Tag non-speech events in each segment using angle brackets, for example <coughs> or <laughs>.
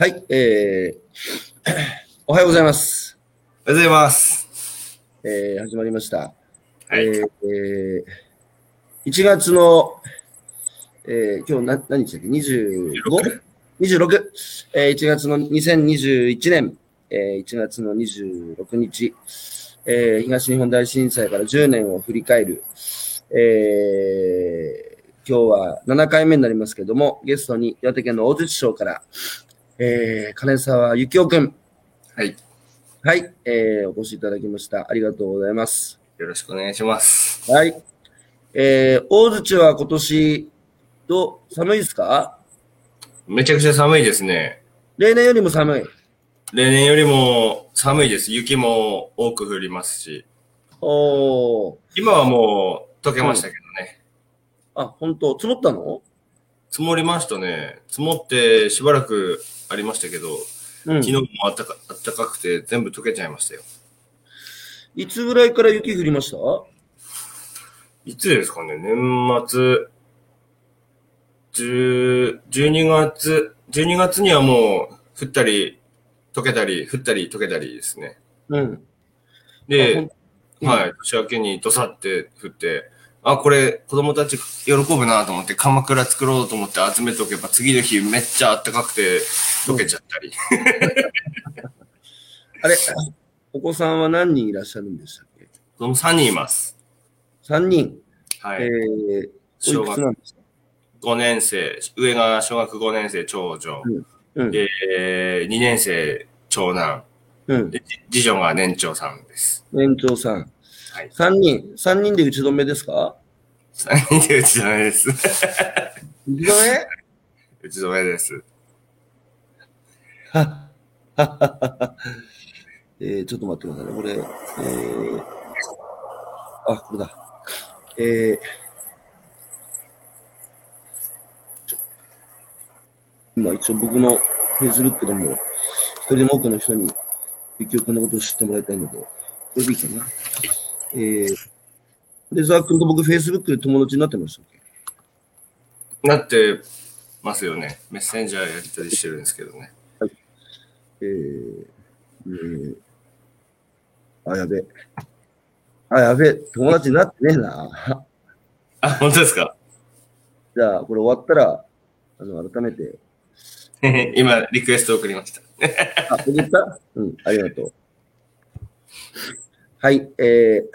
はい、えー、おはようございます。おはようございます。えー、始まりました。はい。えーえー1月の、えー、今日な何日だっけ ?25?26 26、えー、1月の2021年、えー、1月の26日、えー、東日本大震災から10年を振り返る、えー、今日は7回目になりますけども、ゲストに岩手県の大槌町から、えー、金沢幸雄くん、はい。はい、えー、お越しいただきました。ありがとうございます。よろしくお願いします。はい。えー、大槌は今年、どう、寒いですか？めちゃくちゃ寒いですね。例年よりも寒い。例年よりも寒いです。雪も多く降りますし。おー。今はもう溶けましたけどね。あ、本当？積もったの？積もりましたね。積もってしばらくありましたけど、うん。昨日もあったかあったかくて全部溶けちゃいましたよ。いつぐらいから雪降りました？いつですかね年末、10 12月、12月にはもう降ったり溶けたり、降ったり溶けたりですね。うん。で、はい、年明けにどさって降って、あ、これ子供たち喜ぶなと思って鎌倉作ろうと思って集めておけば次の日めっちゃ暖かくて溶けちゃったり。<laughs> あれ、お子さんは何人いらっしゃるんでしたっけ？子供3人います。?3 人。はい。えー、お小学いくつなんですか？5年生、上が小学5年生長女、うん。で、2年生長男、うん。で次女が年長さんです。年長さん。はい。3人。3人で打ち止めですか？3人で打ち止めです。打ち止め？<laughs> 打ち止めです。はっはっはえー、ちょっと待ってくださいね。これ、えー、あ、これだ。えー、今一応僕の Facebook でも、一人でも多くの人に、ゆきおくんのことを知ってもらいたいので、これでいいかな？えー、レザー君と僕 Facebook で友達になってましたっけ？なってますよね。メッセンジャーやり取りしてるんですけどね。えー、えー、あ、やべえ。あ、やべえ。友達になってねえな。<laughs> あ、本当ですか？じゃあ、これ終わったら、あの、改めて。<laughs> 今、リクエスト送りました。<laughs> あ、送った？うん、ありがとう。はい、えー、<clears throat>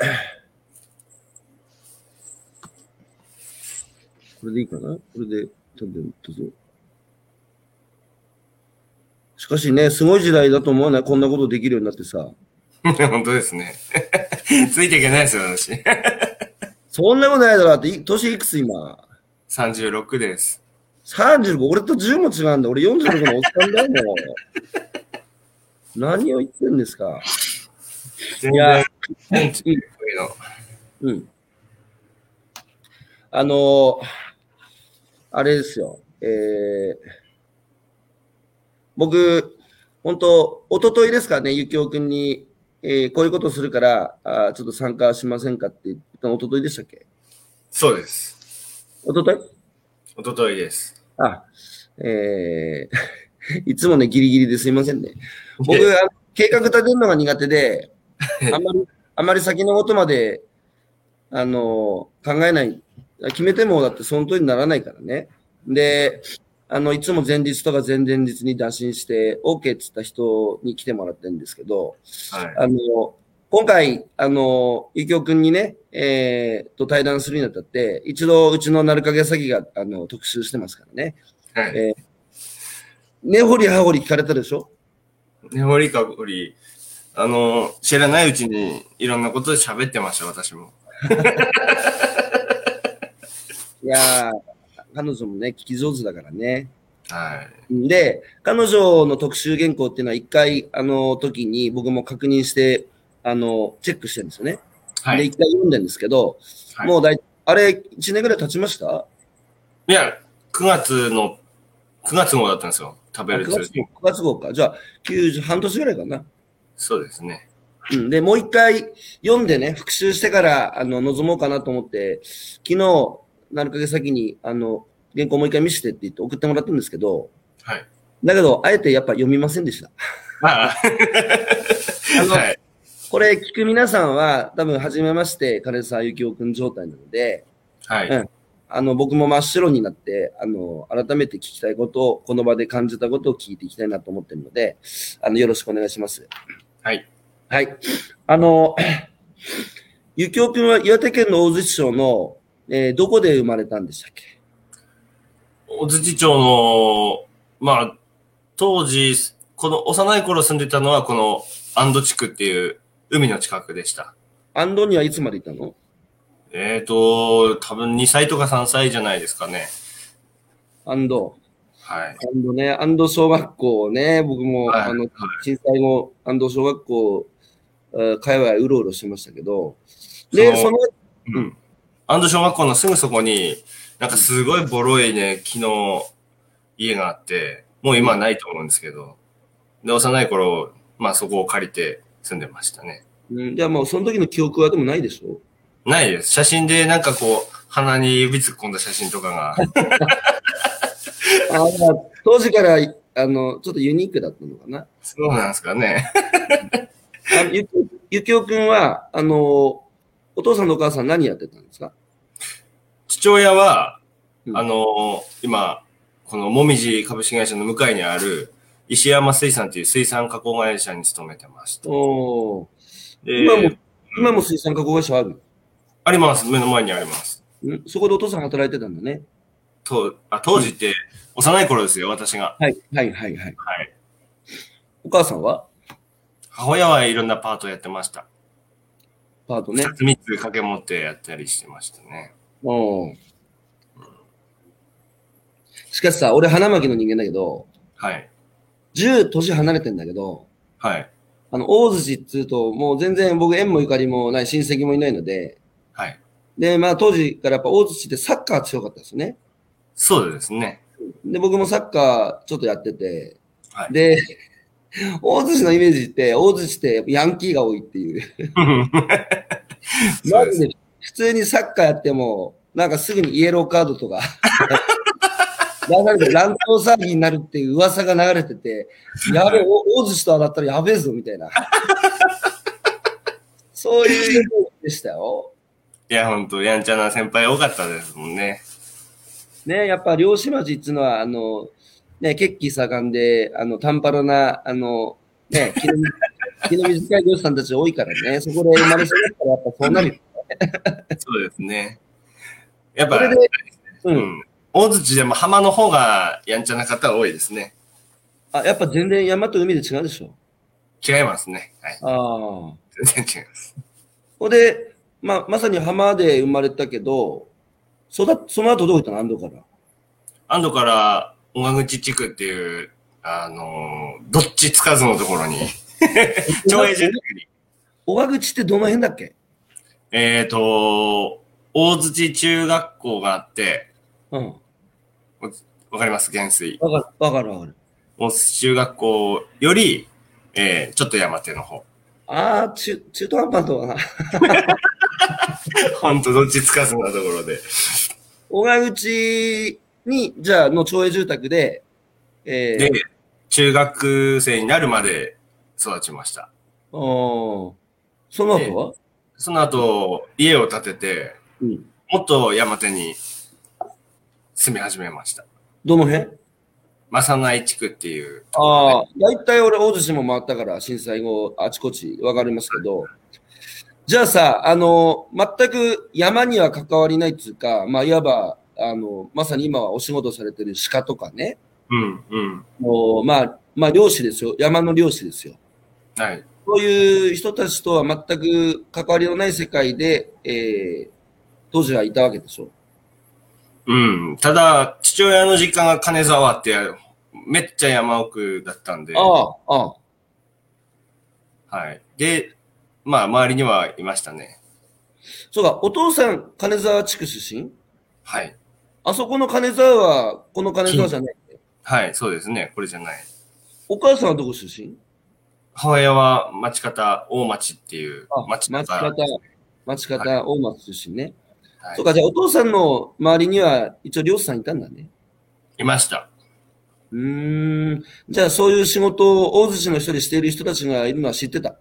これでいいかな？これで、多分、どうぞ。しかしね、すごい時代だと思うね。こんなことできるようになってさ。<laughs> 本当ですね。<laughs> ついていけないですよ、私。<laughs> そんなことないだろ。だってい、年いくつ今？36です。35、俺と10も違うんだ。俺46のおっさんだよ、もう。何を言ってんですか？全いや然、うん、そういうん。あのーあれですよ。えー、僕、本当一昨日ですかね、ゆきおくんに、えーこういうことするから、あーちょっと参加しませんかって言ったの一昨日でしたっけ？そうです。一昨日？一昨日です。あ、えー、<laughs> いつもね、ギリギリですいませんね。僕、計画立てるのが苦手で、<laughs> あんまり、あんまり先のことまで、あの、考えない。決めても、だってその通りにならないからね。で、あの、いつも前日とか前々日に打診して、OK って言った人に来てもらってるんですけど、はい。あの、今回、あの、ゆきおくんにね、えー、と対談するにあたって、一度うちの鳴影詐欺が、あの、特集してますからね。はい。えー、根掘り葉掘り聞かれたでしょ？ねほりかほり、あの、知らないうちにいろんなことで喋ってました、私も。<laughs> いやー、彼女もね、聞き上手だからね。はい。で、彼女の特集原稿っていうのは一回、あの、時に僕も確認して、あの、チェックしてるんですよね。で、はい。一回読んでるんですけど、はいもうだい、あれ、1年ぐらい経ちました？いや、9月の、9月号だったんですよ。食べるあ9通月号 ,9 月号か。じゃあ、90、半年ぐらいかな。そうですね。うん。で、もう一回読んでね、復習してから、あの、臨もうかなと思って、昨日、なるかげ先に、あの、原稿もう一回見せてって言って送ってもらったんですけど、はい。だけど、あえてやっぱ読みませんでした。ああ <laughs> あのはい。これ聞く皆さんは、多分、初めまして、金沢幸雄くん状態なので、はい。うんあの、僕も真っ白になって、あの、改めて聞きたいことを、この場で感じたことを聞いていきたいなと思ってるので、あの、よろしくお願いします。はい。はい。あの、ゆきおくんは岩手県の大槌町の、えーどこで生まれたんでしたっけ？小槌町の、まあ、当時、この幼い頃住んでたのは、この安堵地区っていう海の近くでした。アンドにはいつまでいたの？えっ、と、多分2歳とか3歳じゃないですかね。アンド。はい。アンドね、アンド小学校ね、僕も、はいあの、震災後、アンド小学校、えー界隈うろうろしてましたけど、で、そそのの、うん。安堵小学校のすぐそこに、なんかすごいボロいね、木の家があって、もう今はないと思うんですけど、で、幼い頃、まあそこを借りて住んでましたね。うん、じゃあもうその時の記憶はでもないでしょ？ないです。写真でなんかこう、鼻に指突っ込んだ写真とかが、<laughs> 当時から、あの、ちょっとユニークだったのかな？そうなんですかね。あゆきゆきおくんは、あの、お父さんとお母さん何やってたんですか？父親は、うんあの今、このもみじ株式会社の向かいにある、石山水産っていう水産加工会社に勤めてました。今も、今も水産加工会社ある？あります。目の前にあります。ん？そこでお父さん働いてたんだね。とあ当時って、幼い頃ですよ、私が。はい、はい、はい、はい。はい。お母さんは？母親はいろんなパートやってました。パートね二。つ三つ掛け持ってやったりしてましたね。うん。しかしさ、俺花巻の人間だけど、はい。10年離れてんだけど、はい。あの、大槌っつうと、もう全然僕縁もゆかりもない親戚もいないので、はい。で、まあ当時からやっぱ大槌ってサッカー強かったですよね。そうですね。で、僕もサッカーちょっとやってて、はい。で、<laughs> 大槌のイメージって、大槌ってヤンキーが多いっていう。です。マジで普通にサッカーやっても、なんかすぐにイエローカードとか、<laughs> 流れて乱闘騒ぎになるっていう噂が流れてて、やべえ、お大槌と当たったらやべえぞ、みたいな。<laughs> そういうイメージでしたよ。いや、ほんと、やんちゃな先輩多かったですもんね。ね、やっぱ漁師町っていうのは、あの、ね、血気盛んで、あの、短パラな、あの、ね、気の気 <laughs> の短い漁師さんたち多いからね、そこで生まれ育ったらやっぱそうなるよ。そうですね。やっぱ、う。うんん。大槌でも浜の方がやんちゃな方多いですね。あ、やっぱ全然山と海で違うでしょ？違いますね。はい。ああ。全然違います。ほんで、まあ、まさに浜で生まれたけど、そだその後どこ行ったの？安藤から。安堵から、小川口地区っていう、あのーどっちつかずのところに、<laughs> 町営住宅に。小川口ってどの辺だっけ？えっ、と、大槌中学校があって、うん。わかります？元水。わかる、わかるわかる。大槌中学校より、えー、ちょっと山手の方。ああ、中、中途半端なとこだな。<laughs> ほんとどっちつかずなところで。小川口に、じゃあ、の町営住宅で、えでー、、中学生になるまで育ちました。おーその後は、その後、家を建てて、うん。もっと山手に住み始めました。どの辺？正内地区っていう。ああ、大体俺、大津市も回ったから、震災後、あちこちわかりますけど、じゃあさ、あの、全く山には関わりないっていうか、まあ、いわば、あの、まさに今はお仕事されてる鹿とかね、うん、うん。もう、まあ、まあ、漁師ですよ。山の漁師ですよ。はい。そういう人たちとは全く関わりのない世界で、えー、当時はいたわけでしょ。うん。ただ、父親の実家が金沢って、めっちゃ山奥だったんで、ああ、ああ。はい。で、まあ、周りにはいましたね。そうか、お父さん、金沢地区出身？はい。あそこの金沢は、この金沢じゃない。はい、そうですね。これじゃない。お母さんはどこ出身？母親は町方大町っていうあ町町方。方、町方、大松出身ね。はいそうか、じゃあお父さんの周りには一応漁師さんいたんだね。いました。うーん。じゃあそういう仕事を大槌の一人している人たちがいるのは知ってた？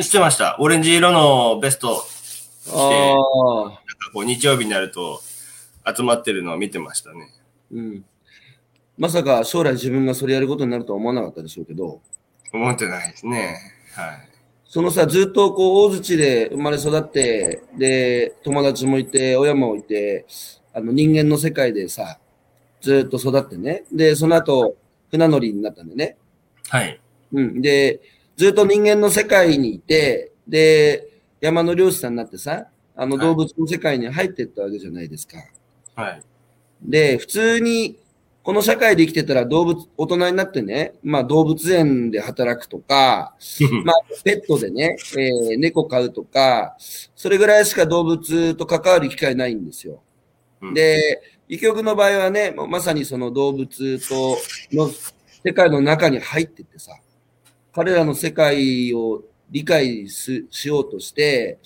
知ってました。オレンジ色のベスト、ああ。なんかこう日曜日になると集まってるのを見てましたね。うん。まさか将来自分がそれやることになるとは思わなかったでしょうけど、思ってないですね。はい。そのさ、ずっとこう、大槌で生まれ育って、で、友達もいて、親もいて、あの、人間の世界でさ、ずっと育ってね。で、その後、船乗りになったんでね。はい。うん。で、ずっと人間の世界にいて、で、山の漁師さんになってさ、あのはい動物の世界に入っていったわけじゃないですか。はい。で、普通に、この社会で生きてたら動物、大人になってね、まあ動物園で働くとか、<laughs> まあペットでね、えー猫飼うとか、それぐらいしか動物と関わる機会ないんですよ。うんで、医局の場合はね、まさにその動物との世界の中に入ってってさ、彼らの世界を理解すしようとして、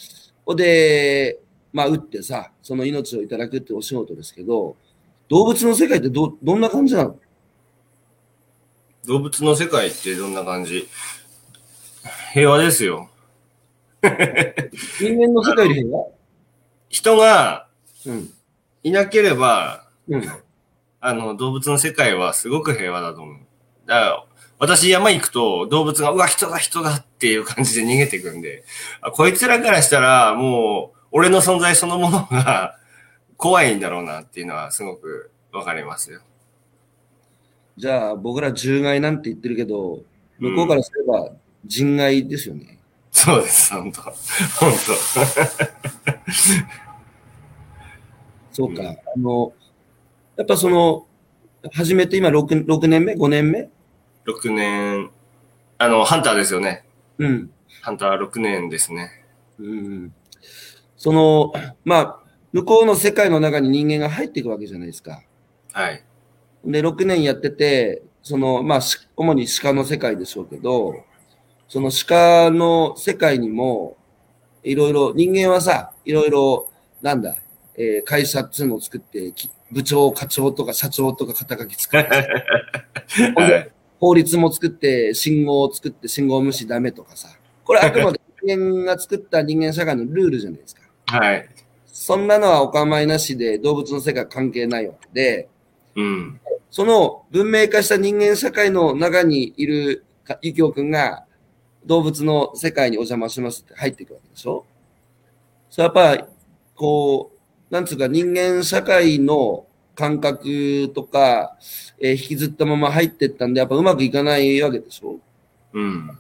ほんで、まあ、打ってさ、その命をいただくってお仕事ですけど、動物の世界ってど、どんな感じなの？動物の世界ってどんな感じ？平和ですよ。人間の世界で平和？人がうん。いなければ、うん。あの、動物の世界はすごく平和だと思う。だから、私山行くと動物が、うわ、人だ、人だっていう感じで逃げてくんで、あこいつらからしたら、もう、俺の存在そのものが <laughs> 怖いんだろうなっていうのはすごくわかりますよ。じゃあ、僕ら獣害なんて言ってるけど、向こうからすれば人害ですよね。そうです、本当本 <laughs> そうか。うんあの、やっぱその、始めて今6、6年目 ?5 年目？当6年、あの、ハンターですよね。うん。ハンター6年ですね。うん。その、まあ、向こうの世界の中に人間が入っていくわけじゃないですか。はい。で、6年やってて、その、まあ、し主に鹿の世界でしょうけど、その鹿の世界にも、いろいろ、人間はさ、いろいろ、なんだ、えー会社っつうのを作って、き部長、課長とか社長とか肩書き作って。<laughs> 法律も作って、信号を作って、信号無視ダメとかさ。これあくまで <laughs> 人間が作った人間社会のルールじゃないですか。はい。そんなのはお構いなしで動物の世界関係ないわけで、うん。その文明化した人間社会の中にいるかゆきおくんが動物の世界にお邪魔しますって入っていくわけでしょそれやっぱり、こう、なんつうか人間社会の感覚とか、えー引きずったまま入ってったんで、やっぱうまくいかないわけでしょ？うん。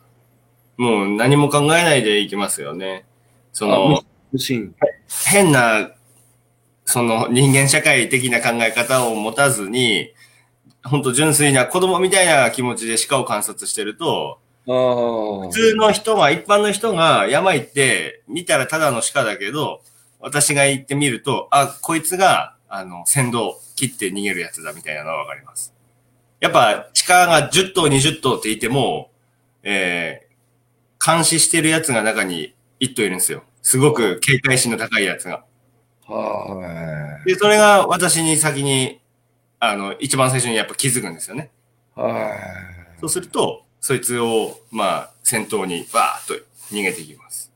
もう何も考えないでいきますよね。その。変な、その人間社会的な考え方を持たずに、本当純粋な子供みたいな気持ちで鹿を観察してると、ああ普。通の人が、一般の人が山行って、見たらただの鹿だけど、私が行ってみると、あ、こいつが、あの、先導、切って逃げるやつだみたいなのはわかります。やっぱ、鹿が10頭、20頭っていても、えー、監視してるやつが中に1頭いるんですよ。すごく警戒心の高いやつが。はで、それが私に先に、あの、一番最初にやっぱ気づくんですよね。い。はい。そうすると、そいつを、まあ、先頭にバーッと逃げていきます。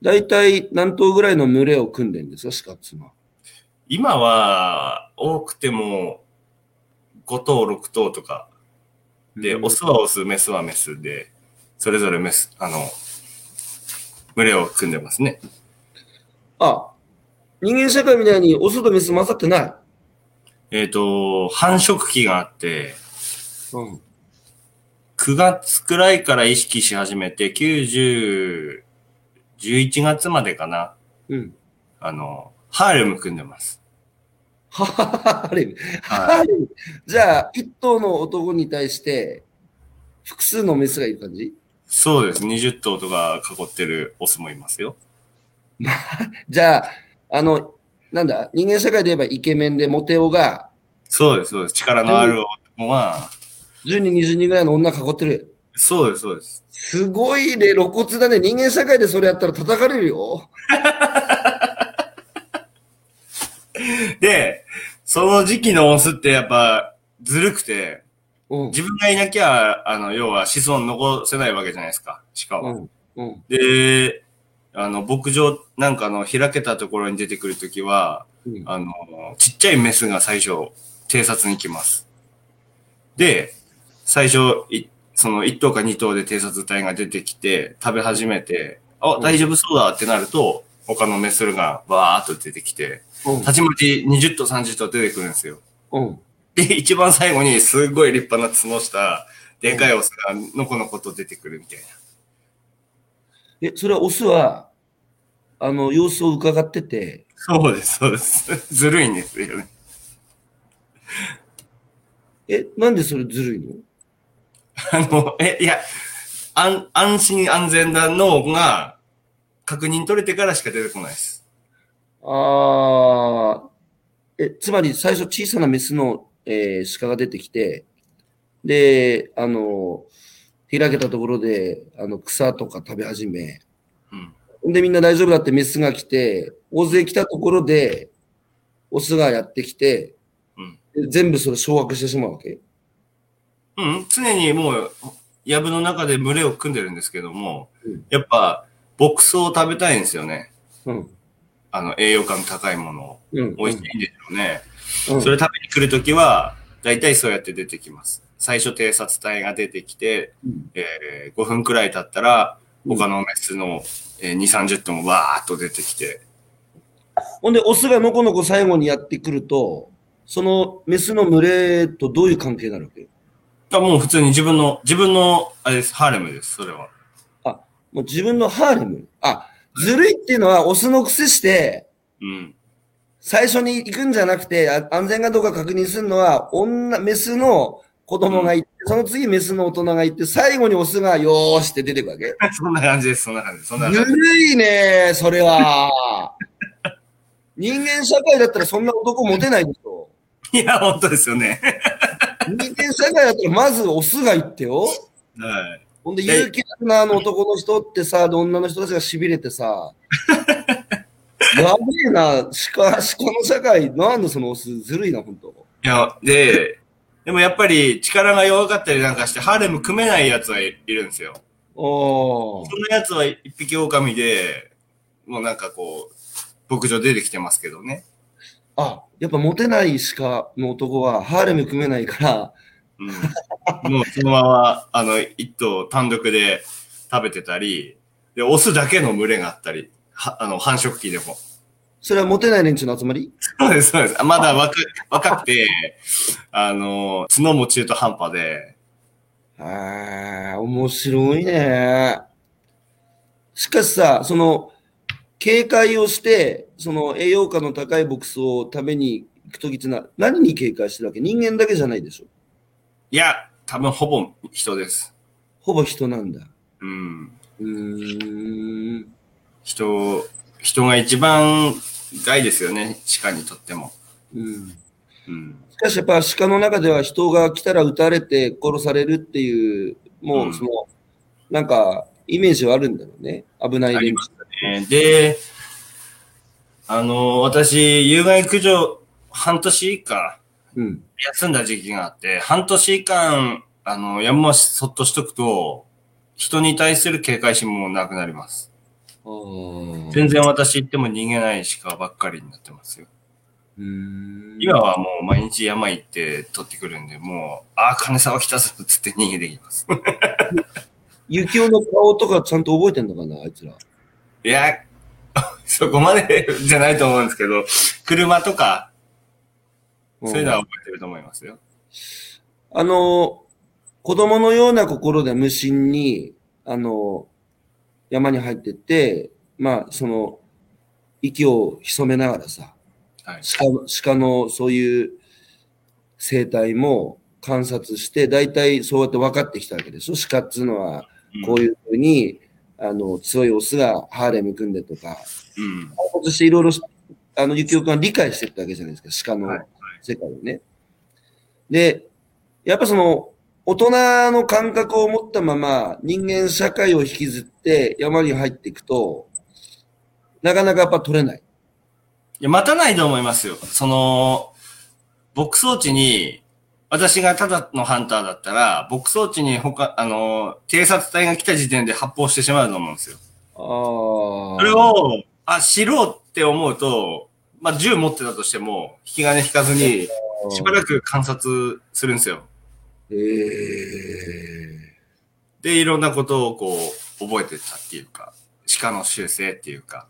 大体何頭ぐらいの群れを組んでるんですか、鹿っつうのは。今は、多くても、5頭、6頭とか。で、うんオスはオス、メスはメスで、それぞれメス、あの、群れを組んでますね。あ、人間社会みたいにオスとメス混ざってない？えっ、と、繁殖期があって、うん。9月くらいから意識し始めて、90、11月までかな。うん。あの、ハーレム組んでます。ハーレム。ハはーレム。じゃあ、一頭の男に対して、複数のメスがいる感じそうです。20頭とか囲ってるオスもいますよ。まあじゃあ、あの、なんだ、人間社会で言えばイケメンでモテオが、そうです、そうです。力のある男は、10人、20人ぐらいの女囲ってる。そうです、そうです。すごいね、露骨だね。人間社会でそれやったら叩かれるよ。で、その時期のオスってやっぱ、ずるくて、うん。自分がいなきゃ、あの、要は子孫残せないわけじゃないですか、鹿は。うん。うん。で、あの、牧場なんかの開けたところに出てくるときは、うん。あの、ちっちゃいメスが最初、偵察に来ます。で、最初、いその1頭か2頭で偵察隊が出てきて、食べ始めて、あ、うん大丈夫そうだってなると、他のメスがバーっと出てきて、うんたちまち20頭30頭出てくるんですよ。うん。で、一番最後にすごい立派な角した、でかいオスがのこのこと出てくるみたいな。え、それはオスは、あの、様子を伺ってて、そうです、そうです。<laughs> ずるいんですよね。え、なんでそれずるいの？あの、え、いや、安、安心安全な脳が確認取れてからしか出てこないです。ああ、え、つまり最初小さなメスの、えー鹿が出てきて、で、あの、開けたところで、あの、草とか食べ始め、うん。で、みんな大丈夫だってメスが来て、大勢来たところで、オスがやってきて、うん。で全部それ掌握してしまうわけうん。常にもう、藪の中で群れを組んでるんですけども、うんやっぱ、牧草を食べたいんですよね。うん。あの、栄養価の高いものを。うん。美味しいんでしょうね。うん。それ食べに来るときは、だいたいそうやって出てきます。最初偵察隊が出てきて、うんえー5分くらい経ったら、うん他のメスの、えー2、30頭もわーっと出てきて、ほんで、オスがのこのこ最後にやってくると、そのメスの群れとどういう関係になるわけ？あもう普通に自分の、自分の、あれです、ハーレムです、それは。あ、もう自分のハーレム？あ、ずるいっていうのはオスの癖して、うん。最初に行くんじゃなくて、あ安全かどうか確認するのは、女、メスの子供がいて、その次メスの大人がいて、最後にオスがよーしって出てくるわけ <laughs> そんな感じです、そんな感じです。そんなず感じ。るいねそれは。<laughs> 人間社会だったらそんな男モテないでしょ。いや、本当ですよね。人間社会だったらまずオスが言ってよ。<laughs> はい。ほんで勇気あるなあの男の人ってさ、で女の人たちが痺れてさ、<laughs> やべえな、鹿、鹿の社会、なんでそのオス、ずるいな、ほんと。いや、で、でもやっぱり力が弱かったりなんかして、ハーレム組めないやつはいいるんですよ。おーそんなやつは一匹狼で、もうなんかこう、牧場出てきてますけどね。あ、やっぱモテない鹿の男はハーレム組めないから、うん。もうそのまま、あの、一頭単独で食べてたり、で、オスだけの群れがあったり、は、あの、繁殖期でも。それはモテない連中の集まり？そうです、そうです。まだ若若くて、あの、角も中途半端で、ああ、面白いね。しかしさ、その、警戒をして、その栄養価の高い牧草を食べに行くときってのは、何に警戒してるわけ？人間だけじゃないでしょ。いや、多分ほぼ人です。ほぼ人なんだ。うん。うーん。人、人が一番害ですよね、鹿にとっても。うん。うん。しかしやっぱ鹿の中では人が来たら撃たれて殺されるっていう、もうその、なんか、イメージはあるんだろうね。危ない連中。えーで、あの、私、有害駆除半年間うん。休んだ時期があって、半年間、あの、やんまそっとしとくと、人に対する警戒心もなくなります。全然私行っても逃げない鹿ばっかりになってますよ。今はもう毎日山行って取ってくるんで、もう、ああ、金沢来たぞっつって逃げてきます。ユキオの顔とかちゃんと覚えてんのかな、あいつら。いや、<laughs> そこまでじゃないと思うんですけど、車とか、そういうのは覚えてると思いますよ。あの、子供のような心で無心に、あの、山に入ってって、まあ、その、息を潜めながらさ、はい。鹿の鹿のそういう生態も観察して、大体そうやって分かってきたわけでしょ鹿っていうのは、こういうふうに、あの、強いオスがハーレム組んでとか、うん。観察していろいろ、あの、ゆきおくんは理解していったわけじゃないですか、鹿のはい世界をね。で、やっぱその、大人の感覚を持ったまま人間社会を引きずって山に入っていくと、なかなかやっぱ取れない。いや、待たないと思いますよ。その、牧草地に、私がただのハンターだったら、牧草地に他、あの、偵察隊が来た時点で発砲してしまうと思うんですよ。ああ。それを、あ、知ろうって思うと、まあ、銃持ってたとしても、引き金引かずに、しばらく観察するんですよ。ええで、いろんなことをこう、覚えてったっていうか、鹿の習性っていうか。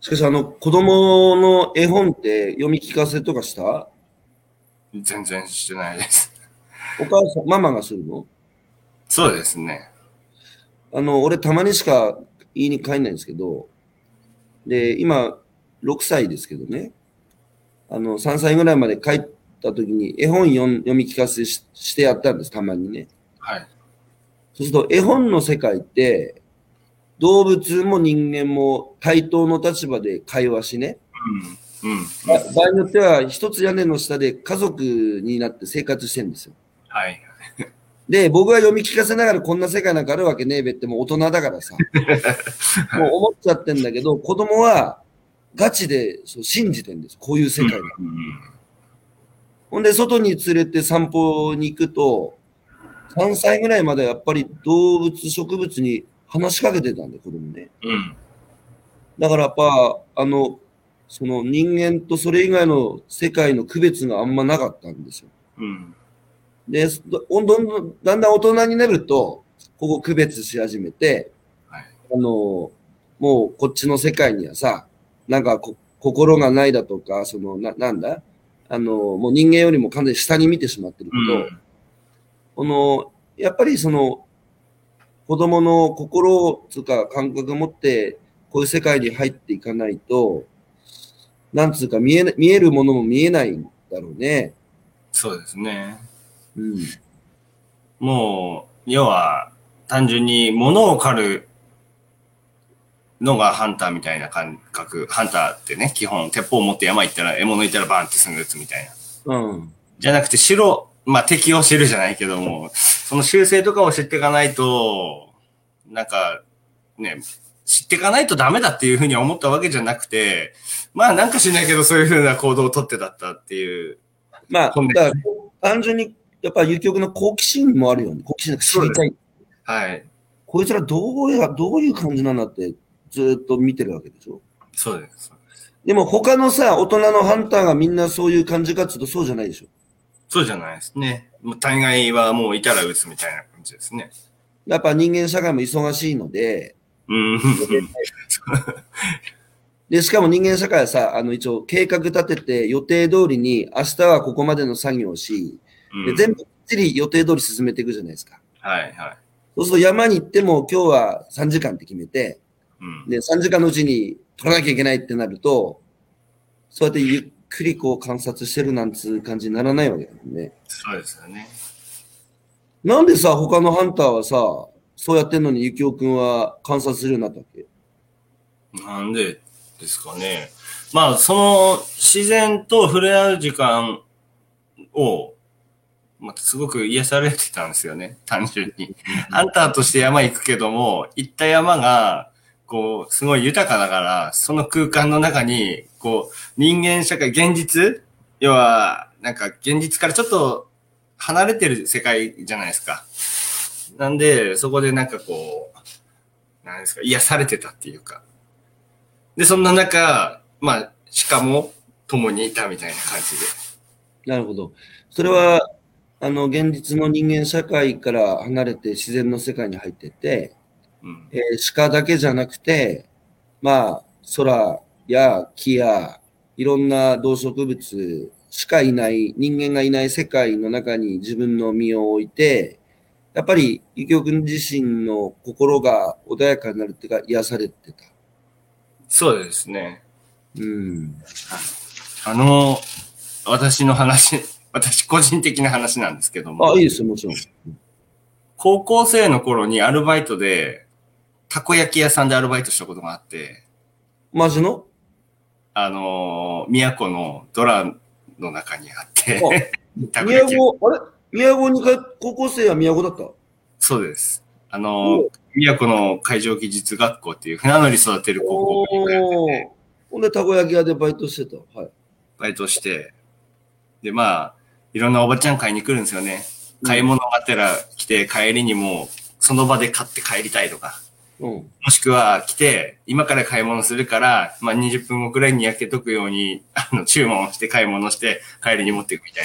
しかし、あの、子供の絵本って読み聞かせとかした？全然してないです。お母さん、ママがするの？そうですね。あの、俺たまにしか言いに帰んないんですけど、で、今、6歳ですけどね、あの、3歳ぐらいまで帰った時に絵本読み聞かせししてやったんです、たまにね。はい。そうすると、絵本の世界って、動物も人間も対等の立場で会話しね、うん。うん。ば場合によっては一つ屋根の下で家族になって生活してるんですよ。はい。で、僕が読み聞かせながらこんな世界なんかあるわけねえべってもう大人だからさ、<laughs> もう思っちゃってんだけど、子供はガチでそう信じてんです。こういう世界だ。うん。ほんで、外に連れて散歩に行くと、3歳ぐらいまでやっぱり動物、植物に話しかけてたんで、子供ね。うん。だからやっぱ、あの、その人間とそれ以外の世界の区別があんまなかったんですよ。うん。で、どどんどん、だんだん大人になると、ここ区別し始めて、はい。あの、もうこっちの世界にはさ、なんかこ心がないだとか、その、な、なんだ？あの、もう人間よりも完全に下に見てしまってるけど、うん。この、やっぱりその、子供の心つうか感覚を持って、こういう世界に入っていかないと、なんつうか見えな、見えるものも見えないんだろうね。そうですね。うん。もう、要は、単純に物を狩るのがハンターみたいな感覚。ハンターってね、基本、鉄砲を持って山行ったら、獲物いたらバーンってすぐ撃つみたいな。うん。じゃなくて、白、まあ敵を知るじゃないけども、その習性とかを知っていかないと、なんか、ね、知っていかないとダメだっていうふうに思ったわけじゃなくて、まあなんかしないけどそういうふうな行動をとってだったっていう。まあ、だ単純に、やっぱり遊曲の好奇心もあるよね。好奇心知りたい。はい。こいつらどうや、どういう感じなんだって、ずーっと見てるわけでしょ。そうです。でも他のさ、大人のハンターがみんなそういう感じかっつうとそうじゃないでしょ。そうじゃないですね。もう大概はもういたら撃つみたいな感じですね。やっぱ人間社会も忙しいので、うん。で、しかも人間社会はさ、あの一応計画立てて予定通りに明日はここまでの作業をし、うんで全部きっちり予定通り進めていくじゃないですか。はいはい。そうすると山に行っても今日は3時間って決めて、うん。で、3時間のうちに取らなきゃいけないってなると、そうやってゆっくりこう観察してるなんつう感じにならないわけだもんね。そうですよね。なんでさ、他のハンターはさ、そうやってんのにゆきおくんは観察するようになったっけ？なんでですかね。まあ、その自然と触れ合う時間を、まあ、すごく癒されてたんですよね。<laughs> 単純に。ハンターとして山行くけども、行った山が、こう、すごい豊かだから、その空間の中に、こう、人間社会、現実要は、なんか現実からちょっと離れてる世界じゃないですか。なんで、そこでなんかこう、なんですか、癒されてたっていうか。で、そんな中、まあ、鹿も共にいたみたいな感じで。なるほど。それは、あの、現実の人間社会から離れて自然の世界に入ってて、うん。えー鹿だけじゃなくて、まあ、空や木や、いろんな動植物しかいない、人間がいない世界の中に自分の身を置いて、やっぱり、ゆきおくん自身の心が穏やかになるっていうか、癒されてた。そうですね。うん。あの、私の話、私個人的な話なんですけども。あ、いいですよ、もちろん。高校生の頃にアルバイトで、たこ焼き屋さんでアルバイトしたことがあって、マジの？あの、宮古のドラの中にあって、<laughs> たこ宮古、あれ？宮古にか、高校生は宮古だった？そうです。あの、宮古の海上技術学校っていう船乗り育てる高校におー。ほんで、たこ焼き屋でバイトしてた。はい。バイトして、で、まあ、いろんなおばちゃん買いに来るんですよね。買い物がてら来て、帰りにもう、その場で買って帰りたいとか。うん。もしくは来て、今から買い物するから、まあ20分後くらいに焼けとくように、<laughs> あの、注文して買い物して帰りに持っていくみたい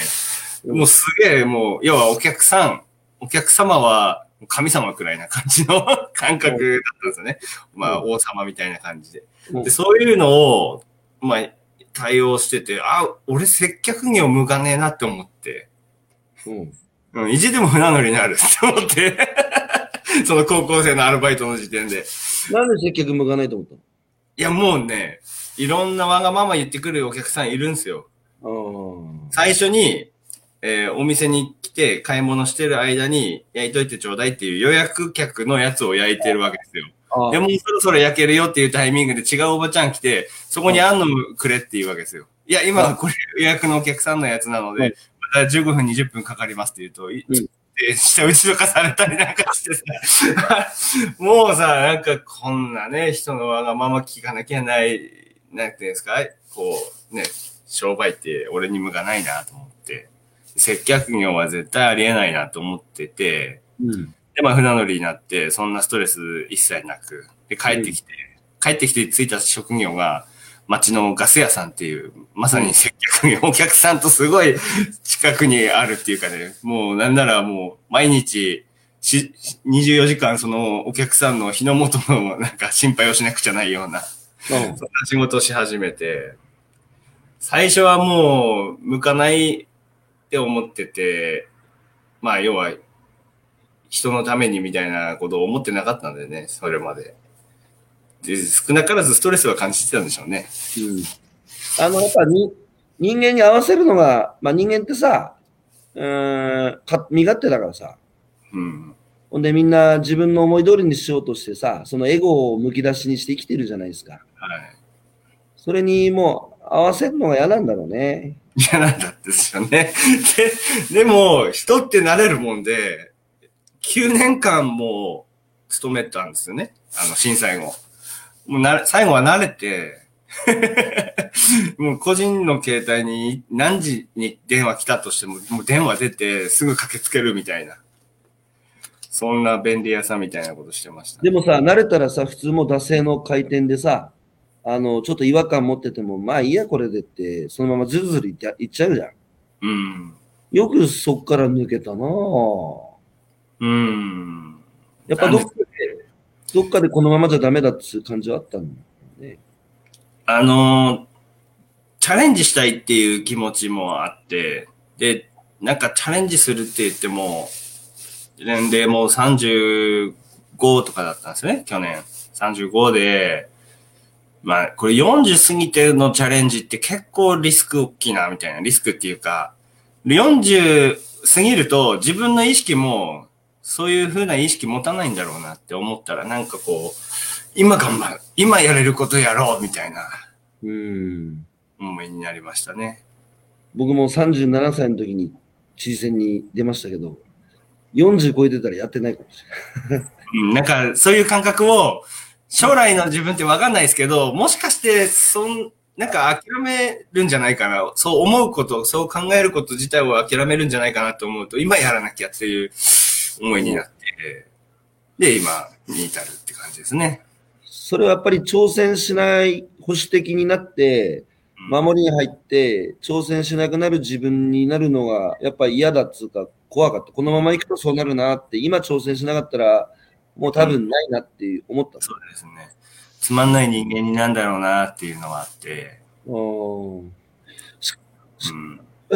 な。もうすげえ、もう、要はお客さん、お客様は神様くらいな感じの <laughs> 感覚だったんですよね。まあ王様みたいな感じで。うんで、そういうのを、まあ、対応してて、あ、俺接客業向かねえなって思って、うん。うん、意地でも船乗りになるって思って、<laughs> その高校生のアルバイトの時点で。なんで接客向かないと思ったいや、もうね、いろんなわがまま言ってくるお客さんいるんですよ。の最初に、えーお店に来て買い物してる間に焼いといてちょうだいっていう予約客のやつを焼いてるわけですよ。でもうそろそろ焼けるよっていうタイミングで違うおばちゃん来て、そこにあんのくれっていうわけですよ。いや、今これ予約のお客さんのやつなのはいで、また15分20分かかりますって言うと、いうんで下打ちとかされたりなんかしてさ、<laughs> もうさ、なんかこんなね、人のわがまま聞かなきゃない、なんていうんですか、こう、ね、商売って俺に向かないなと思って、接客業は絶対ありえないなと思ってて、うん。で、まあ、船乗りになって、そんなストレス一切なく、で、帰ってきて、帰ってきて着いた職業が、町のガス屋さんっていう、まさに接客業、お客さんとすごい近くにあるっていうかね、もうなんならもう毎日、し、24時間そのお客さんの日の元のなんか心配をしなくちゃないような、そんな仕事をし始めて、最初はもう向かないって思ってて、まあ要は人のためにみたいなことを思ってなかったんだよね、それまで。で、少なからずストレスは感じてたんでしょうね。うん。あの、やっぱに、人間に合わせるのが、まあ人間ってさ、うーん、か身勝手だからさ。うん。ほんでみんな自分の思い通りにしようとしてさ、そのエゴをむき出しにして生きてるじゃないですか。はい。それにもう合わせるのが嫌なんだろうね。嫌なんだですよね。で、でも、人って慣れるもんで、9年間も勤めたんですよね。あの、震災後。もうな、最後は慣れて、<laughs> もう個人の携帯に何時に電話来たとしても、もう電話出てすぐ駆けつけるみたいな。そんな便利屋さんみたいなことしてました。でもさ、慣れたらさ、普通も惰性の回転でさ、あの、ちょっと違和感持ってても、まあいいや、これでって、そのままずるずるいっちゃいっちゃうじゃん。うん。よくそっから抜けたなぁ。うん。やっぱどっかで、どっかでこのままじゃダメだっていう感じはあったんだね。あのーチャレンジしたいっていう気持ちもあって、で、なんかチャレンジするって言っても、年齢も35とかだったんですよね、去年。35で、まあ、これ40過ぎてのチャレンジって結構リスク大きいな、みたいな。リスクっていうか、40過ぎると自分の意識も、そういう風な意識持たないんだろうなって思ったら、なんかこう、今頑張る。今やれることやろう、みたいなうん。思いになりましたね。僕も37歳の時に知事選に出ましたけど、40超えてたらやってないかもしうん、なんか、そういう感覚を、将来の自分ってわかんないですけど、もしかして、そん、なんか諦めるんじゃないかな。そう思うこと、そう考えること自体を諦めるんじゃないかなと思うと、今やらなきゃっていう思いになって、で、今に至るって感じですね。それはやっぱり挑戦しない保守的になって、うん守りに入って、挑戦しなくなる自分になるのが、やっぱり嫌だっつうか、怖かった。このまま行くとそうなるなって、今挑戦しなかったら、もう多分ないなって思った。そうですね。つまんない人間になんだろうなっていうのはあって、うん。うん。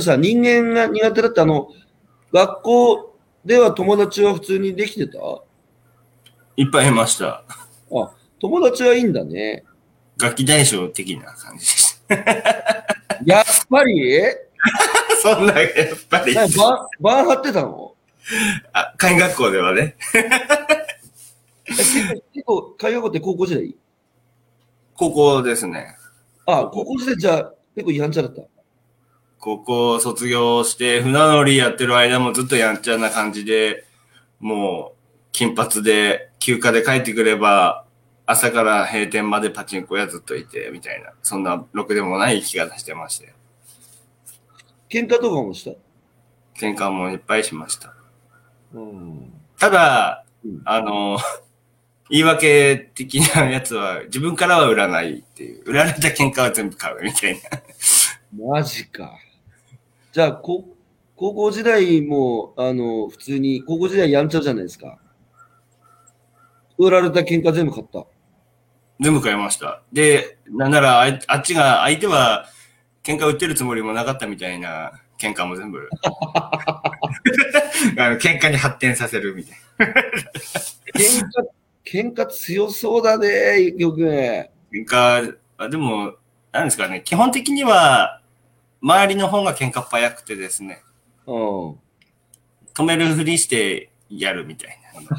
さ、人間が苦手だって、あの、学校では友達は普通にできてた？いっぱいいました。あ、友達はいいんだね。楽器大将的な感じでした。やっぱり？<laughs> そんな、やっぱり。なババー張ってたの？あ、会員学校ではね。え結構、海学校って高校時代？高校ですね。あ、高校時代じゃあ結構違反者だった。高校卒業して、船乗りやってる間もずっとやんちゃな感じで、もう、金髪で、休暇で帰ってくれば、朝から閉店までパチンコ屋ずっといて、みたいな、そんな、ろくでもない気がしてまして。喧嘩とかもした？喧嘩もいっぱいしました。うん。ただうん、あの、言い訳的なやつは、自分からは売らないっていう。売られた喧嘩は全部買うみたいな。マジか。じゃあ、こ高校時代も、あの、普通に、高校時代やんちゃじゃないですか。売られた喧嘩全部買った。全部買いました。で、なんならあい、あっちが、相手は、喧嘩売ってるつもりもなかったみたいな喧嘩も全部。<laughs> あの喧嘩に発展させるみたい喧嘩、喧嘩強そうだね、ゆきおく。喧嘩、あでも、なんですかね、基本的には、周りの方が喧嘩っ早くてですね、うん。止めるふりしてやるみたいな。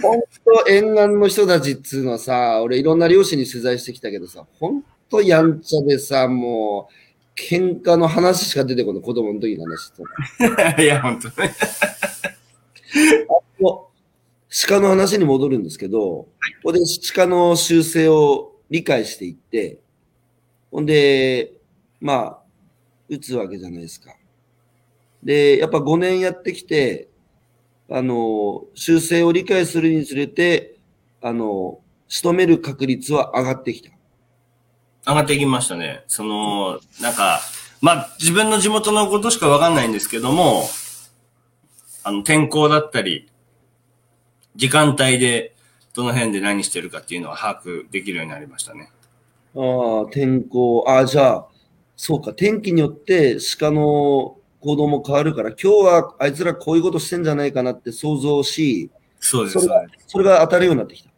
本当沿岸の人たちっつうのはさ、俺いろんな漁師に取材してきたけどさ、本当やんちゃでさ、もう、喧嘩の話しか出てこない、子供の時の話と。<laughs> いや、本当ね。鹿の話に戻るんですけど、ここで鹿の習性を理解していって、ほんで、まあ、打つわけじゃないですか。で、やっぱ5年やってきて、あの、習性を理解するにつれて、あの、仕留める確率は上がってきた。上がってきましたね。その、なんか、まあ、自分の地元のことしかわかんないんですけども、あの、天候だったり、時間帯で、どの辺で何してるかっていうのは把握できるようになりましたね。ああ、天候、ああ、じゃあ、そうか、天気によって鹿の行動も変わるから、今日はあいつらこういうことしてんじゃないかなって想像し、そうです。それがそれが当たるようになってきた。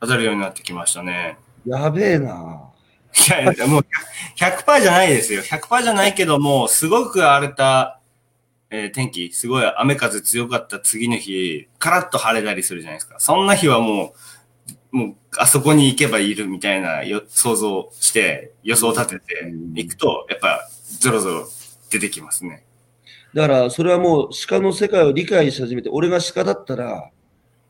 当たるようになってきましたね。やべえな。いや、もう100%じゃないですよ。100%じゃないけども、すごく荒れた、えー天気、すごい雨風強かった次の日、カラッと晴れたりするじゃないですか。そんな日はもう、もう、あそこに行けばいるみたいなよ想像して、予想を立ててうん行くと、やっぱ、ゾロゾロ出てきますね。だから、それはもう鹿の世界を理解し始めて、俺が鹿だったら、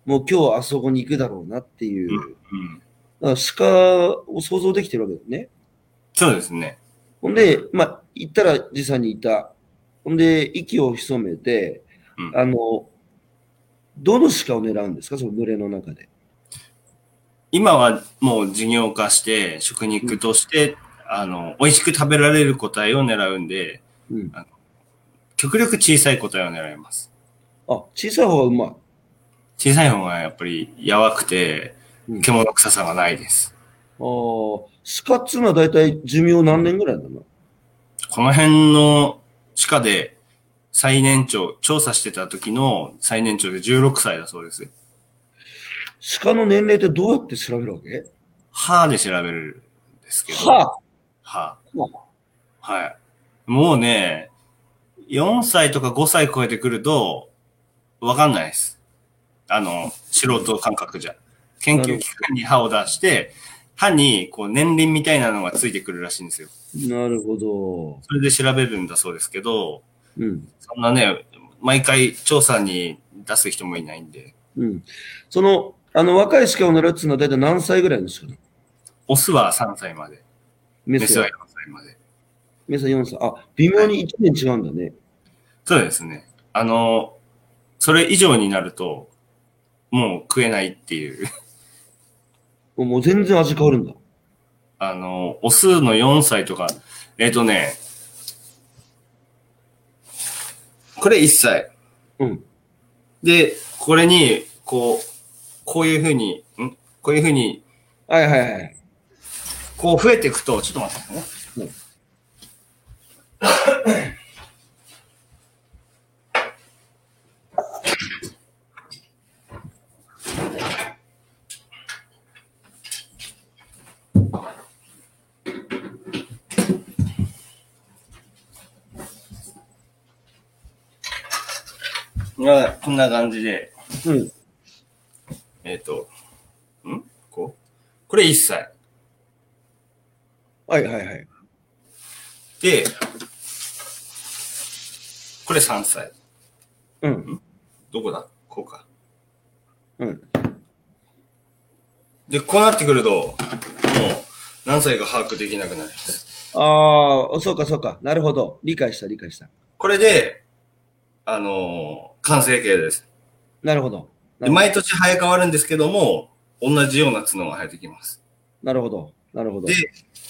もう今日あそこに行くだろうなっていう、うん。だから鹿を想像できてるわけだよね。そうですね。ほんで、まあ、行ったら実際にいた。ほんで、息を潜めて、うんあの、どの鹿を狙うんですか？その群れの中で。今はもう事業化して、食肉として、あの、美味しく食べられる個体を狙うんで、うん。極力小さい個体を狙います。あ、小さい方がうまい。小さい方がやっぱり柔くてうん、獣臭さがないです。ああ、鹿っつうのは大体寿命何年ぐらいなの？この辺の地下で最年長、調査してた時の最年長で16歳だそうです。鹿の年齢ってどうやって調べるわけ？歯で調べるんですけど。は歯。ははい。もうね、4歳とか5歳超えてくると、わかんないです。あの、素人感覚じゃ。研究機関に歯を出して、歯にこう年輪みたいなのがついてくるらしいんですよ。なるほど。それで調べるんだそうですけど、うん。そんなね、毎回調査に出す人もいないんで、うん。その、あの、若い鹿を狙うっていうのは大体何歳ぐらいの鹿なのオスは3歳まで、メスはメスは4歳まで。メスは4歳。あ、微妙に1年違うんだね。そうですね。あの、それ以上になると、もう食えないっていう。<laughs> もう全然味変わるんだ。あの、オスの4歳とか、えっ、とね、これ1歳。うん。で、これに、こう、こういうふうに、ん？こういうふうに、はいはいはい。こう増えていくと、ちょっと待ってね。まあ、こんな感じで、うん。えっ、と、ん？こう？これ1歳。はいはいはい。で、これ3歳。うん。どこだ？こうか。うん。で、こうなってくると、もう何歳か把握できなくなります。ああ、そうかそうか。なるほど。理解した理解した。これで、あのー完成形です。なるほど。なで毎年生え変わるんですけども、同じような角が生えてきます。なるほど。なるほど。で、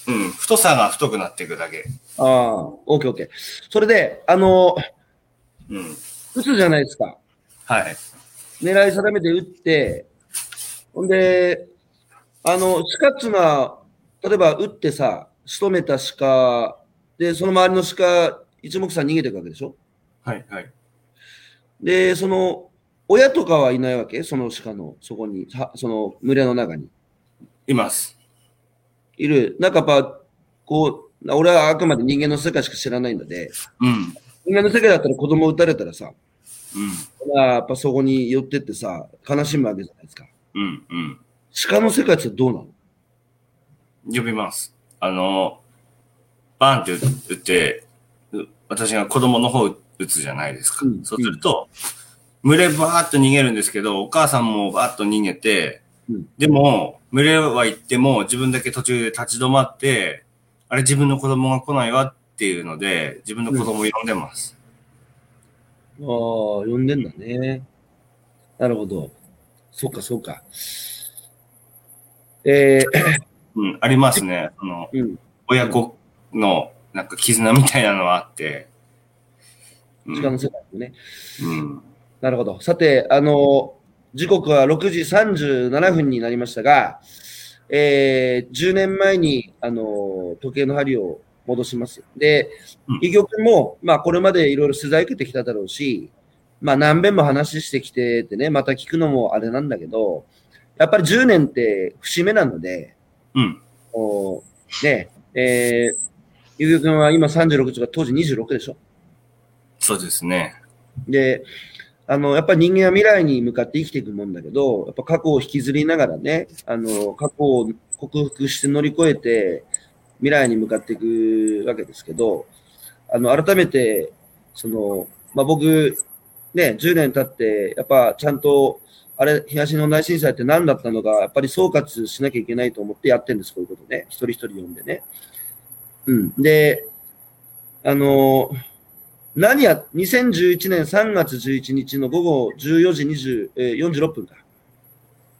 うん、太さが太くなっていくだけ。ああ、オッケーオッケー。それで、あの、うん。打つじゃないですか。はい。狙い定めて打って、ほんで、あの、鹿っつうのは、例えば打ってさ、仕留めた鹿、で、その周りの鹿、一目散逃げていくわけでしょ？はい、はい。で、その、親とかはいないわけ？その鹿の、そこに、はその群れの中に。います。いる。なんかやっぱ、こう、俺はあくまで人間の世界しか知らないので、うん。人間の世界だったら子供撃たれたらさ、うん。まあやっぱそこに寄ってってさ、悲しむわけじゃないですか。うん。うん。鹿の世界ってどうなの？呼びます。あの、バーンって打って、う私が子供の方打つじゃないですか。うんそうすると、群れバーッと逃げるんですけど、お母さんもバーッと逃げて、うんでも、群れは行っても自分だけ途中で立ち止まって、あれ自分の子供が来ないわっていうので、自分の子供を呼んでます。ああ、呼んでんだね。なるほど。そうか、そうか。えー、<coughs> うん、ありますね。その、うん。親子のなんか絆みたいなのはあって。うん鹿の世界もね。うん。なるほど。さて、あの、時刻は6時37分になりましたが、えー、10年前に、あの、時計の針を戻します。でうん、伊玉君も、まあ、これまでいろいろ取材受けてきただろうし、まあ、何遍も話してきてってね、また聞くのもあれなんだけど、やっぱり10年って節目なので、うん。おね、えー、伊玉君は今36とか当時26でしょ？そうですね。で、あの、やっぱり人間は未来に向かって生きていくもんだけど、やっぱ過去を引きずりながらね、あの、過去を克服して乗り越えて、未来に向かっていくわけですけど、あの、改めて、その、まあ、僕、ね、10年経って、やっぱちゃんと、あれ、東日本大震災って何だったのか、やっぱり総括しなきゃいけないと思ってやってるんです、こういうことね。一人一人読んでね。うん。で、あの、何や、2011年3月11日の午後14時20、えー、46分か。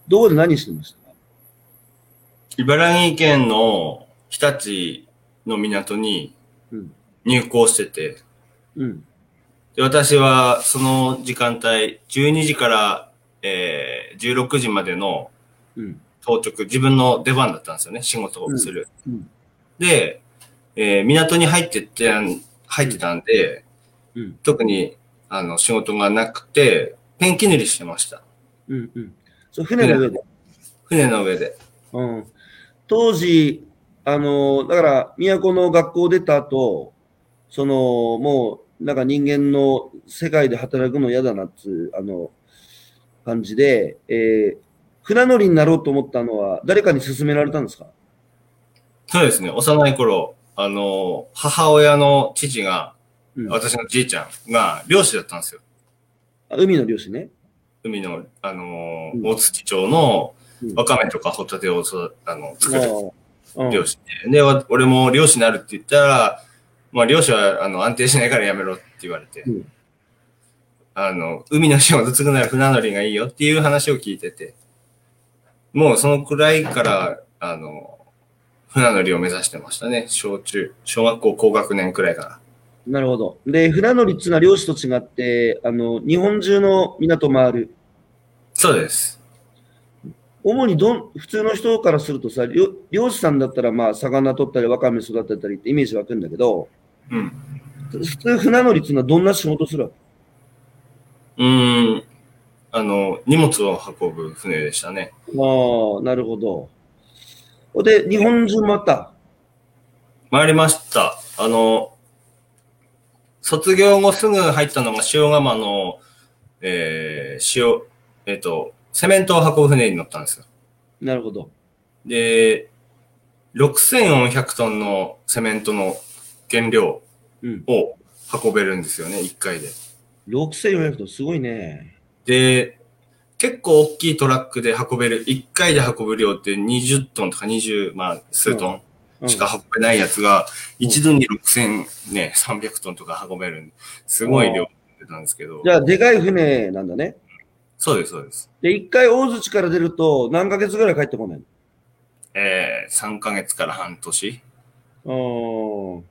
どこで何してました？か茨城県の日立の港にうん。入港してて、うん。で私はその時間帯、12時から、えー、16時までのうん。当直、自分の出番だったんですよね、仕事をする。うん。で、えー港に入ってって、入ってたんで、うん。特にあの仕事がなくて、ペンキ塗りしてました。うん。うん。そう、船の上で。船の上で。うん。当時、あの、だから、都の学校出た後、その、もう、なんか人間の世界で働くの嫌だなっつう、あの、感じで、えー、船乗りになろうと思ったのは、誰かに勧められたんですか？そうですね、幼い頃、あの、母親の父が、うん。私のじいちゃんが漁師だったんですよ。あ海の漁師ね。海の、あのーうん大槌町のうんわかめとかホタテを育あの作る漁師で、で、わ俺も漁師になるって言ったら、まあ漁師はあの安定しないからやめろって言われて、うんあの、海の仕事継ぐなら船乗りがいいよっていう話を聞いてて、もうそのくらいから、あの、船乗りを目指してましたね。小中、小学校高学年くらいから。なるほど。で、船乗りっていうのは漁師と違って、あの、日本中の港を回る。そうです。主にどん、普通の人からするとさ、漁漁師さんだったらまあ、魚取ったり、わかめ育てたりってイメージ湧くんだけど、うん。普通船乗りっていうのはどんな仕事するわけ？うーん。あの、荷物を運ぶ船でしたね。ああ、なるほど。で、日本中回った？回りました。あの、卒業後すぐ入ったのが塩釜の、えー、塩、えっ、と、セメントを運ぶ船に乗ったんですよ。なるほど。で、6400トンのセメントの原料うん。を運べるんですよね、1回で。6400とすごいね。で、結構大きいトラックで運べる、1回で運ぶ量って20トンとか20、まあ、数トン。しか運べないやつが、一度に6000ね、300トンとか運べるすごい量出たんですけどじ。ゃあ、でかい船なんだね。そうです、そうです。で、一回大槌から出ると何ヶ月ぐらい帰ってこないえー、3ヶ月から半年。のあ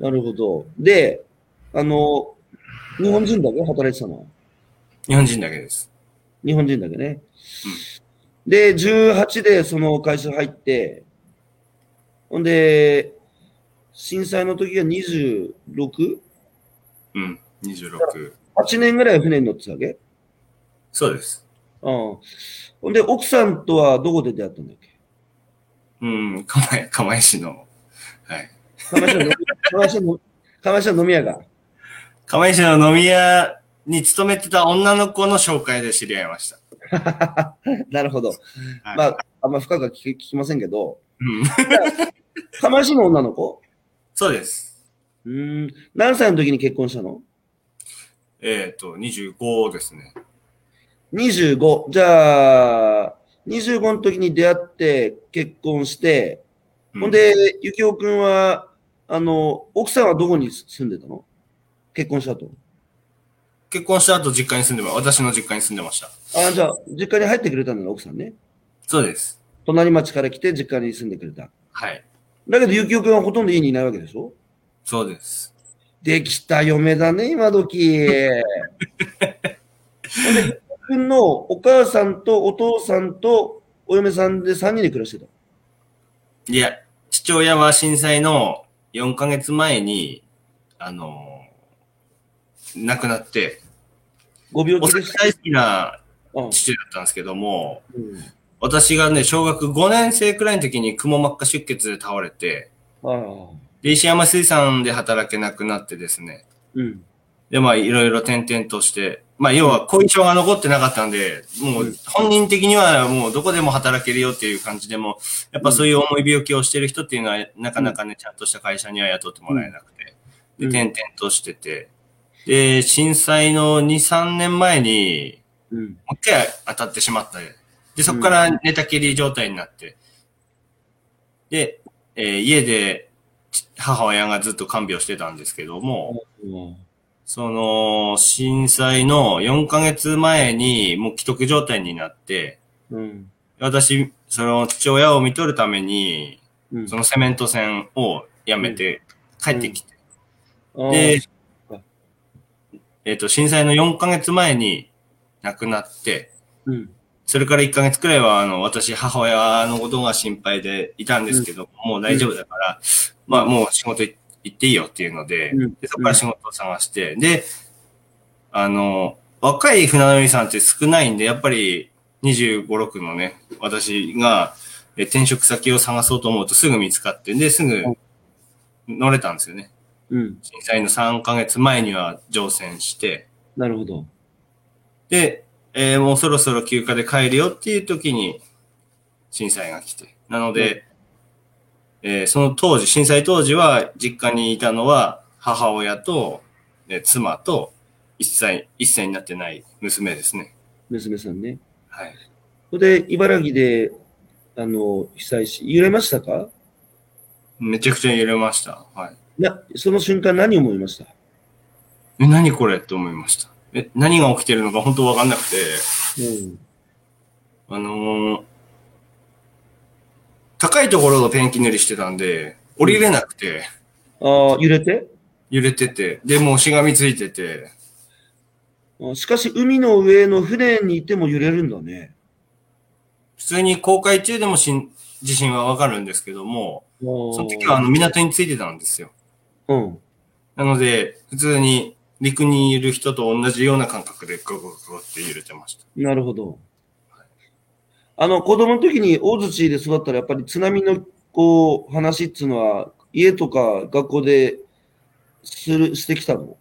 あ。なるほど。で、あの、日本人だけ？働いてたの？日本人だけです。日本人だけね。で、18でその会社入って、ほんで、震災の時が 26?8 うん、26。年ぐらい船に乗ってたわけ？そうです。うん。ほんで、奥さんとはどこで出会ったんだっけ？うん、釜石の、はい。釜石の釜石の釜石の飲み屋が？釜石の飲み屋に勤めてた女の子の紹介で知り合いました。<laughs> なるほど。はいまあ、あんま深くは聞き聞きませんけど、うん、釜石の女の子？そうです。うーん。何歳の時に結婚したの？えっ、と、25ですね。25。じゃあ、25の時に出会って結婚して、うほん、で、ゆきおくんは、あの、奥さんはどこに住んでたの？結婚したと。結婚した後実家に住んでま、私の実家に住んでました。あじゃあ、実家に入ってくれたんだね、奥さんね。そうです。隣町から来て実家に住んでくれた。はい。だけど、ゆきおくんはほとんど家にいないわけでしょ？そうです。できた嫁だね、今時。くんのお母さんとお父さんとお嫁さんで3人で暮らしてた？いや、父親は震災の4ヶ月前に、あの亡くなって、ご病お気で大好きなうん父だったんですけども、うん私がね、小学5年生くらいの時にくも膜下出血で倒れて。で、石山水産で働けなくなってですね。うん。で、まあ、いろいろ転々として、まあ、要は後遺症が残ってなかったんで、もう、本人的にはもうどこでも働けるよっていう感じでも、やっぱそういう重い病気をしてる人っていうのは、なかなかね、ちゃんとした会社には雇ってもらえなくて、で、うん転々としてて、で、震災の2、3年前に、うん。もう一回当たってしまった。で、そこから寝たきり状態になって、で、えー家でち母親がずっと看病してたんですけども、うん。その、震災の4ヶ月前にもう既得状態になって、うん。私、その父親を見とるために、うん。そのセメント船を辞めて帰ってきて、ああでえっ、と、震災の4ヶ月前に亡くなって、うん。それから1ヶ月くらいは、あの、私、母親のことが心配でいたんですけど、もう大丈夫だから、まあ、もう仕事い行っていいよっていうので、うんでそこから仕事を探して、で、あの、若い船乗りさんって少ないんで、やっぱり25、6のね、私がえ転職先を探そうと思うとすぐ見つかって、で、すぐ乗れたんですよね。うん。震災の3ヶ月前には乗船して、なるほど。で、えーもうそろそろ休暇で帰るよっていう時に震災が来て。なので、えーその当時、震災当時は実家にいたのは母親と、えー妻と1歳、1歳になってない娘ですね。娘さんね。はい。それで、茨城で、あの、被災し、揺れましたか？めちゃくちゃ揺れました。はい。な、その瞬間何を思いました？え、何これって思いました。え、何が起きてるのか本当わかんなくて、うん。あのー高いところのペンキ塗りしてたんで、降りれなくて、ああ、揺れて？揺れてて、で、もうしがみついてて、あしかし、海の上の船にいても揺れるんだね。普通に航海中でもしん地震はわかるんですけども、そその時はあの港についてたんですよ。うん。なので、普通に陸にいる人と同じような感覚でゴゴゴゴって揺れてました。なるほど。あの、子供の時に大槌で育ったら、やっぱり津波の、こう、話っていうのは、家とか学校でする、してきたの？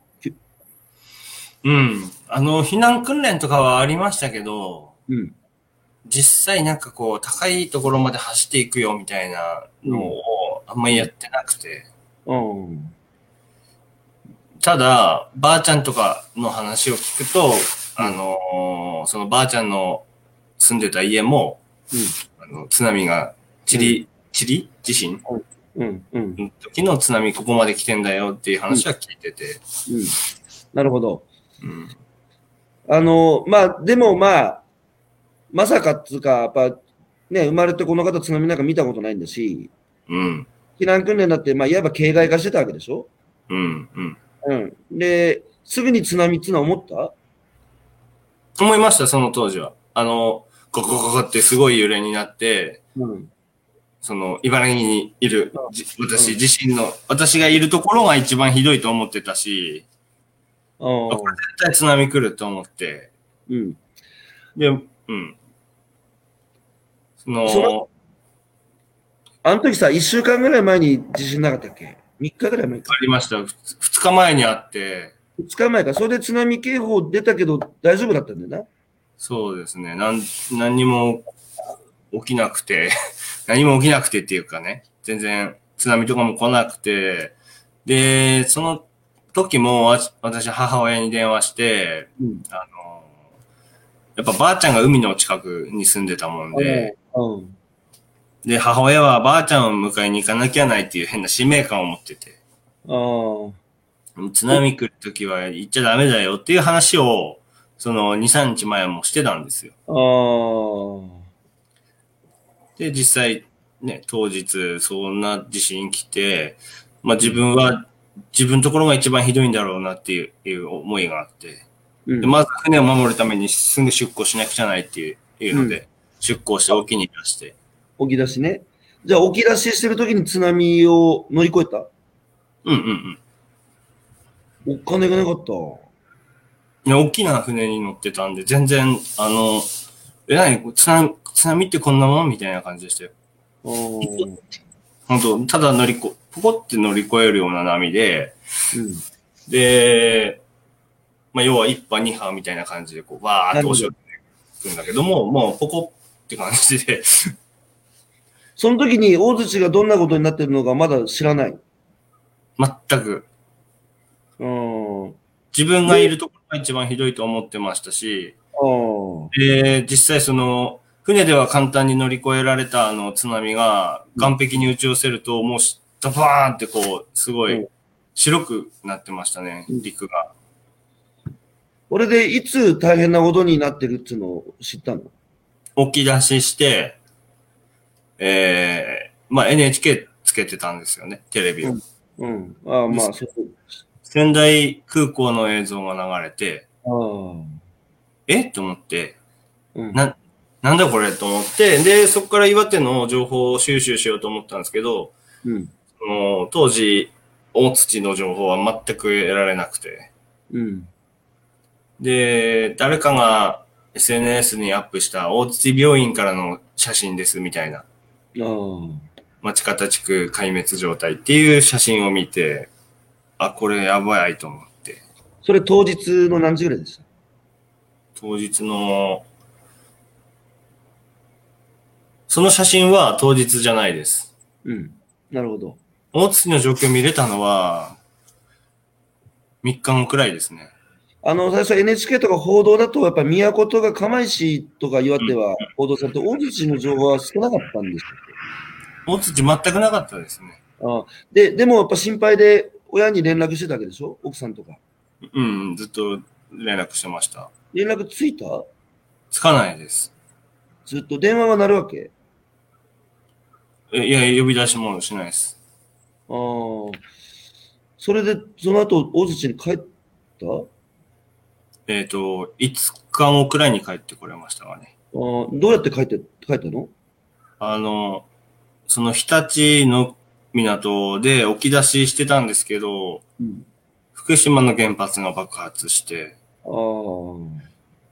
うん。あの、避難訓練とかはありましたけど、うん。実際なんかこう、高いところまで走っていくよみたいなのをあんまりやってなくて、うん。ただ、ばあちゃんとかの話を聞くと、あのーそのばあちゃんの住んでた家も、あの津波が散りチリ地震？うん、うん、の時の津波ここまで来てんだよっていう話は聞いてて。うん。なるほど。うん。あの、まあ、でもまあ、まさかっつうか、やっぱ、ね、生まれてこの方津波なんか見たことないんだし、うん。避難訓練だって、まあ、いわば形骸化してたわけでしょ？うん。うん。うん。で、すぐに津波っつうのは思った？思いました、その当時は。あの、ゴコゴコってすごい揺れになって、うん。その、茨城にいる、うん自身の、私がいるところが一番ひどいと思ってたし、ああ。絶対津波来ると思って、うん。で、うん。その、そのあの時さ、一週間ぐらい前に地震なかったっけ？?3 日ぐらい前か。ありました。ふ二日前にあって、2日前か。それで津波警報出たけど大丈夫だったんだよな。そうですね。なん、何にも起きなくて、<laughs> 何も起きなくてっていうかね、全然津波とかも来なくて、で、その時もわ私母親に電話して、うん。あの、やっぱばあちゃんが海の近くに住んでたもんで、うん。で、母親はばあちゃんを迎えに行かなきゃないっていう変な使命感を持ってて、ああ。津波来る時は行っちゃダメだよっていう話を、その2、3日前もしてたんですよ。ああ。で、実際、ね、当日、そんな地震来て、まあ自分は、自分のところが一番ひどいんだろうなっていういう思いがあって、うんでまず船を守るためにすぐ出港しなくちゃないっていういうので、出港して沖に出して、起き出しね。じゃあ、起き出ししてる時に津波を乗り越えた？うんうんうん。お金がなかった？いや、大きな船に乗ってたんで、全然、あの、え、なに津波、津波ってこんなもんみたいな感じでしたよ。あー本当ただ乗りこ、ポコって乗り越えるような波で、うん。で、まあ、要は一波二波みたいな感じで、こう、わーって押し寄せてくんだけども、もう、ポコって感じで、その時に大槌がどんなことになってるのかまだ知らない。全く、うん。あ自分がいるところが一番ひどいと思ってましたし、あ。で、実際その、船では簡単に乗り越えられたあの津波が岸壁に打ち寄せると、もうしドバーンってこう、すごいうん白くなってましたね、うん陸が。俺でいつ大変なことになってるっていうのを知ったの？起き出しして、えー、まあ NHK つけてたんですよね、テレビを。うんうん。ああ、まあ、そう。仙台空港の映像が流れて、ああ。え？と思って、うん。な、なんだこれと思って、で、そこから岩手の情報を収集しようと思ったんですけど、うん。その当時、大土の情報は全く得られなくて。うん。で、誰かが SNS にアップした大土病院からの写真ですみたいな。ああ。町方地区壊滅状態っていう写真を見て、あ、これやばいと思って。それ当日の何時ぐらいでした？当日の、その写真は当日じゃないです。うん。なるほど。大津の状況見れたのは、3日後くらいですね。あの、最初 NHK とか報道だと、やっぱり都とか釜石とか岩手は報道されて、大槌の情報は少なかったんです大津全くなかったですね。よ。ああで、でもやっぱ心配で親に連絡してたわけでしょ？奥さんとか。うん、ずっと連絡してました。連絡ついた？つかないです。ずっと電話は鳴るわけ？えいや、呼び出しもしないです。ああ。それで、その後、大槌に帰った？あえっ、と、5日後くらいに帰ってこれましたがね。あどうやって帰って、帰ったの？あの、その日立の港で置き出ししてたんですけど、うん。福島の原発が爆発して。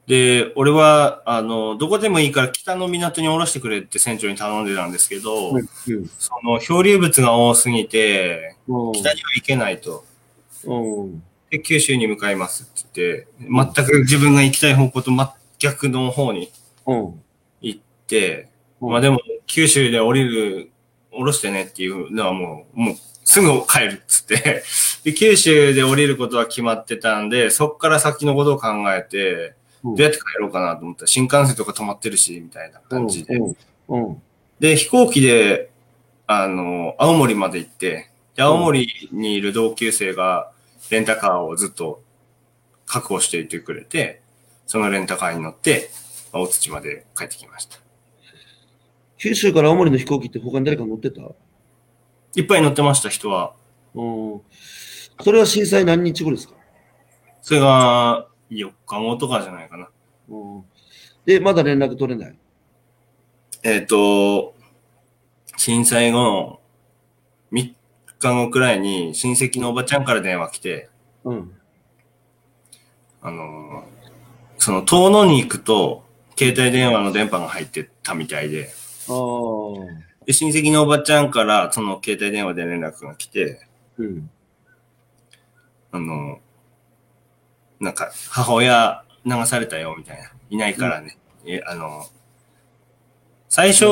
で、俺は、あの、どこでもいいから北の港に降ろしてくれって船長に頼んでたんですけど、うん。その漂流物が多すぎて、うん。北には行けないと。うん。で、九州に向かいますって言って、全く自分が行きたい方向と真逆の方にうん。行って、うんまあでも、九州で降りる、降ろしてねっていうのはもう、もう、すぐ帰るっつって、で、九州で降りることは決まってたんで、そっから先のことを考えて、うんどうやって帰ろうかなと思ったら、新幹線とか止まってるし、みたいな感じで。うん。うん。で、飛行機であの、青森まで行って、で青森にいる同級生がレンタカーをずっと確保していてくれて、そのレンタカーに乗って、大槌まで帰ってきました。九州から青森の飛行機って他に誰か乗ってた？いっぱい乗ってました、人は。うん。それは震災何日後ですか？それが4日後とかじゃないかな。うん。で、まだ連絡取れない？えっ、と、震災後の3日後くらいに親戚のおばちゃんから電話来て、うん。あの、その遠野に行くと、携帯電話の電波が入ってたみたいで、ああ。で、親戚のおばちゃんからその携帯電話で連絡が来て、うん。あの、なんか、母親流されたよ、みたいな。いないからね。え、あの、最初、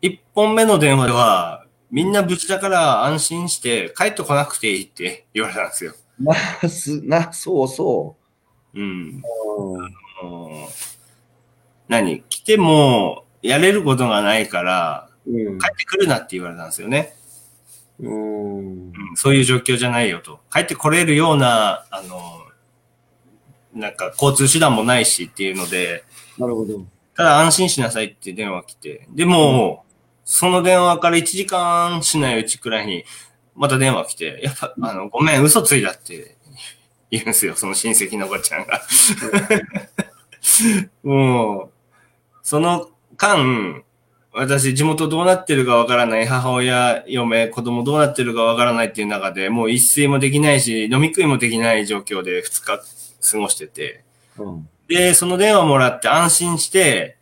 一本目の電話では、みんな無事だから安心して帰ってこなくていいって言われたんですよ。まあ、す、な、そうそうん。う。うん。あの何？来ても、やれることがないから、うん帰ってくるなって言われたんですよね。うん。うん、そういう状況じゃないよと。帰ってこれるような、あの、なんか交通手段もないしっていうので、なるほど。ただ安心しなさいって電話来て。でも、その電話から1時間しないうちくらいに、また電話来て、やっぱ、あの、ごめん、嘘ついたって言うんですよ、その親戚のおばちゃんが。<laughs> もう、その間、私、地元どうなってるかわからない、母親、嫁、子供どうなってるかわからないっていう中で、もう一睡もできないし、飲み食いもできない状況で2日過ごしてて、うん。で、その電話もらって安心して、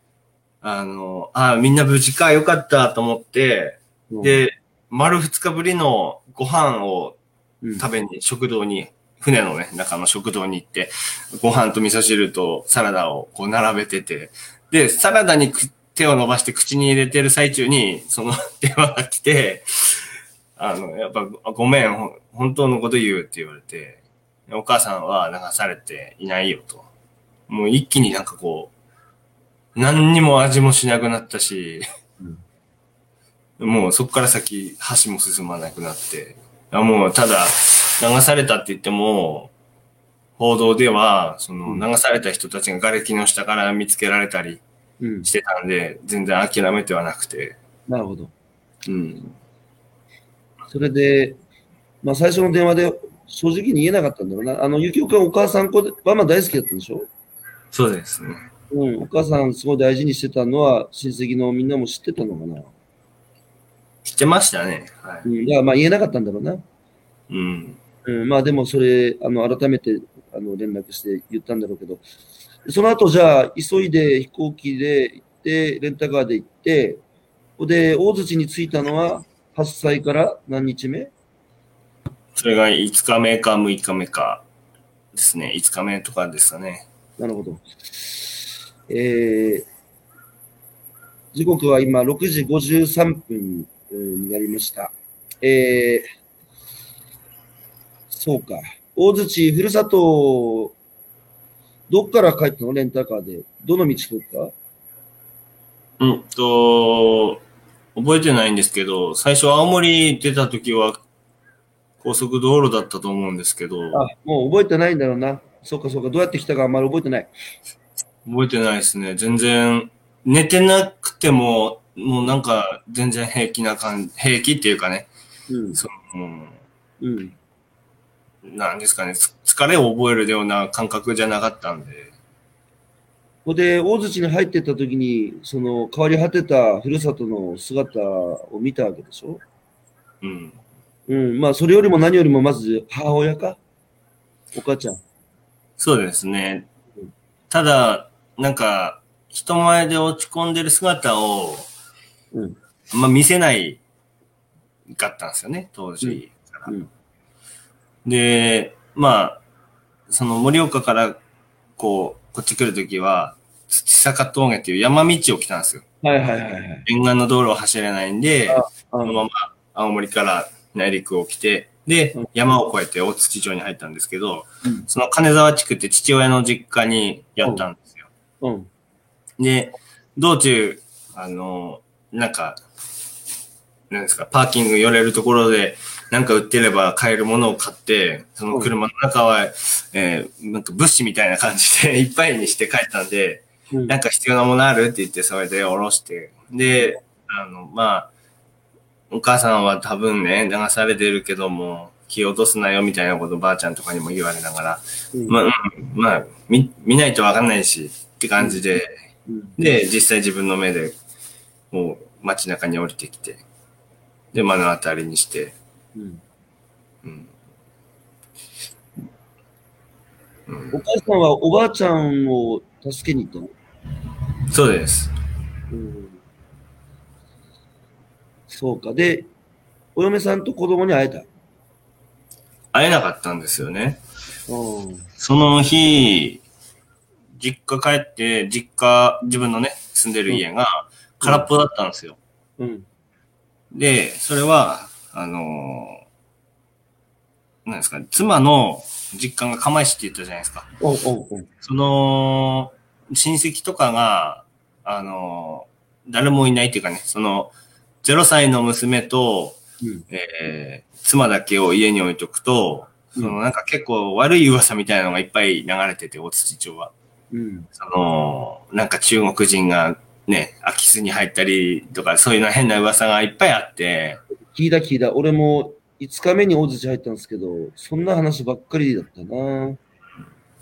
あの、あみんな無事か、よかったと思って、うん、で、丸2日ぶりのご飯をうん、食べに、食堂に、船のね、中の食堂に行って、ご飯と味噌汁とサラダをこう並べてて、で、サラダにく手を伸ばして口に入れてる最中に、その <laughs> 電話が来て、あの、やっぱ、ごめん本当のこと言うって言われて、お母さんは流されていないよと。もう一気になんかこう、何にも味もしなくなったし、もうそこから先、箸も進まなくなって、あもうただ、流されたって言っても、報道では、その流された人たちが瓦礫の下から見つけられたりうん。してたんで、全然諦めてはなくて、なるほど。うん。それで、まあ最初の電話で正直に言えなかったんだろうな。あの、ゆきおくんお母さん子で、ママ大好きだったんでしょ？そうですね。うん。お母さんすごい大事にしてたのは親戚のみんなも知ってたのかな？知ってましたね。はうん。だからまあ言えなかったんだろうな。い。うん。うん。まあでもそれ、あの、改めて、あの、連絡して言ったんだろうけど、その後じゃあ、急いで飛行機で行って、レンタカーで行って、で大槌に着いたのは発災から何日目？それが5日目か6日目かですね。5日目とかですかね。なるほど。えー、時刻は今6時53分えーになりました。えー、そうか。大槌、ふるさと、どっから帰ったのレンタカーで？どの道通った？うんと、覚えてないんですけど、最初青森出た時は高速道路だったと思うんですけど、あ、もう覚えてないんだろうな。そうかそうか。どうやって来たかあんまり覚えてない。覚えてないですね。全然、寝てなくても、もうなんか全然平気な感じ、平気っていうかね、うん。その、うん。なんですかね、つ疲れを覚えるような感覚じゃなかったんで、ここで大槌に入ってった時に、その変わり果てたふるさとの姿を見たわけでしょ？うん。うん。まあ、それよりも何よりもまず母親か？お母ちゃん。そうですね。ただ、なんか、人前で落ち込んでる姿を、うん。あんま見せないかったんですよね、当時から。うん。で、まあ、その盛岡から、こう、こっち来るときは、土坂峠っていう山道を来たんですよ。はいはいはいはい。沿岸の道路を走れないんで、あそのまま青森から内陸を来て、でうん、山を越えて大槌町に入ったんですけど、うんその金沢地区って父親の実家にやったんで。うん。で、道中、あの、なんか、なんですか、パーキング寄れるところで、なんか売ってれば買えるものを買って、その車の中は、えーなんか物資みたいな感じで <laughs> いっぱいにして帰ったんで、うん。なんか必要なものあるって言って、それで下ろして。で、あの、まあ、お母さんは多分ね、流されてるけども、気を落とすなよみたいなことばあちゃんとかにも言われながら、うん。まあ、うん。まあ、見、見ないとわかんないし、って感じで、うんで、実際自分の目で、もう街中に降りてきて、で、目の当たりにして、うんうん。お母さんはおばあちゃんを助けに行ったの？そうです。うんそうか。で、お嫁さんと子供に会えた？会えなかったんですよね。うん。その日、実家帰って、実家、自分のね、住んでる家が空っぽだったんですよ。うん。で、それは、あのーなんですか、妻の実家が釜石って言ったじゃないですか。おうおその、親戚とかが、あのー誰もいないっていうかね、その、0歳の娘と、うん。えー妻だけを家に置いとくと、そのなんか結構悪い噂みたいなのがいっぱい流れてて、大槌町は。うん。その、なんか中国人がね、空き巣に入ったりとか、そういうの変な噂がいっぱいあって、聞いた聞いた。俺も5日目に大槌入ったんですけど、そんな話ばっかりだったな。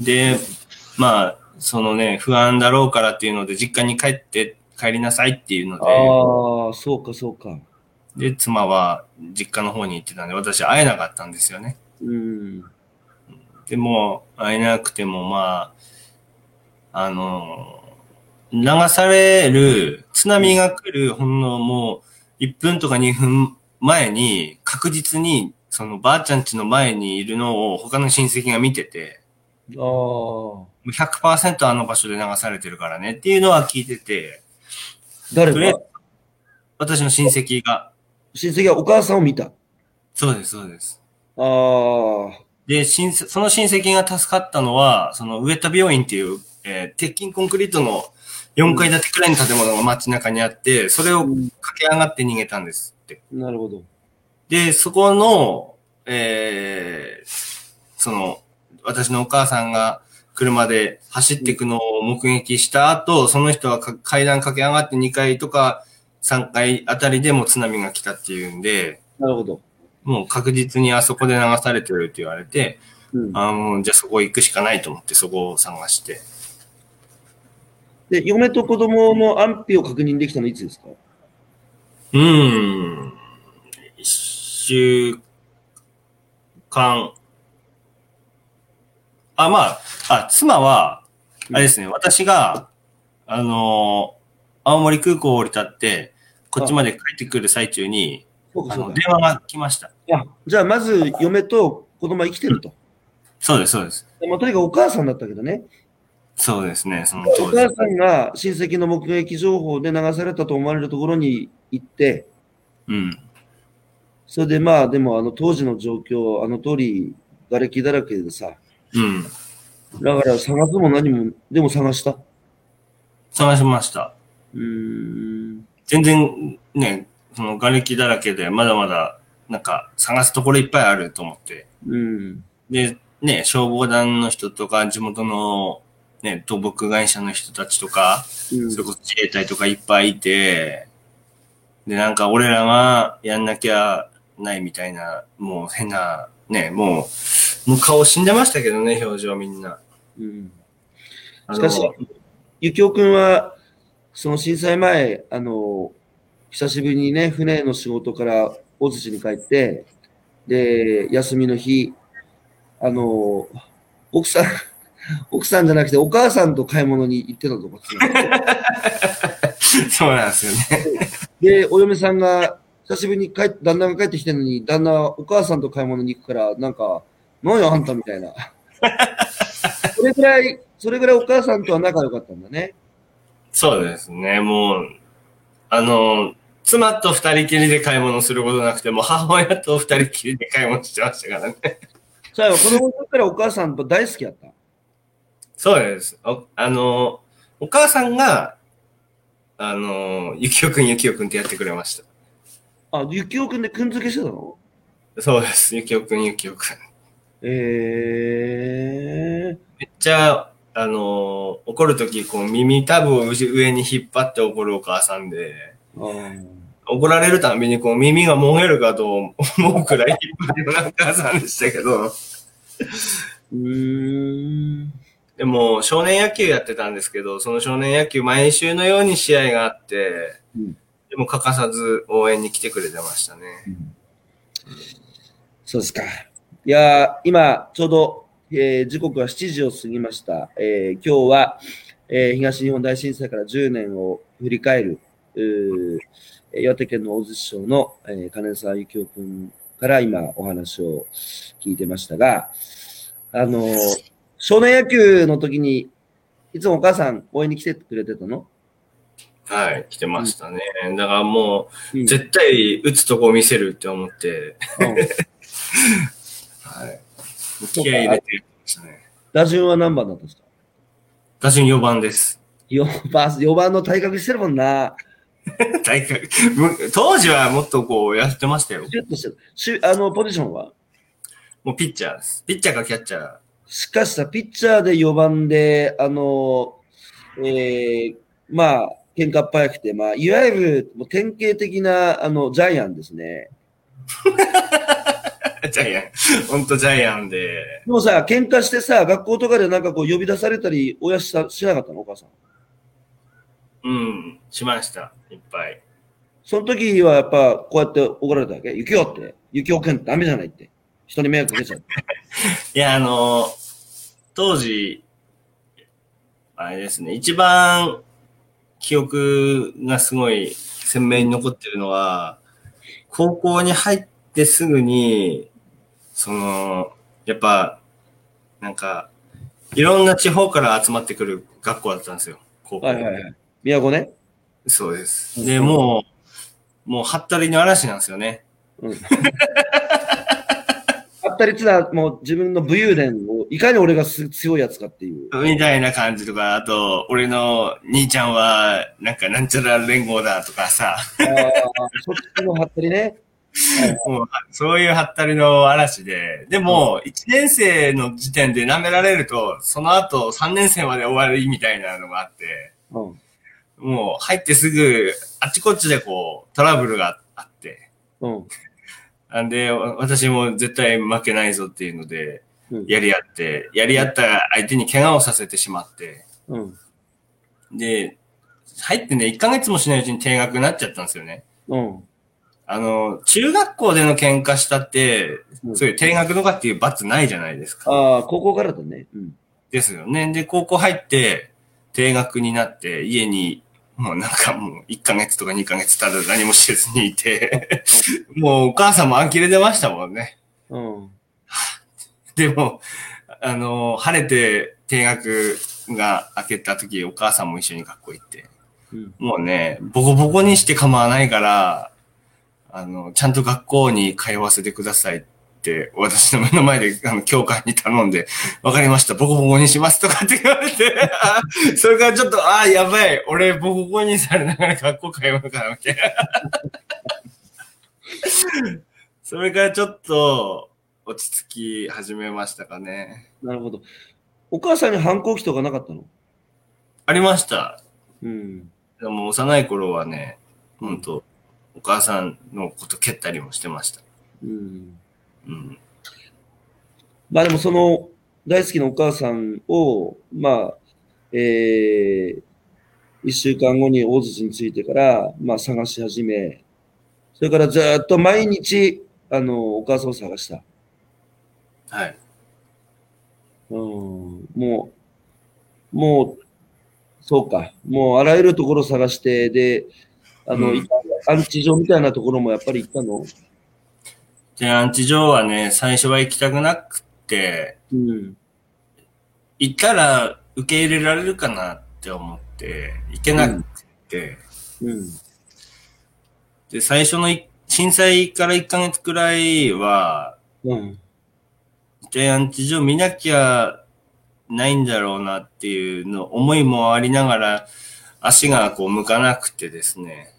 で、まあ、そのね、不安だろうからっていうので、実家に帰って、帰りなさいっていうのああ、そうかそうか。で、で、妻は実家の方に行ってたんで、私会えなかったんですよね。うん。でも、会えなくても、まあ、あの、流される、津波が来るほんのもう1分とか2分前に、確実に、そのばあちゃん家の前にいるのを他の親戚が見てて、ああ。もう100%あの場所で流されてるからねっていうのは聞いてて、誰が？私の親戚が、親戚はお母さんを見た。そうです、そうです。ああ。で、その親戚が助かったのは、その上田病院っていう、えー鉄筋コンクリートの4階建てくらいの建物が街中にあって、それを駆け上がって逃げたんですって。なるほど。で、そこの、えーその、私のお母さんが車で走っていくのを目撃した後、その人はか階段駆け上がって2階とか3階あたりでも津波が来たっていうんで、なるほど。もう確実にあそこで流されてるって言われて、うん、あもうじゃあそこ行くしかないと思ってそこを探して。で、嫁と子供の安否を確認できたのいつですか？うーん。一週間。あ、まあ、あ、妻は、あれですね、私が、あのー青森空港を降り立って、こっちまで帰ってくる最中に、電話が来ました。あじゃあ、まず嫁と子供は生きてると。そうです、そうです。まあ、とにかくお母さんだったけどね。そうですね、そのお母。さんが親戚の目撃情報で流されたと思われるところに行って、うん。それでまあ、でもあの当時の状況、あの通り、瓦礫だらけでさ、うん。だから探すも何も、でも探した。う探しました。ーん。全然ね、その瓦礫だらけで、まだまだ、なんか、探すところいっぱいあると思って。うん。で、ね、消防団の人とか、地元の、ね、倒木会社の人たちとか、うんそれこそ自衛隊とかいっぱいいて、で、なんか俺らがやんなきゃないみたいな、もう変な、ね、もう、もう顔死んでましたけどね、表情みんな。うん。しかしゆきおくんは、その震災前、あの、久しぶりにね、船の仕事から大槌に帰って、で、休みの日、あの、奥さん、<laughs> 奥さんじゃなくてお母さんと買い物に行ってたとかって言ってたそうなんですよね。で、お嫁さんが、久しぶりに帰っ旦那が帰ってきてるのに、旦那、お母さんと買い物に行くから、なんか、何よ、あんたみたいな。<laughs> それぐらい、それぐらいお母さんとは仲良かったんだね。そうですね、もう、あの、妻と二人きりで買い物することなくても、母親と二人きりで買い物してましたからね。最後、子供の時からお母さんと大好きやった。そうです。おあの、お母さんが、あの、ゆきおくんゆきおくんってやってくれました。あ、ゆきおくんでくんづけしてたの？そうです。ゆきおくん、ゆきおくん。ええめっちゃ、あのー怒るとき、こう、耳たぶを上に引っ張って怒るお母さんで、怒られるたびに、こう、耳がもげるかと思うくらい引っさんでしたけど、うーん。でも、少年野球やってたんですけど、その少年野球、毎週のように試合があって、うんでも欠かさず応援に来てくれてましたね。そうですか。いやー今、ちょうど、えー時刻は7時を過ぎました。えー今日は、えー東日本大震災から10年を振り返る、岩手県の大槌町の、えー金沢幸雄君から今お話を聞いてましたが、あのー少年野球の時に、いつもお母さん応援に来てくれてたの、はい、来てましたね。だからもうんう、絶対打つとこ見せるって思って、うん <laughs> はい。気合い入れてましたね。打順は何番だったんですか？打順4番です。4番、4番の体格してるもんな。<laughs> 大会、む当時はもっとこうやってましたよ。シュッとしてる。あの、ポジションは？もうピッチャーです。ピッチャーかキャッチャー。しかしさ、ピッチャーで4番で、あの、えー、まあ、喧嘩っ早くて、まあ、いわゆるもう典型的な、あの、ジャイアンですね。<laughs> ジャイアン。ほんとジャイアンで。でもさ、喧嘩してさ、学校とかでなんかこう呼び出されたり、親しさしなかったの？お母さん。うん、しました。いっぱい。その時はやっぱ、こうやって怒られたわけ？ゆきおって？ゆきおくんダメじゃないって？人に迷惑かけちゃう。<laughs> いや、あの、当時、あれですね、一番記憶がすごい鮮明に残ってるのは、高校に入ってすぐに、その、やっぱ、なんか、いろんな地方から集まってくる学校だったんですよ、高校。はいはいはい。宮古ね。そうです。で、もう、もう、はったりの嵐なんですよね。うん。<laughs> あったりつはもう自分の武勇伝を、いかに俺がす強いやつかっていう。みたいな感じとか、あと、俺の兄ちゃんは、なんか、なんちゃら連合だとかさ、ああ、そっちのはったりね。<laughs> もう、そういうはったりの嵐で、でも、1年生の時点で舐められると、その後3年生まで終わりみたいなのがあって、うん。もう入ってすぐ、あっちこっちでこう、トラブルがあって、うん。なんで、わ私も絶対負けないぞっていうので、うんやり合って、やり合った相手に怪我をさせてしまって、うん。で、入ってね、1ヶ月もしないうちに定額になっちゃったんですよね。うん。あの、中学校での喧嘩したって、うんそういう定額とかっていう罰ないじゃないですか。ああ、高校からだね。うん。ですよね。で、高校入って、定額になって、家に、もうなんかもう1ヶ月とか2ヶ月ただ何もせずにいて、もうお母さんも呆れてましたもんね。うん。でも、あの、晴れて定額が明けた時、お母さんも一緒に学校行って、うん。もうね、ボコボコにして構わないから、あの、ちゃんと学校に通わせてくださいって、私の目の前で、あの、教官に頼んで、わかりました、ボコボコにしますとかって言われて、あ <laughs> それからちょっと、ああ、やばい、俺、ボコボコにされながら学校通うのかな、みたいな。<laughs> それからちょっと、落ち着き始めましたかね。なるほど。お母さんに反抗期とかなかったの？ありました。うん。でも幼い頃はね、本当お母さんのこと蹴ったりもしてました。うん。うん。まあでもその大好きなお母さんを、まあ、えー、一週間後に大槌についてから、まあ探し始め、それからずっと毎日、あの、お母さんを探した。はい。うん、もう、もう、そうか。もうあらゆるところ探して、で、あの、うんアンチ場みたいなところもやっぱり行ったの？で、アンチ上はね、最初は行きたくなくって、うん。行ったら受け入れられるかなって思って、行けなくて、うん。で、最初の震災から1ヶ月くらいは、うん。で、アンチ上見なきゃないんだろうなっていうの、思いもありながら、足がこう向かなくてですね。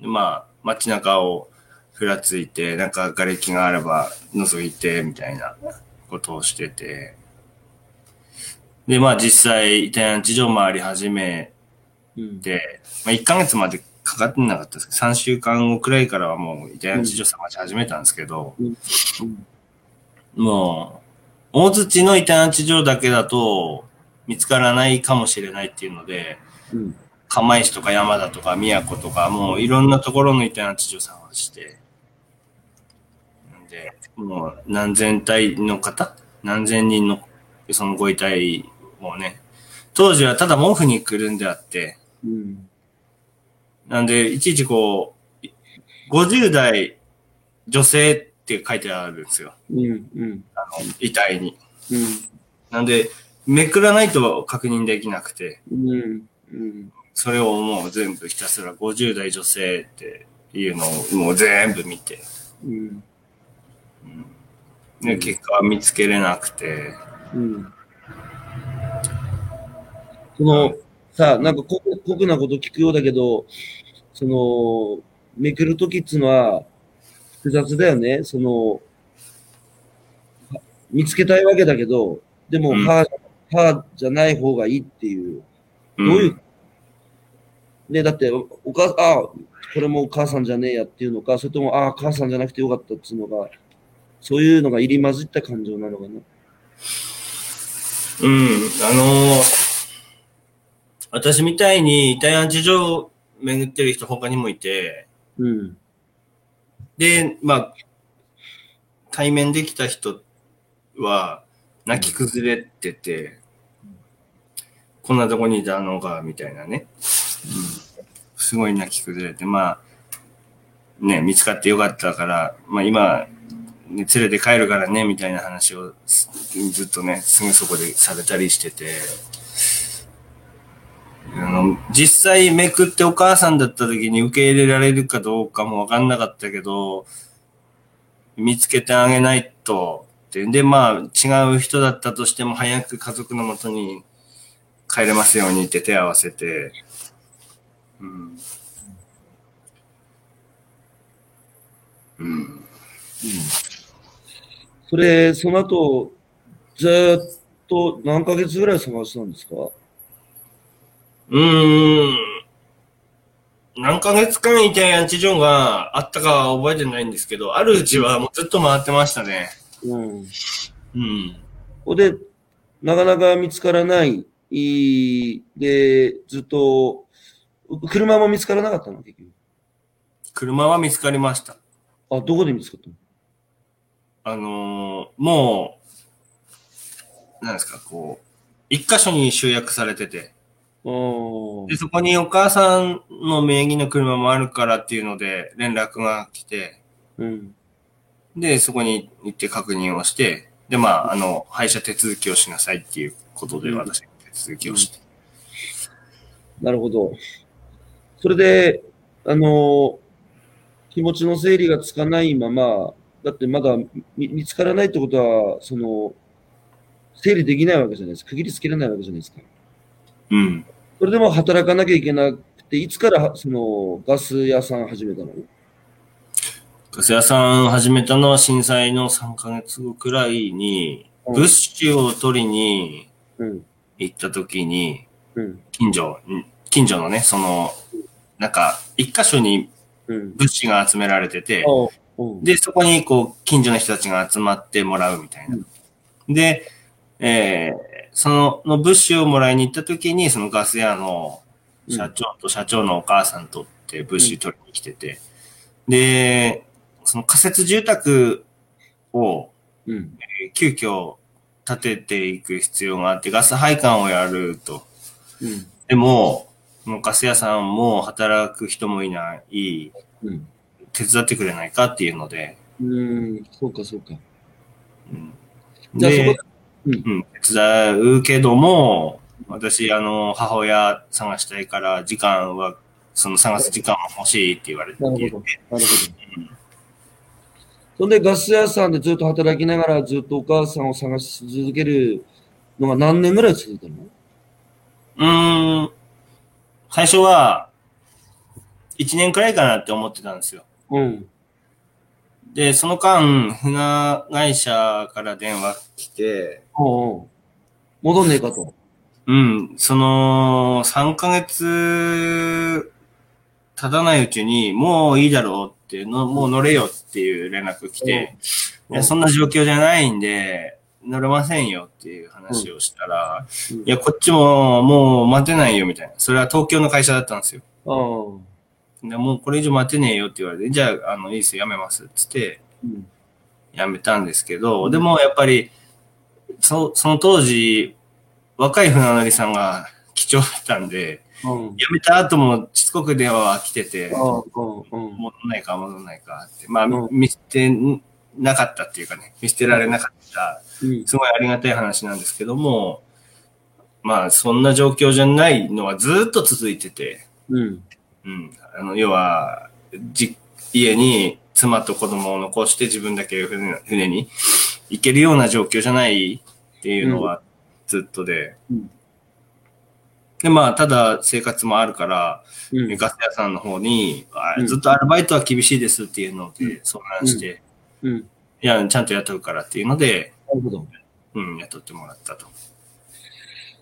まあ、街中をふらついて、なんか瓦礫があれば覗いて、みたいなことをしてて。で、まあ実際、イタリアン地上回り始めうん。て、まあ1ヶ月までかかってなかったですけど、3週間後くらいからはもうイタリアン地上探し始めたんですけど、うんもう、大槌のイタリアン地上だけだと見つからないかもしれないっていうので、うん。釜石とか山田とか宮古とか、もういろんなところのイタリアン地上探して、で、もう何千体の方？何千人のそのご遺体をね、当時はただ毛布にくるんであって、うん。なんで、いちいちこう、50代女性って書いてあるんですよ。うん。うん。あの、遺体に。うん。なんで、めくらないと確認できなくて、うん。うん。それをもう全部ひたすら50代女性っていうのをもう全部見て、うん。で結果は見つけれなくて、うん。その、さあ、なんか酷酷なこと聞くようだけど、その、めくるときっつうのは、複雑だよね。その、は見つけたいわけだけど、でも、うん。歯、歯じゃない方がいいっていう。どういう、ね、だって、おお母ああ、これもお母さんじゃねえやっていうのか、それとも、ああ、母さんじゃなくてよかったっていうのが、そういうのが入り混じった感情なのかな。うん、あのー私みたいにイタリアン事情を巡ってる人他にもいて、うん。で、まあ、対面できた人は泣き崩れてて、こんなとこにいたのか、みたいなね。すごい泣き崩れて、まあ、ね、見つかってよかったから、まあ今、ね、連れて帰るからね、みたいな話をずっとね、すぐそこでされたりしてて、あの、実際めくってお母さんだった時に受け入れられるかどうかもわかんなかったけど、見つけてあげないと、ってで、まあ、違う人だったとしても早く家族のもとに帰れますようにって手を合わせて、うん。うん。それ、その後、ずーっと何ヶ月ぐらい探したんですか？うーん。何ヶ月間イタリアン地上があったかは覚えてないんですけど、あるうちはもうずっと回ってましたね。うん。うん。ほんで、なかなか見つからない。いいで、ずっと、う車も見つからなかったの？結局。車は見つかりました。あ、どこで見つかったの？あのーもう、なんですか、こう、一箇所に集約されてて、で、そこにお母さんの名義の車もあるからっていうので連絡が来て、うん。で、そこに行って確認をして、で、まあ、あの、廃車手続きをしなさいっていうことでうん私、手続きをして。なるほど。それで、あの、気持ちの整理がつかないまま、だってまだ見見つからないってことは、その、整理できないわけじゃないですか。区切りつけれないわけじゃないですか。うん。それでも働かなきゃいけなくて、いつからそのガス屋さん始めたの？ガス屋さん始めたのは震災の3ヶ月後くらいに、うん物資を取りにうん。行った時に、うん。近所、ん近所のね、その、なんか、一箇所にうん。物資が集められてて。で、そこにこう、近所の人たちが集まってもらうみたいな。で、えー、そのの物資をもらいに行った時に、そのガス屋の社長と社長のお母さんとって物資取りに来てて、で、その仮設住宅を、うん。えー急遽建てていく必要があって、ガス配管をやると。うん。でも、ガス屋さんも働く人もいない、うん。手伝ってくれないかっていうので、うん。そうか、そうか。うんでで、うん、手伝うけども、私、あの、母親探したいから、時間は、その探す時間も欲しいって言われて、なるほど。なるほど。そんで、ガス屋さんでずっと働きながら、ずっとお母さんを探し続けるのが何年ぐらい続いたの？うーん、最初は、1年くらいかなって思ってたんですよ。うん。で、その間、船会社から電話来て、おうおう戻んねえかと。うん、その、3ヶ月経たないうちに、もういいだろうっての、もう乗れよっていう連絡来て、いや、そんな状況じゃないんで、乗れませんよっていう話をしたら、うんいや、こっちももう待てないよみたいな。それは東京の会社だったんですよ。でもうこれ以上待てねえよって言われて、じゃあ、あの、いいですよ、やめますっつって、うん。やめたんですけど、でもやっぱり、そその当時、若い船乗りさんが貴重だったんで、うん。辞めた後もしつこく電話は来てて、ああ、うん。うん。戻んないか戻んないかって、まあ、うん見捨てなかったっていうかね、見捨てられなかった、うん。すごいありがたい話なんですけども、まあ、そんな状況じゃないのはずっと続いてて、うん。うん。あの、要は、じ、家に妻と子供を残して自分だけ船船に行けるような状況じゃないっていうのはずっとで。うんで、まあ、ただ生活もあるから、うん。ガス屋さんの方に、ずっとアルバイトは厳しいですっていうので相談して、うん。いや、ちゃんと雇うからっていうので、なるほど。うん、雇ってもらったと。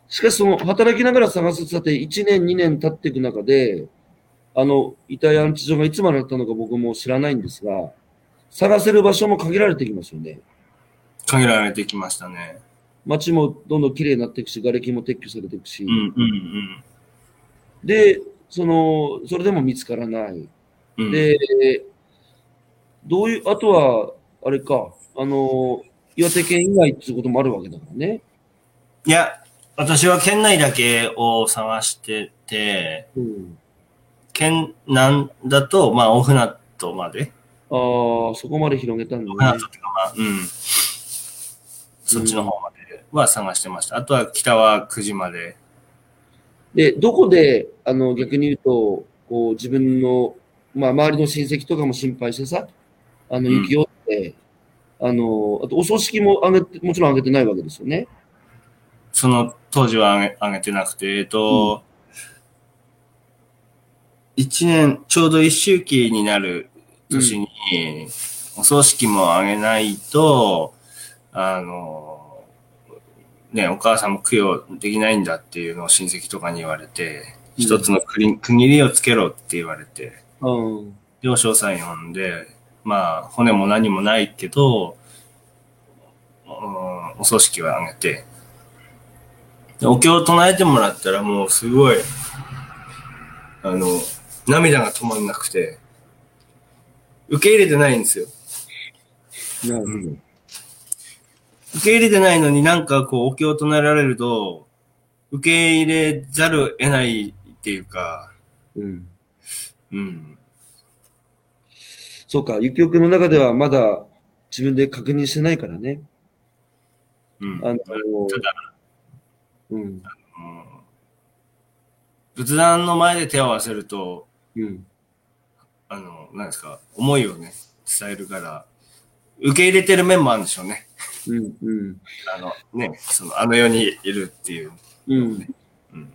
しかし、その、働きながら探すって、1年、2年経っていく中で、あの、遺体安置所がいつまでだったのか僕も知らないんですが、探せる場所も限られてきますよね。限られてきましたね。街もどんどん綺麗になっていくし、瓦礫も撤去されていくし、うん、うん、で、その、それでも見つからない。うん。うん、で、どういう、あとは、あれか、あの、岩手県以外っていうこともあるわけだからね。いや、私は県内だけを探してて、うん。県南だと、まあ、大船渡まで。ああ、そこまで広げたんだ大船ね渡。っていうか、まあ、うん。そっちの方までは探してました。あとは北は9時まで。で、どこで、あの、逆に言うと、こう、自分の、まあ、周りの親戚とかも心配してさ、あの、うん雪をって、あの、あと、お葬式もあげて、もちろんあげてないわけですよね。その当時はあげあげてなくて、えっと、一、年、ちょうど一周期になる年に、お葬式もあげないと、あの、ね、お母さんも供養できないんだっていうのを親戚とかに言われて、うん。一つの区切区切りをつけろって言われて、うん。で、お詳細読んで、まあ、骨も何もないけど、うんお葬式はあげて、でお経を唱えてもらったらもうすごい、あの、涙が止まんなくて、受け入れてないんですよ。なるほど。受け入れてないのになんかこう、お経を唱えられると、受け入れざるを得ないっていうか、うん。うん。そうか、ゆきおくんの中ではまだ自分で確認してないからね。うん。あの、ただ、うん。うん仏壇の前で手を合わせると、うん。あの、なんですか、思いをね、伝えるから、受け入れてる面もあるんでしょうね。うん。うん。あの、ね、その、あの世にいるっていう。うん。うん。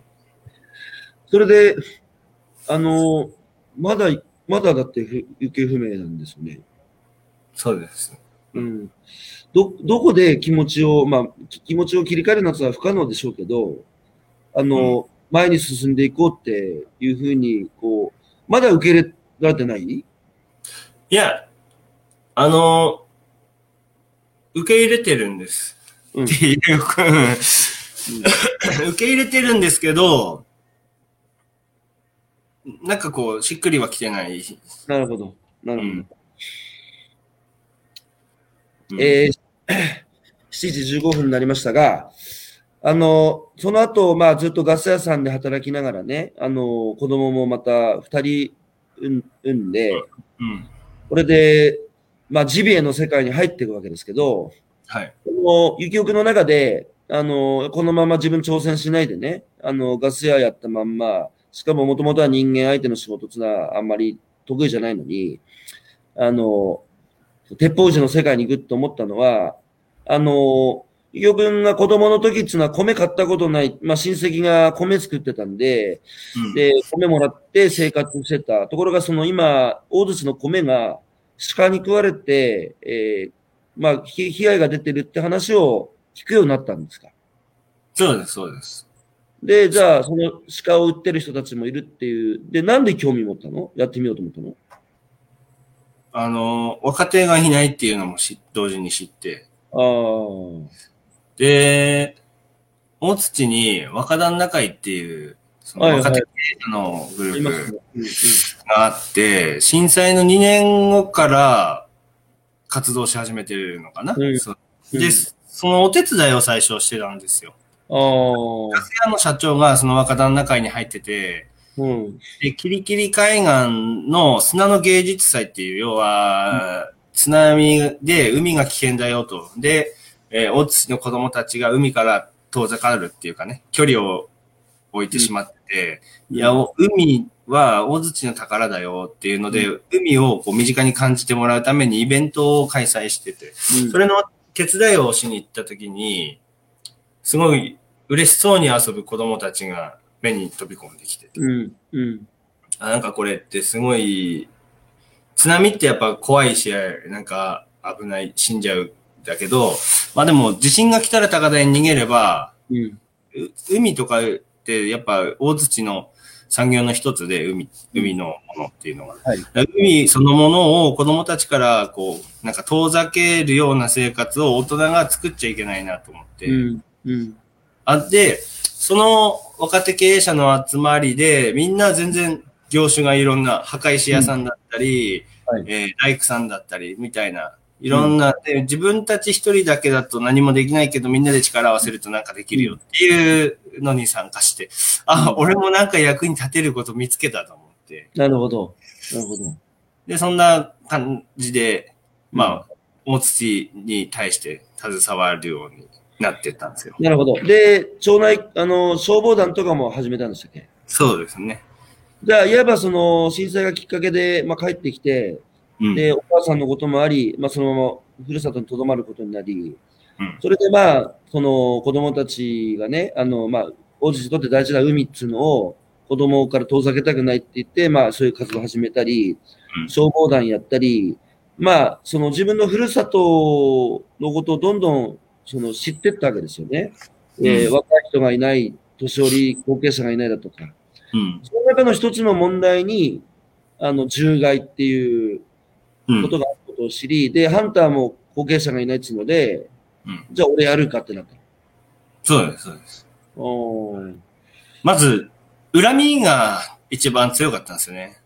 それで、あの、まだ、まだだってふ行方不明なんですよね。そうです。うん。ど、どこで気持ちを、まあ、き気持ちを切り替える夏は不可能でしょうけど、あの、前に進んでいこうっていうふうに、こう、まだ受け入れられてない？いや、あの、受け入れてるんです。うんっていう、受け入れてるんですけど、なんかこう、しっくりはきてない。なるほど。なるほど。うんうんえー <coughs> 7時15分になりましたが、あの、その後、まあ、ずっとガス屋さんで働きながらね、あの、子供もまた2人産産んで、うん。これで、まあ、ジビエの世界に入っていくわけですけど、はい。この、ゆきおくんの中で、あの、このまま自分挑戦しないでね、あの、ガス屋やったまんま、しかももともとは人間相手の仕事っていうのはあんまり得意じゃないのに、あの、鉄砲士の世界に行くと思ったのは、あの、伊京君が子供の時っていうのは米買ったことない、まあ親戚が米作ってたんで、うんで、米もらって生活してた。ところがその今、大槌の米が鹿に食われて、えーまあ、ひ被害が出てるって話を聞くようになったんですか？そうです、そうです。で、じゃあ、その鹿を売ってる人たちもいるっていう。で、なんで興味持ったの？やってみようと思ったの？あの、若手がいないっていうのもし同時に知って。ああ。で、大土に若旦那会っていう、その若手経営者のグループ。があって、震災の2年後から活動し始めてるのかな。うんで、そのお手伝いを最初してたんですよ。ガス屋の社長がその若旦那会に入ってて、うん。で、キリキリ海岸の砂の芸術祭っていう、要は、津波で海が危険だよと。で、えー、大津市の子供たちが海から遠ざかるっていうかね、距離を置いてしまって、いや、お海は大津市の宝だよっていうので、海をこう身近に感じてもらうためにイベントを開催してて、それの手伝いをしに行った時に、すごい嬉しそうに遊ぶ子供たちが目に飛び込んできてて、うん。うん。あなんかこれってすごい、津波ってやっぱ怖いし、なんか危ない、死んじゃう。だけど、まあでも地震が来たら高台に逃げれば、うん。う海とかってやっぱ大土の産業の一つで、海、海のものっていうのが。はい。海そのものを子供たちからこう、なんか遠ざけるような生活を大人が作っちゃいけないなと思って。うん。うん。あって、その若手経営者の集まりで、みんな全然業種がいろんな墓石屋さんだったり、うんはいえー大工さんだったり、みたいな、いろんな、で自分たち一人だけだと何もできないけど、みんなで力を合わせるとなんかできるよっていうのに参加して、あ、俺もなんか役に立てること見つけたと思って、なるほど。なるほど。で、そんな感じで、まあ、大土に対して携わるようになってったんですよ。なるほど。で、町内、あの、消防団とかも始めたんでしたっけ？そうですね。じゃあ、いわばその、震災がきっかけで、まあ、帰ってきて、うん。で、お母さんのこともあり、まあ、そのまま、ふるさとに留まることになり、うんそれでまあ、その、子供たちがね、あの、まあ、王子にとって大事な海っていうのを、子供から遠ざけたくないって言って、まあ、そういう活動を始めたり、うん消防団やったり、まあ、その自分のふるさとのことをどんどん、その、知ってったわけですよね。えーうん若い人がいない、年寄り、後継者がいないだとか。うん。その中の一つの問題に、あの、獣害っていううんことがあることを知り、で、ハンターも後継者がいないっていうので、うんじゃあ俺やるかってなった。そうです、そうです。おーまず、恨みが一番強かったんですよね。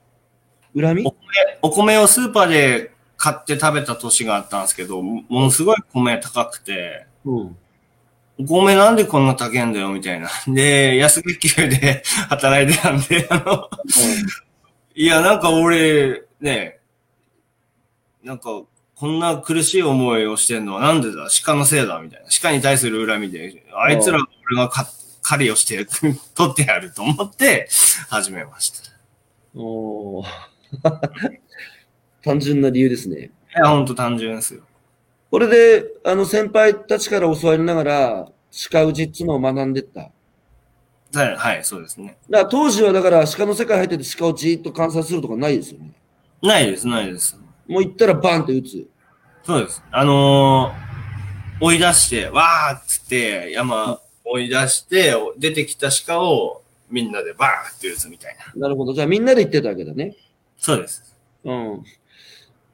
恨み？お米、お米をスーパーで買って食べた年があったんですけど、もものすごい米高くて、うん。お米なんでこんな高いんだよ、みたいな。で、安月給で働いてたんで、あの、いや、なんか俺、ね、なんか、こんな苦しい思いをしてんのはなんでだ？鹿のせいだみたいな。鹿に対する恨みで、あいつら俺がか狩りをして、<laughs> 取ってやると思って始めました。おー <laughs> 単純な理由ですね。いや、ほんと単純ですよ。これで、あの、先輩たちから教わりながら、鹿打ちっていうのを学んでった。はい、はい、そうですね。だから当時はだから鹿の世界入ってて鹿をじーっと観察するとかないですよね。ないです、ないです。もう行ったらバンって打つ。そうです。あのー追い出して、わーっつって、山追い出して、出てきた鹿をみんなでバーって撃つみたいな。なるほど。じゃあみんなで行ってたわけだね。そうです。うん。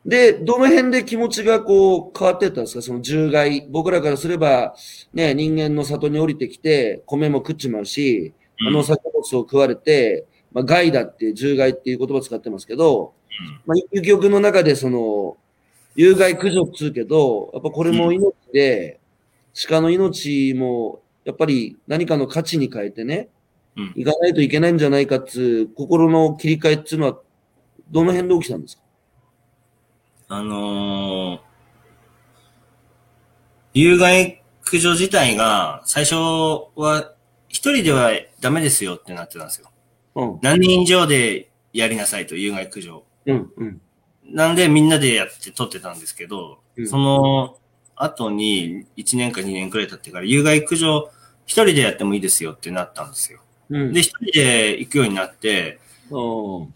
で、どの辺で気持ちがこう変わってったんですか？その獣害。僕らからすれば、ね、人間の里に降りてきて、米も食っちまうし、うんあの作物を食われて、まあ、害だって、獣害っていう言葉を使ってますけど、まあ、ゆきおくんの中でその、有害駆除っつうけど、やっぱこれも命で、鹿の命も、やっぱり何かの価値に変えてね、うんいかないといけないんじゃないかっつう、心の切り替えっつうのは、どの辺で起きたんですか？あのー有害駆除自体が、最初は、一人ではダメですよってなってたんですよ。うん。何人以上でやりなさいと、有害駆除。うん。うん。なんでみんなでやって撮ってたんですけど、うんその、後に1年か2年くらい経ってから有害駆除一人でやってもいいですよってなったんですよ。うん。で、一人で行くようになって、うん。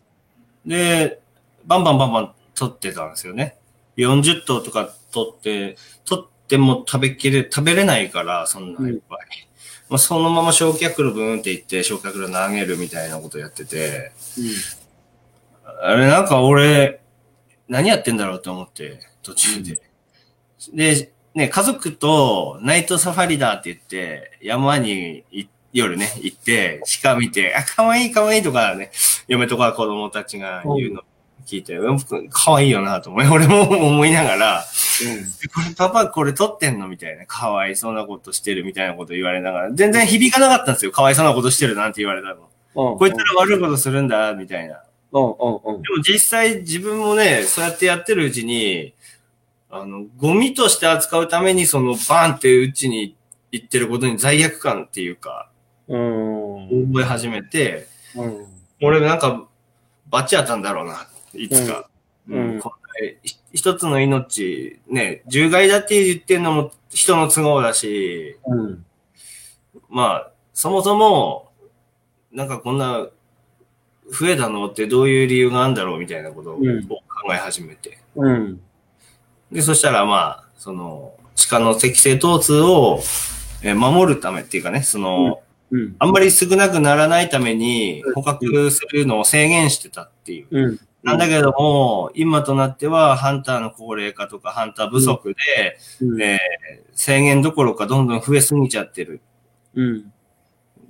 で、バンバンバンバン取ってたんですよね。40頭とか取って、取っても食べきれ、食べれないから、そんないっぱい。まあ、そのまま焼却炉ブーンって言って、焼却炉投げるみたいなことやってて、あれなんか俺、何やってんだろうと思って、途中で。で、ね、家族とナイトサファリだって言って、山にい夜ね、行って、鹿見て、あ、可愛い可愛いとかね、嫁とか子供たちが言うの聞いて、うん、可愛いよなと思い、<laughs> 俺も思いながら、これパパこれ撮ってんのみたいな。かわいそうなことしてるみたいなこと言われながら、全然響かなかったんですよ。かわいそうなことしてるなんて言われたの。うん。こいつら悪いことするんだ、みたいな。うんうんうん。でも実際自分もね、そうやってやってるうちに、あの、ゴミとして扱うためにそのバーンってうちに行ってることに罪悪感っていうか、うん。覚え始めて、うん。俺なんか、バチ当たんだろうな、いつか。うんうん一つの命、ね、獣害だって言ってんのも人の都合だし、うん。まあ、そもそも、なんかこんな、増えたのってどういう理由があるんだろうみたいなことをうん考え始めて。うん。で、そしたらまあ、その、鹿の適正疼痛をえー守るためっていうかね、その、うん。あんまり少なくならないために捕獲するのを制限してたっていう。うん。なんだけども、今となってはハンターの高齢化とかハンター不足で、うん。えー制限どころかどんどん増えすぎちゃってる。うん。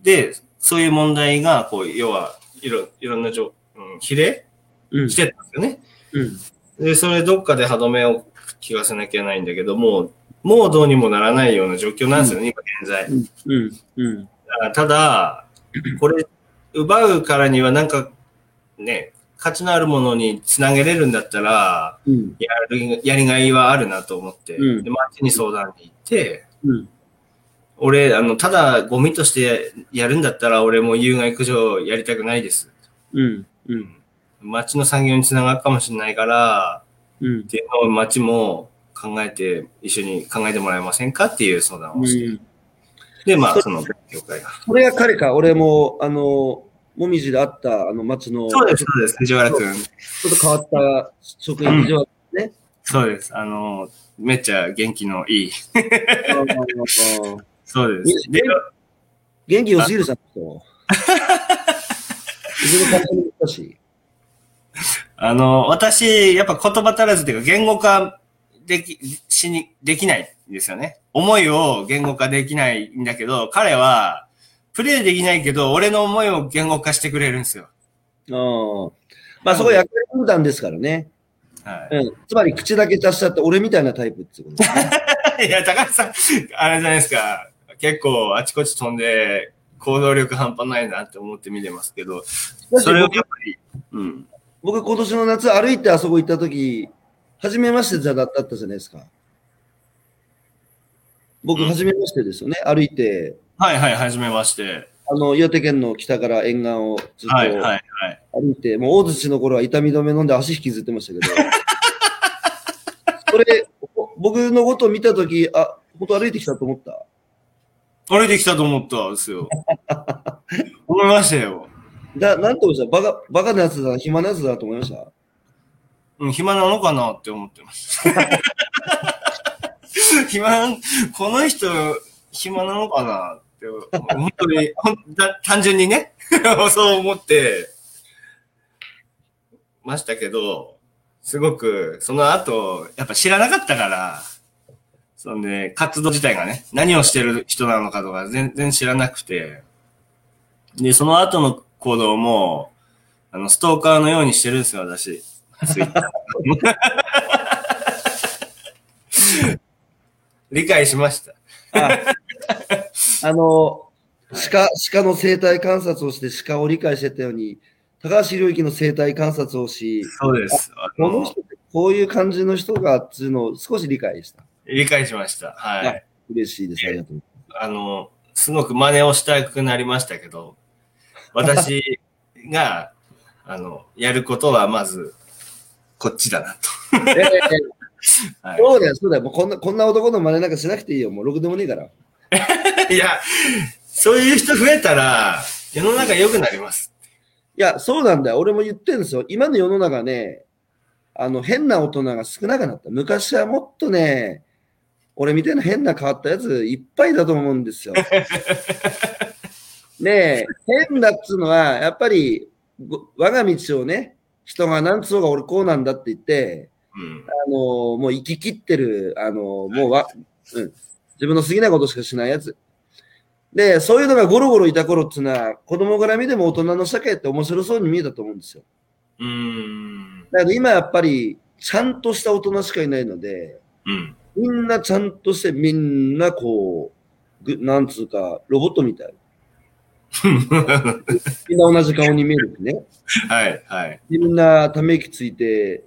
で、そういう問題が、こう、要は、いろ、いろんな状、うん、比例うん。してたんですよね。うん。で、それどっかで歯止めを聞かせなきゃいけないんだけども、もうどうにもならないような状況なんですよね、今現在。うん。うん。あただ、これ、奪うからにはなんか、ね、価値のあるものにつなげれるんだったら、うん。やる、やりがいはあるなと思って、うんで、町に相談に行って、うん。俺、あの、ただゴミとしてやるんだったら、俺も有害駆除やりたくないです。うん。うん。町の産業につながるかもしれないから、うんっ。ていうのを町も考えて、一緒に考えてもらえませんかっていう相談をして。で、まあ、その勉強会が。それが彼か、俺も、あの、もみじで会った、あの、町の、そうです、そうです、藤原くん。ちょっと変わった職員、藤原ね。そうです。あの、めっちゃ元気のいい。そうです。で、元気良すぎるじゃん、人。自分の会社に行ったし。あの、私、やっぱ言葉足らずっていうか、言語化でき、しに、できないんですよね。思いを言語化できないんだけど、彼は、プレイできないけど、俺の思いを言語化してくれるんですよ。うん。まあ、そこ役割分担ですからね。はい。うん。つまり、口だけ足しちゃって、俺みたいなタイプってことですね。<laughs> いや、高橋さん、あれじゃないですか。結構あちこち飛んで、行動力半端ないなって思って見てますけど、それをやっぱり、うん。僕、今年の夏、歩いてあそこ行った時、初めましてじゃだったじゃないですか。僕、うん初めましてですよね。歩いて、はいはい、はじめまして。あの、岩手県の北から沿岸をずっとはいはいはい。歩いて、もう大槌の頃は痛み止め飲んで足引きずってましたけど、<laughs> それ、僕のことを見た時あ、本当歩いてきたと思った？歩いてきたと思ったんですよ。<laughs> 思いましたよ。だ、なんと思いました？バカ、バカなやつだな、暇なやつだなと思いました？うん、暇なのかなって思ってます。<laughs> 暇、この人、暇なのかなって、本当に、ほんだ単純にね、<laughs> そう思ってましたけど、すごく、その後、やっぱ知らなかったから、そんで、活動自体がね、何をしてる人なのかとか全然知らなくて、で、その後の行動も、あの、ストーカーのようにしてるんですよ、私。理解しました。ああの、鹿、鹿の生態観察をして鹿を理解してたように、高橋良之の生態観察をし、そうです。この人こういう感じの人がっていうのを少し理解した。理解しました。はい。嬉しいです。ありがとう。あの、すごく真似をしたくなりましたけど、<laughs> 私が、あの、やることはまず、こっちだなと。ええ <laughs> はいそうだよ、そうだよ。もうこんな、こんな男の真似なんかしなくていいよ。もうろくでもねえから。<laughs> いや、そういう人増えたら、世の中良くなります。いや、そうなんだよ。俺も言ってるんですよ。今の世の中ね、あの、変な大人が少なくなった。昔はもっとね、俺みたいな変な変わったやついっぱいだと思うんですよ。<laughs> ねえ、変だっつうのは、やっぱり、ご我が道をね、人がなんつうが俺こうなんだって言って、うん。あの、もう生き切ってる、あの、もうわ、うん、自分の好きなことしかしないやつ。で、そういうのがゴロゴロいた頃っていうのは、子供から見ても大人の社会って面白そうに見えたと思うんですよ。うーん。だけど今やっぱり、ちゃんとした大人しかいないので、うん。みんなちゃんとして、みんなこう、ぐなんつうか、ロボットみたい。<laughs> みんな同じ顔に見えるね。はい、はい。でみんなため息ついて、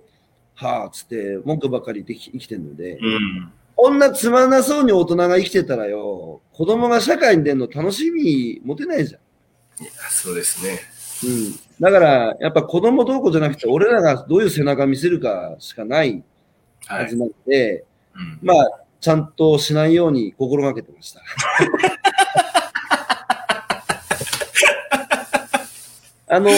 はぁ、つって、文句ばかりでき生きてるので、うん。こんなつまんなそうに大人が生きてたらよ、子供が社会に出るの楽しみ持てないじゃん。いや、そうですね。うん。だから、やっぱ子供どうこうじゃなくて、俺らがどういう背中見せるかしかないはい。はずなので、うん。まあ、ちゃんとしないように心がけてました。<laughs> あの、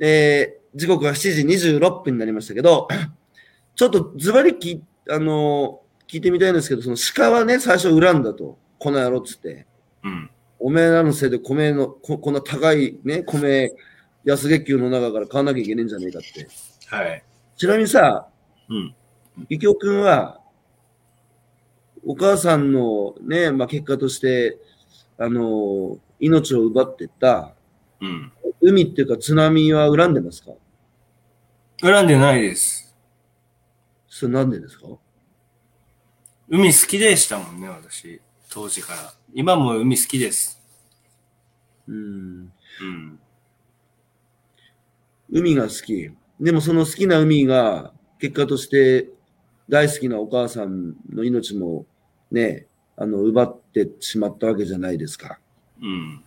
えー時刻は7時26分になりましたけど、<clears throat> ちょっとズバリき、あの聞いてみたいんですけど、その鹿はね、最初恨んだと。この野郎っつって。うん。おめえらのせいで米の、ここんな高いね、米、安月給の中から買わなきゃいけねえんじゃねえかって。はい。ちなみにさ、うん。ゆきおくんは、お母さんのね、まあ、結果として、あの、命を奪ってった、うん。海っていうか津波は恨んでますか？恨んでないです。それなんでですか？海好きでしたもんね、私。当時から。今も海好きです。うん。うん。海が好き。でもその好きな海が、結果として大好きなお母さんの命もね、あの、奪ってしまったわけじゃないですか。うん。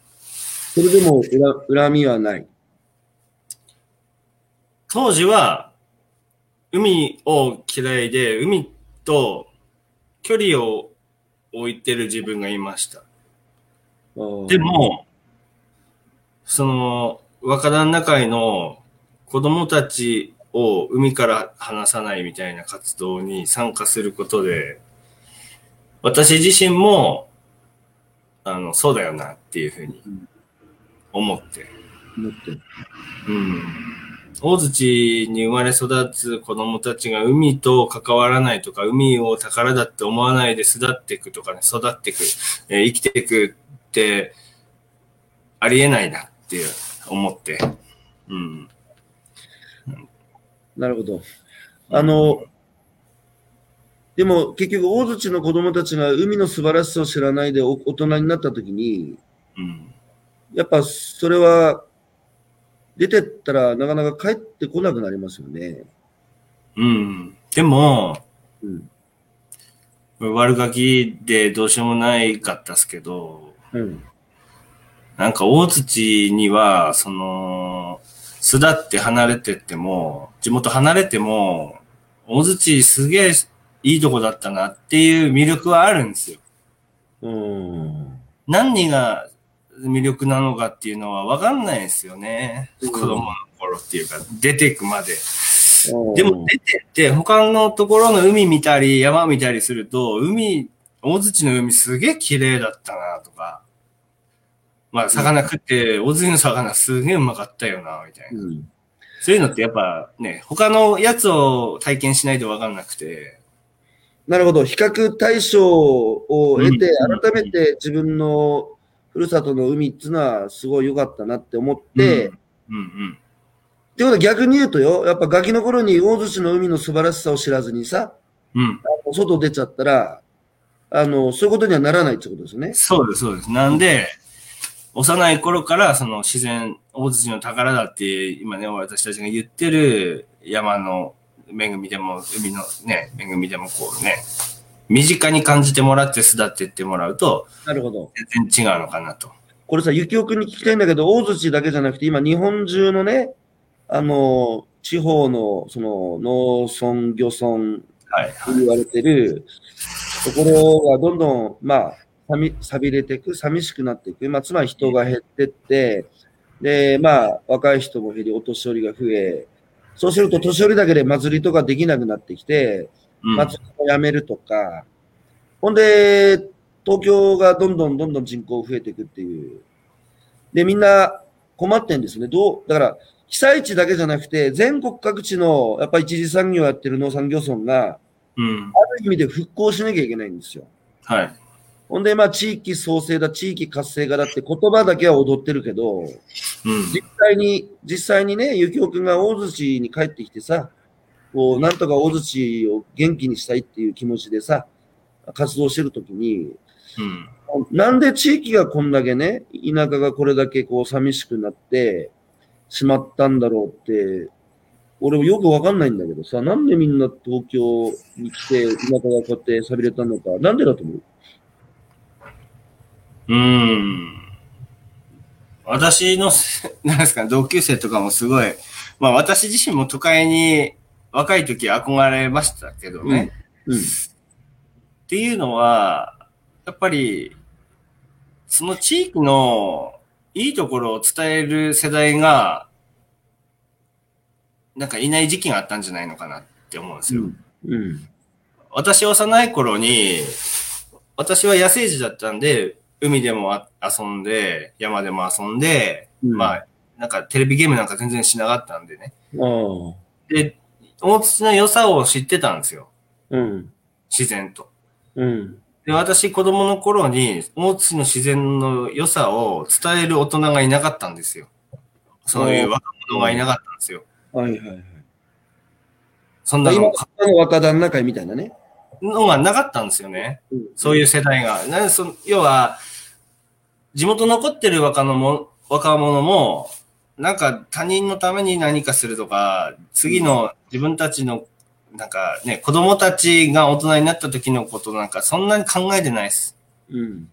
それでも恨恨みはない。当時は、海を嫌いで、海と距離を置いてる自分がいました。で、も、その、若旦那会の子供たちを海から離さないみたいな活動に参加することで、私自身も、あの、そうだよなっていうふうに思って。思って。うん。大槌に生まれ育つ子供たちが海と関わらないとか、海を宝だって思わないで巣立っていくとかね、育っていく、えー生きていくって、ありえないなっていう思って。うん。なるほど。あの、でも結局大槌の子供たちが海の素晴らしさを知らないでお大人になった時に、うん。やっぱそれは出てったらなかなか帰ってこなくなりますよね。うん。でも、うん。悪ガキでどうしようもないかったっすけど、うん。なんか大槌には、その、巣立って離れてっても、地元離れても、大槌すげえいいとこだったなっていう魅力はあるんですよ。うん。何が魅力なのかっていうのは分かんないですよね。うん子供の頃っていうか、出てくまで。でも出てって、他のところの海見たり、山見たりすると、海、大槌の海すげえ綺麗だったなとか、まあ、魚食って、大槌の魚すげえうまかったよな、みたいな。うん。そういうのってやっぱね、他のやつを体験しないと分かんなくて、なるほど。比較対象を得て、うん改めて自分のふるさとの海っていうのはすごい良かったなって思って、うん、うんってことは逆に言うとよ、やっぱガキの頃に大槌の海の素晴らしさを知らずにさ、うん。外出ちゃったら、あの、そういうことにはならないってことですよね。そうです、そうです。なんで、幼い頃からその自然、大槌の宝だって、今ね、私たちが言ってる山の恵みでも、海のね、恵みでもこうね、身近に感じてもらって巣立っていってもらうと、なるほど。全然違うのかなと。これさ、ゆきおくんに聞きたいんだけど、大槌だけじゃなくて、今日本中のね、あの、地方の、その、農村、漁村、はい。言われてるところがどんどん、まあ、寂寂れていく、寂しくなっていく。まあ、つまり人が減ってって、で、まあ、若い人も減り、お年寄りが増え、そうすると年寄りだけで祭りとかできなくなってきて、うん祭りをやめるとか、ほんで、東京がどんどんどんどん人口増えていくっていう。で、みんな困ってんですね。どう、だから、被災地だけじゃなくて、全国各地の、やっぱり一次産業をやってる農産業村が、うん。ある意味で復興しなきゃいけないんですよ。はい。ほんで、まあ、地域創生だ、地域活性化だって言葉だけは踊ってるけど、うん。実際に、実際にね、ゆきおくんが大槌に帰ってきてさ、こう、なんとか大槌を元気にしたいっていう気持ちでさ、活動してるときに、うん。なんで地域がこんだけね、田舎がこれだけこう寂しくなってしまったんだろうって、俺もよくわかんないんだけどさ、なんでみんな東京に来て田舎がこうやって寂れたのか、なんでだと思う？うん。私のせ、なんですか、同級生とかもすごい、まあ私自身も都会に若い時憧れましたけどね。うん。っていうのは、やっぱり、その地域のいいところを伝える世代が、なんかいない時期があったんじゃないのかなって思うんですよ。うん。私幼い頃に、私は野生児だったんで、海でもあ遊んで、山でも遊んで、うんまあ、なんかテレビゲームなんか全然しなかったんでね。で、大土の良さを知ってたんですよ。うん。自然と。うん。で、私子供の頃に、大津の自然の良さを伝える大人がいなかったんですよ。そういう若者がいなかったんですよ。はいはいはい。そんな今の、の若旦那会みたいなね。のがなかったんですよね。うんそういう世代が。なそ要は、地元残ってる若者も、若者も、なんか他人のために何かするとか、次の自分たちの、なんかね、子供たちが大人になった時のことなんかそんなに考えてないです。うん。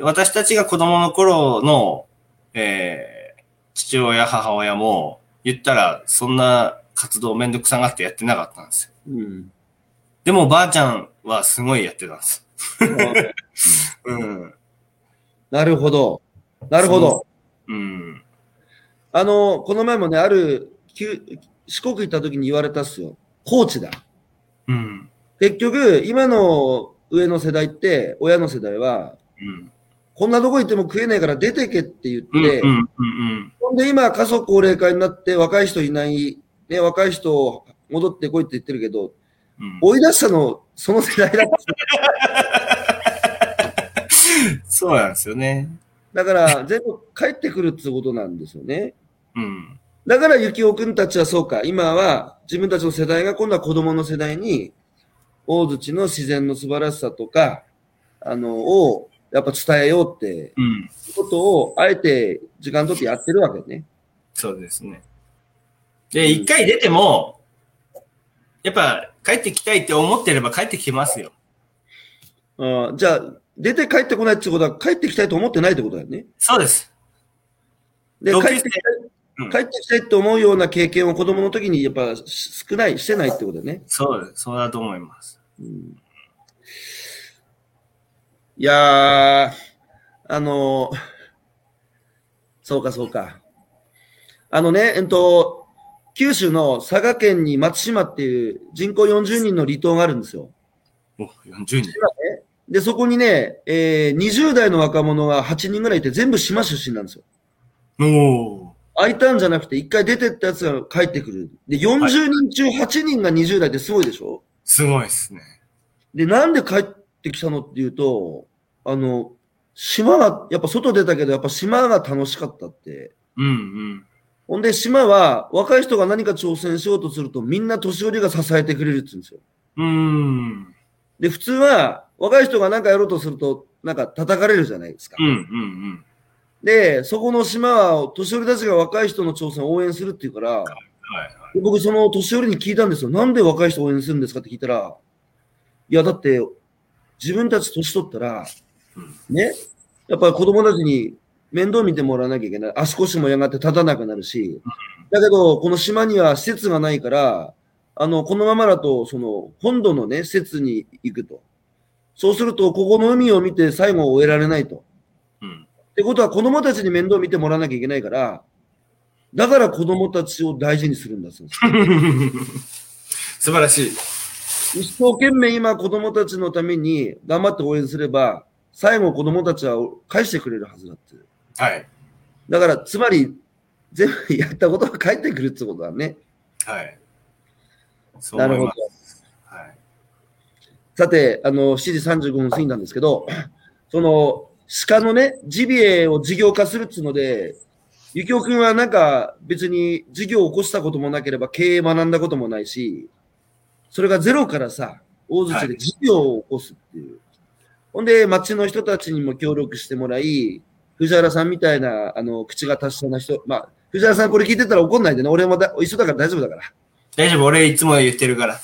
私たちが子供の頃の、えー、父親、母親も、言ったら、そんな活動めんどくさがってやってなかったんですよ。うん。でも、ばあちゃんはすごいやってたんです。<laughs> うん。なるほど。なるほど。うん。あの、この前もね、ある、旧四国行った時に言われたっすよ。高知だ。うん。結局、今の上の世代って、親の世代は、うん。こんなとこ行っても食えないから出てけって言って、うん。うん。うん。ほんで今、家族高齢化になって若い人いない、ね、若い人戻ってこいって言ってるけど、うん。追い出したの、その世代だった。<laughs> そうなんですよね。だから、全部帰ってくるってことなんですよね。うん。だから、ゆきおくんたちはそうか、今は自分たちの世代が今度は子供の世代に、大槌の自然の素晴らしさとか、あの、を、やっぱ伝えようって、うん。ことを、あえて時間とってやってるわけね。そうですね。で、一回出ても、やっぱ帰ってきたいって思ってれば帰ってきますよ。あじゃあ、出て帰ってこないってことは、帰ってきたいと思ってないってことだよね。そうです。で、帰ってきたい、うん帰ってきたいって思うような経験を子供の時にやっぱし少ない、してないってことだよね。そうです。そうだと思います。うんいやー、あのーそうかそうか。あのね、えっと、九州の佐賀県に松島っていう人口40人の離島があるんですよ。お、40人。で、そこにね、えー、20代の若者が8人ぐらいいて全部島出身なんですよ。お空いたんじゃなくて一回出てったやつが帰ってくる。で、40人中8人が20代ってすごいでしょ？すごいですね。で、なんで帰ってきたのっていうと、あの、島が、やっぱ外出たけど、やっぱ島が楽しかったって。うんうん。ほんで、島は若い人が何か挑戦しようとすると、みんな年寄りが支えてくれるって言うんですよ。うーん。で、普通は若い人が何かやろうとすると、なんか叩かれるじゃないですか。うんうんうん。で、そこの島は年寄りたちが若い人の挑戦を応援するっていうから、はいはい。で僕その年寄りに聞いたんですよ。なんで若い人を応援するんですかって聞いたら、いや、だって、自分たち年取ったら、ね、やっぱり子供たちに面倒見てもらわなきゃいけない。足腰もやがて立たなくなるし、だけど、この島には施設がないから、あの、このままだと、その、本土のね、施設に行くと。そうすると、ここの海を見て最後を終えられないと。うん。ってことは、子供たちに面倒を見てもらわなきゃいけないから、だから子供たちを大事にするんだそうです。<laughs> 素晴らしい。一生懸命今子供たちのために頑張って応援すれば、最後子供たちは返してくれるはずだって。はい。だから、つまり、全部やったことが返ってくるってことだね。はい。なるほど。さて、あの、7時35分過ぎたんですけど、その、鹿のね、ジビエを事業化するっつうので、ゆきおくんはなんか別に事業を起こしたこともなければ経営学んだこともないし、それがゼロからさ、大槌で事業を起こすっていう。ほんで、町の人たちにも協力してもらい、藤原さんみたいな、あの、口が達者な人、まあ、藤原さんこれ聞いてたら怒んないでね。俺もだ一緒だから大丈夫だから。大丈夫、俺いつも言ってるから。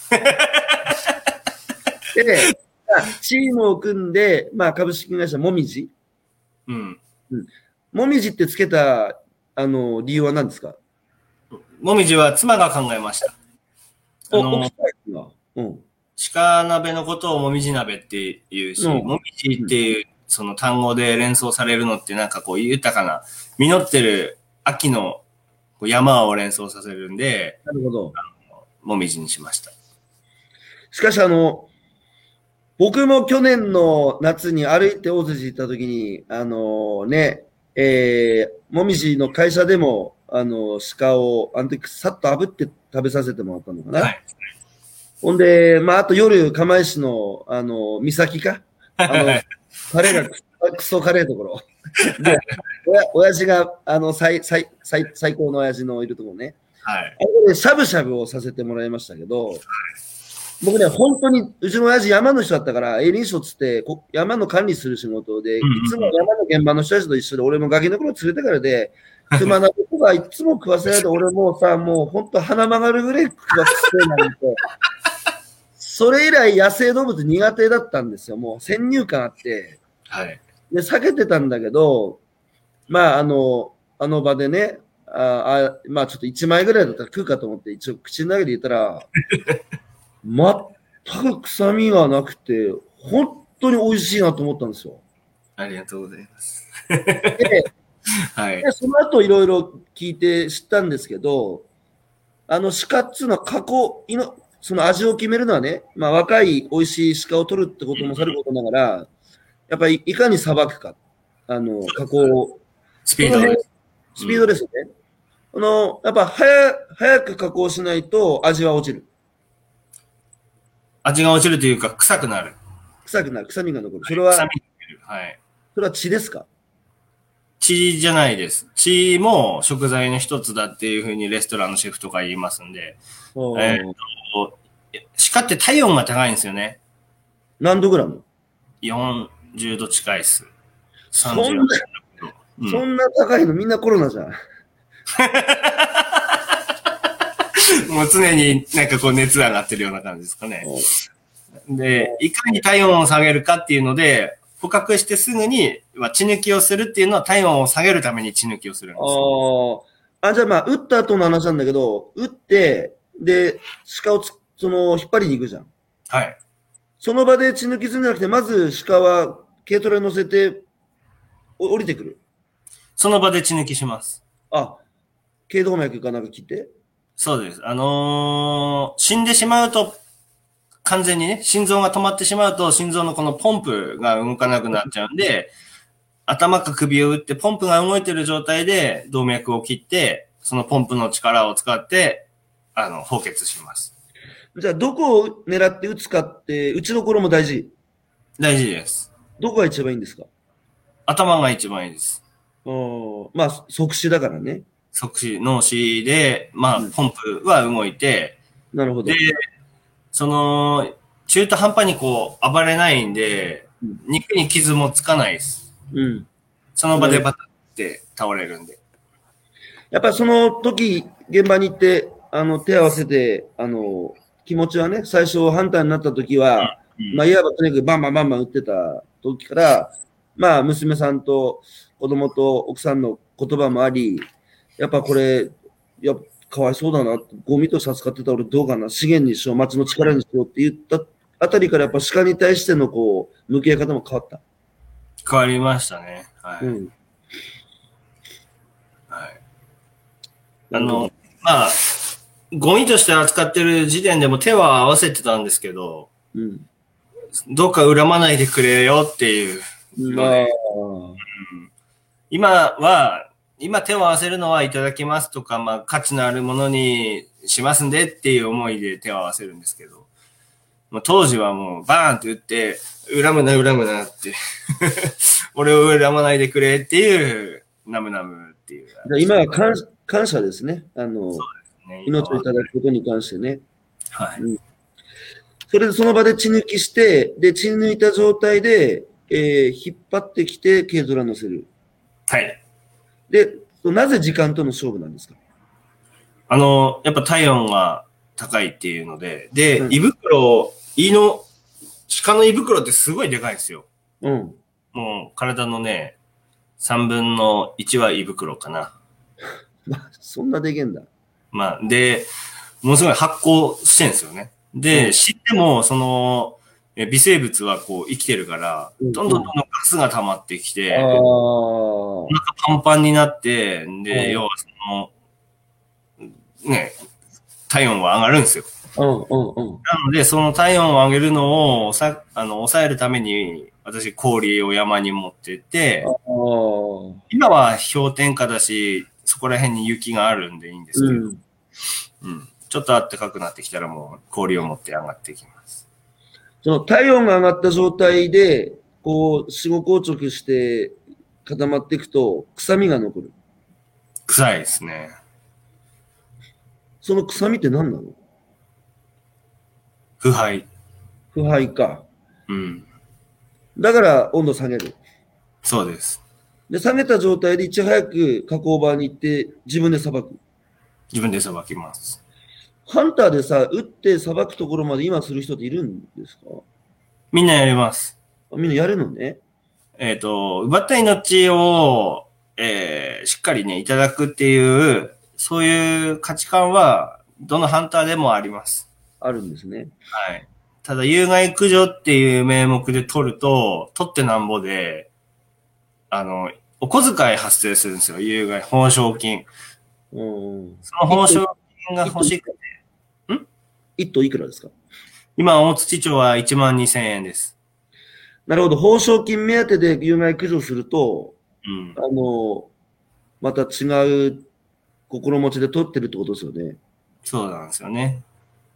で、まあチームを組んで、まあ、株式会社もみじ。うん。もみじってつけた、あの、理由は何ですか？もみじは妻が考えました。あおの。うん。鹿鍋のことをもみじ鍋っていうし、うんもみじっていうその単語で連想されるのってなんかこう豊かな、実ってる秋の山を連想させるんで、なるほど。もみじにしました。しかし、あの、僕も去年の夏に歩いて大辻行った時に、あのね、えー、もみじの会社でも、あの、鹿を、あの時さっと炙って食べさせてもらったのかな。はい。ほんで、まあ、あと夜、釜石の、あの、岬かあの、カレーがクソカレーところ。<laughs> で、おや、親父が、あの、最、最、最、最高の親父のいるところね。はい。あこでしゃぶしゃぶをさせてもらいましたけど、僕ね、本当に、うちの親父山の人だったから、営林署つってこ山の管理する仕事で、いつも山の現場の人たちと一緒で、俺もガキの頃連れてからで、熊のことがいつも食わせられて、俺もうさ、<laughs> もう本当鼻曲がるぐらい食わせてなんて、それ以来野生動物苦手だったんですよ。もう先入観あって。はい。で、避けてたんだけど、まあ、あの、あの場でね、ああまあ、ちょっと1枚ぐらいだったら食うかと思って、一応口の中で言ったら、<laughs> 全く臭みがなくて、本当に美味しいなと思ったんですよ。ありがとうございます。で、<laughs> はい。でその後いろいろ聞いて知ったんですけど、あの鹿っていうのは加工、いのその味を決めるのはね、まあ若い美味しい鹿を取るってこともさることながら、やっぱりいかにさばくか、あの、加工をスピードです。スピードですよね。あの、やっぱ早、早く加工しないと味は落ちる。味が落ちるというか、臭くなる。臭くなる。臭みが残る。それは、臭みが出る。はい。それは血ですか？血じゃないです。血も食材の一つだっていうふうにレストランのシェフとか言いますんで、えーと鹿って体温が高いんですよね。何度ぐらいも？40度近いっす。そん30な、うんそんな高いのみんなコロナじゃん。<laughs> <laughs> もう常になんかこう熱上がってるような感じですかね。で、いかに体温を下げるかっていうので、捕獲してすぐに、まあ、血抜きをするっていうのは体温を下げるために血抜きをするんですよ。ああ。あ、じゃあまあ、撃った後の話なんだけど、撃って、で、鹿をつ、その、引っ張りに行くじゃん。はい。その場で血抜きするんじゃなくて、まず鹿は軽トラに乗せて、お降りてくる。その場で血抜きします。あ、頸動脈かなんか切って。そうです。あのー死んでしまうと、完全にね、心臓が止まってしまうと、心臓のこのポンプが動かなくなっちゃうんで、<laughs> 頭か首を打って、ポンプが動いてる状態で動脈を切って、そのポンプの力を使って、あの、放血します。じゃあ、どこを狙って撃つかって、打ちどころも大事？大事です。どこが一番いいんですか？頭が一番いいです。うんまあ、即死だからね。即死、脳死で、まあうん、ポンプは動いて、なるほどで。、その、中途半端にこう、暴れないんでうん、肉に傷もつかないです。うん。その場でバタって倒れるんで。やっぱりその時、現場に行って、あの、手合わせて、あの、気持ちはね、最初反対になった時は、うんまあ、いわばとにかくバンバンバンバン打ってた時から、まあ、娘さんと子供と奥さんの言葉もあり、やっぱこれ、やっぱかわいそうだな、ゴミとして扱ってた俺どうかな、資源にしよう、町の力にしようって言ったあたりからやっぱ鹿に対してのこう、向き合い方も変わった。変わりましたね。はい。うん。はい。あの、まあ、ゴミとして扱ってる時点でも手は合わせてたんですけど、うん。どうか恨まないでくれよっていう。まあ、今は、今手を合わせるのはいただきますとか、まあ価値のあるものにしますんでっていう思いで手を合わせるんですけど、まあ、当時はもうバーンって打って、恨むな恨むなって、<laughs> 俺を恨まないでくれっていう、ナムナムっていう。じゃあ今は感感謝ですね。あの、ね命をいただくことに関してね。はい。それでその場で血抜きして、で、血抜いた状態で、えー引っ張ってきて軽トラ乗せる。はい。で、なぜ時間との勝負なんですか？あの、やっぱ体温が高いっていうので、で、うん胃袋、胃の、鹿の胃袋ってすごいでかいんですよ。うん。もう体のね、3分の1は胃袋かな。<laughs> まあ、そんなでけんだ。まあ、で、ものすごい発酵してんですよね。で、うん知っても、その、え微生物はこう生きてるから、うんどんどんどんどんガスが溜まってきて、ああ。お腹パンパンになって、うんで、要はその、ね、体温は上がるんですよ。うんうんうん。なので、その体温を上げるのをさ、あの、抑えるために、私、氷を山に持ってって。今は氷点下だし、そこら辺に雪があるんでいいんですけど、うん。うん。ちょっと暖かくなってきたらもう氷を持って上がってきます。その体温が上がった状態で、こう、死後硬直して固まっていくと、臭みが残る。臭いですね。その臭みって何なの？腐敗。腐敗か。うん。だから温度下げる。そうです。で、下げた状態でいち早く加工場に行って自分でさばく。自分でさばきます。ハンターでさ、撃ってさばくところまで今する人っているんですか？みんなやります。あみんなやるのね？えっ、と、奪った命を、えーしっかりね、いただくっていう、そういう価値観は、どのハンターでもあります。あるんですね。はい。ただ、有害駆除っていう名目で取ると、取ってなんぼで、あの、お小遣い発生するんですよ。有害、報奨金。うん。その報奨金が欲しくて、一頭いくらですか？今、大土町は1万2000円です。なるほど。報奨金目当てで有害駆除すると、うん。あの、また違う心持ちで取ってるってことですよね。そうなんですよね。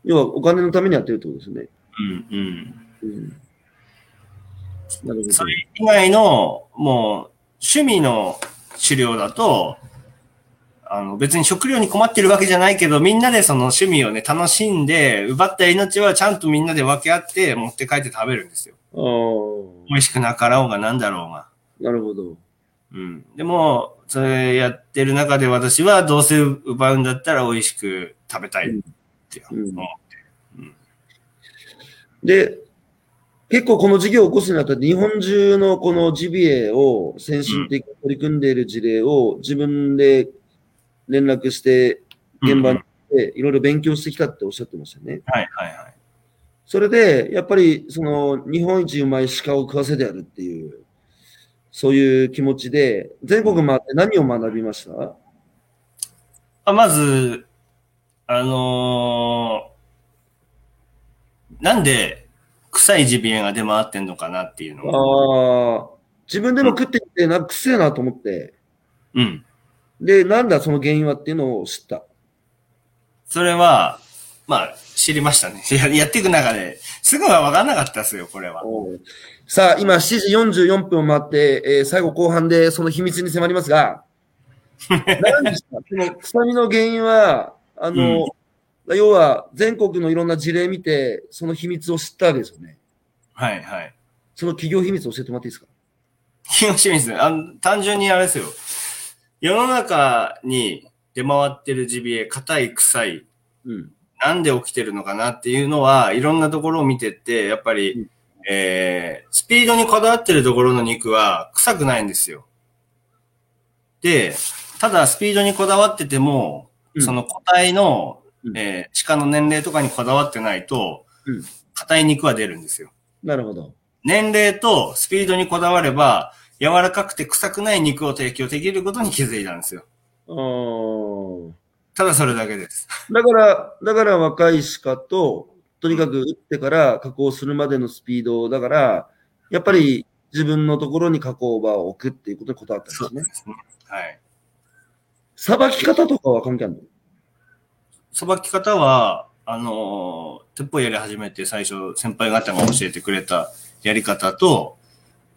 要はお金のためにやってるってことですね。うん、うん。うん。なるほど。それ以外の、もう、趣味の狩猟だと、あの、別に食料に困ってるわけじゃないけど、みんなでその趣味をね、楽しんで、奪った命はちゃんとみんなで分け合って、持って帰って食べるんですよ。美味しくなかろうがなんだろうが。なるほど。うん。でも、それやってる中で私は、どうせ奪うんだったら美味しく食べたいって思う。うんで、結構この事業を起こすにあたって、日本中のこのジビエを先進的に取り組んでいる事例を自分で連絡して、現場に行っていろいろ勉強してきたっておっしゃってましたよね。はいはいはい。それで、やっぱり、その、日本一うまい鹿を食わせてやるっていう、そういう気持ちで、全国回って何を学びました？あまず、あのーなんで臭いジビエが出回ってんのかなっていうのを。ああ、自分でも食ってみて、なんかくせえなと思って、うん。で、なんだその原因はっていうのを知った。それは、まあ、知りましたね。<laughs> ややっていく中で、すぐは分かんなかったですよ、これは。さあ、今7時44分を回って、えー最後後半でその秘密に迫りますが、<laughs> 何でした？その臭みの原因は、あの、要は全国のいろんな事例見て、その秘密を知ったわけですよね。はいはい。その企業秘密を教えてもらっていいですか？楽しみですね。あの単純にあれですよ。世の中に出回ってるジビエ、硬い、臭い、うん。なんで起きてるのかなっていうのは、いろんなところを見てって、やっぱうんり、えー、スピードにこだわってるところの肉は臭くないんですよ。で、ただスピードにこだわってても、うんその個体の、うんえー鹿の年齢とかにこだわってないとうん、硬い肉は出るんですよ。なるほど。年齢とスピードにこだわれば、柔らかくて臭くない肉を提供できることに気づいたんですよ。あーただそれだけです。だから、だから若い鹿と、とにかく打ってから加工するまでのスピードだから、やっぱり自分のところに加工場を置くっていうことにこだわったんですね。すね。はい。さばき方とかは関係あるの？さばき方は、あのー、鉄砲やり始めて最初先輩方が教えてくれたやり方と、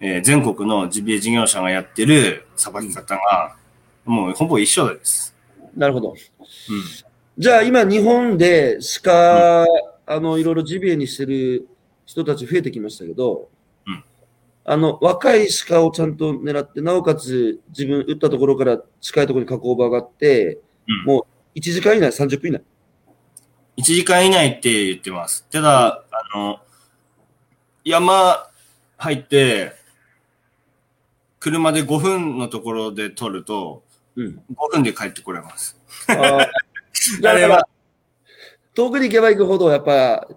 えー全国のジビエ事業者がやってるさばき方が、もうほぼ一緒です。なるほど。うん。じゃあ今日本で鹿、あの、いろいろジビエにしてる人たち増えてきましたけど、うんあの、若い鹿をちゃんと狙って、なおかつ自分打ったところから近いところに加工場があって、うんもう1時間以内、30分以内。1時間以内って言ってます。ただ、あの、山入って、車で5分のところで撮ると、うん。5分で帰ってこれます。ああれは遠くに行けば行くほど、やっぱ、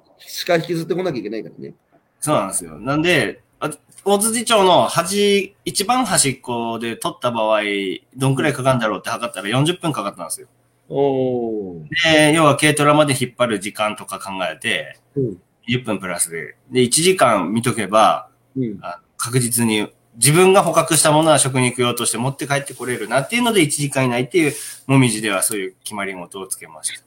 鹿引きずってこなきゃいけないからね。そうなんですよ。なんで、あ大辻町の端、一番端っこで撮った場合、どんくらいかかるんだろうって測ったら40分かかったんですよ。おー。で、要は軽トラまで引っ張る時間とか考えて、うん。10分プラスで。で、1時間見とけば、うん。あ確実に自分が捕獲したものは食肉用として持って帰ってこれるなっていうので1時間以内っていう、もみじではそういう決まり事をつけました。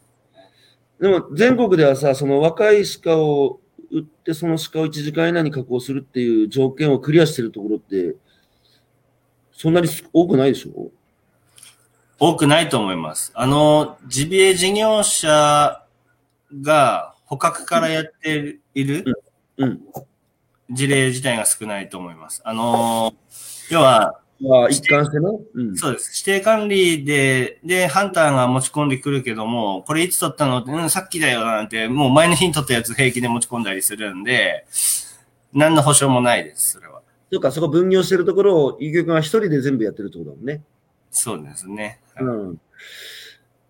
でも、全国ではさ、その若い鹿を売って、その鹿を1時間以内に加工するっていう条件をクリアしてるところって、そんなに多くないでしょ？多くないと思います。あの、ジビエ事業者が捕獲からやっているうん。事例自体が少ないと思います。あの、要は、まあ、一貫してね。うん。そうです。指定管理で、で、ハンターが持ち込んでくるけども、これいつ取ったの？って、うん、さっきだよなんて、もう前の日に取ったやつ平気で持ち込んだりするんで、何の保証もないです、それは。というか、そこ分業してるところを、ゆうきょうくんは一人で全部やってるってことだもんね。そうですね。うん。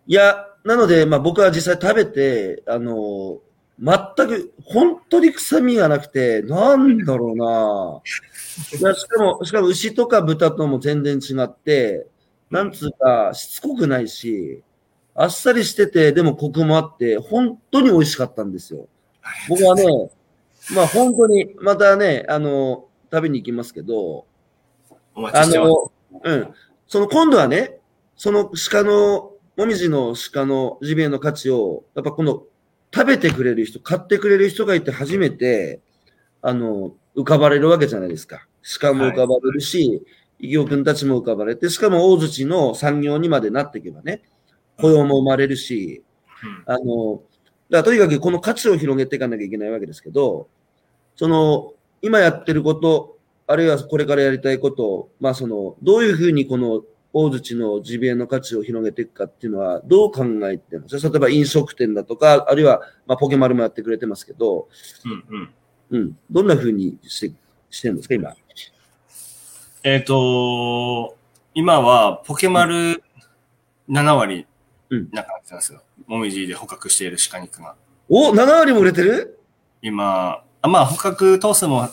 いや、なので、まあ僕は実際食べて、あの、全く、本当に臭みがなくて、なんだろうな。<laughs> いや、しかも、しかも牛とか豚とも全然違って、なんつうか、しつこくないし、あっさりしてて、でもコクもあって、本当に美味しかったんですよ。僕はね、まあ本当に、またね、あの、食べに行きますけど、あ。の、うん。その今度はね、その鹿の、もみじの鹿のジビエの価値を、やっぱこの、食べてくれる人、買ってくれる人がいて初めて、あの、浮かばれるわけじゃないですか。鹿も浮かばれるし、異業君たちも浮かばれて、しかも大槌の産業にまでなっていけばね、雇用も生まれるし、うんあの、だとにかくこの価値を広げていかなきゃいけないわけですけど、その、今やってること、あるいはこれからやりたいこと、まあその、どういうふうにこの大槌のジビエの価値を広げていくかっていうのは、どう考えてるんですか？例えば飲食店だとか、あるいは、まあポケマルもやってくれてますけど、うんうん。うん、どんなふうにして、してるんですか今？えっ、と、今はポケマル7割うんな感じなんですよ。もみじで捕獲している鹿肉が。お !7 割も売れてる？今、あまあ捕獲頭数も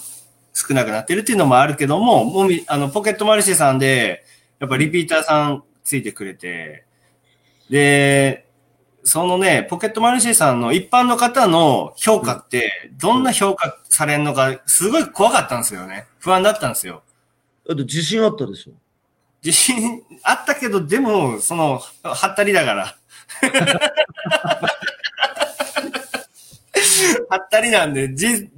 少なくなってるっていうのもあるけども、もみ、あの、ポケットマルシェさんで、やっぱリピーターさんついてくれて、で、そのね、ポケットマルシェさんの一般の方の評価って、どんな評価されるのか、すごい怖かったんですよね。不安だったんですよ。だって自信あったでしょ。自信あったけど、でも、その、はったりだから。はったりなんで、じ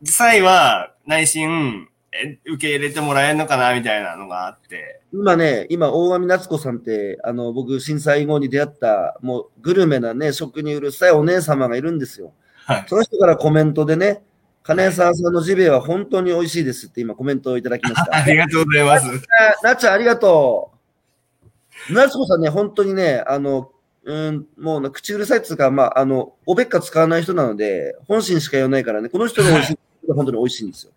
実際は内心、え受け入れてもらえるのかな、みたいなのがあって。今ね、今、大上夏子さんって、あの、僕、震災後に出会った、もう、グルメなね、食にうるさいお姉様がいるんですよ。はい。その人からコメントでね、金沢さんのジビエは本当に美味しいですって今コメントをいただきました。<laughs> ありがとうございます。あなっちゃんありがとう。夏子さんね、本当にね、あの、うん、もうね口うるさいっていうか、まあ、あの、おべっか使わない人なので、本心しか言わないからね、この人が美味しい、本当に美味しいんですよ。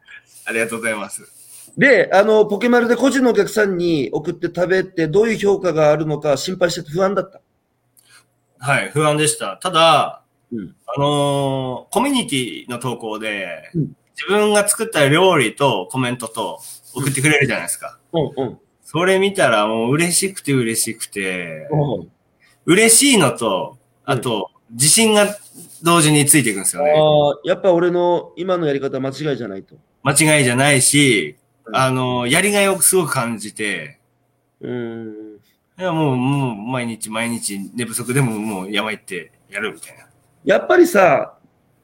ありがとうございます。で、あの、ポケマルで個人のお客さんに送って食べて、どういう評価があるのか心配してて不安だった。はい、不安でした。ただ、うんあのーコミュニティの投稿で、うん自分が作った料理とコメントと送ってくれるじゃないですか。うんうん。それ見たらもう嬉しくて嬉しくて、うん嬉しいのと、あと、自信が同時についていくんですよね。ああ、やっぱ俺の今のやり方間違いじゃないと。間違いじゃないし、うんあの、やりがいをすごく感じて、うーん。いやもう、もう、毎日毎日寝不足でももう山行ってやるみたいな。やっぱりさ、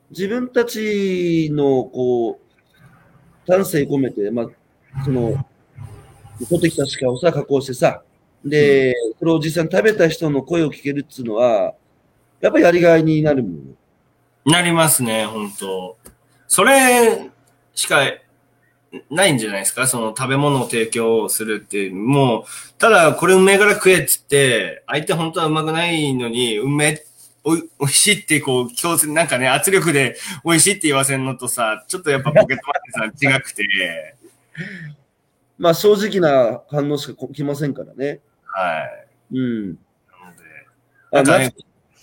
自分たちの、こう、丹精込めて、まあ、その、取ってきた鹿をさ、加工してさ、で、それを実際に食べた人の声を聞けるっていうのは、やっぱりやりがいになるもん。なりますね、本当それしかないんじゃないですか？その食べ物を提供するって、もう、ただこれうめえから食えっつって、相手本当はうまくないのに、うめえ、おい、おいしいってこう、強制、なんかね、圧力で美味しいって言わせんのとさ、ちょっとやっぱポケットマネーさん違くて、まあ、正直な反応しかこ来ませんからね。はい。うん。なので、あ、ね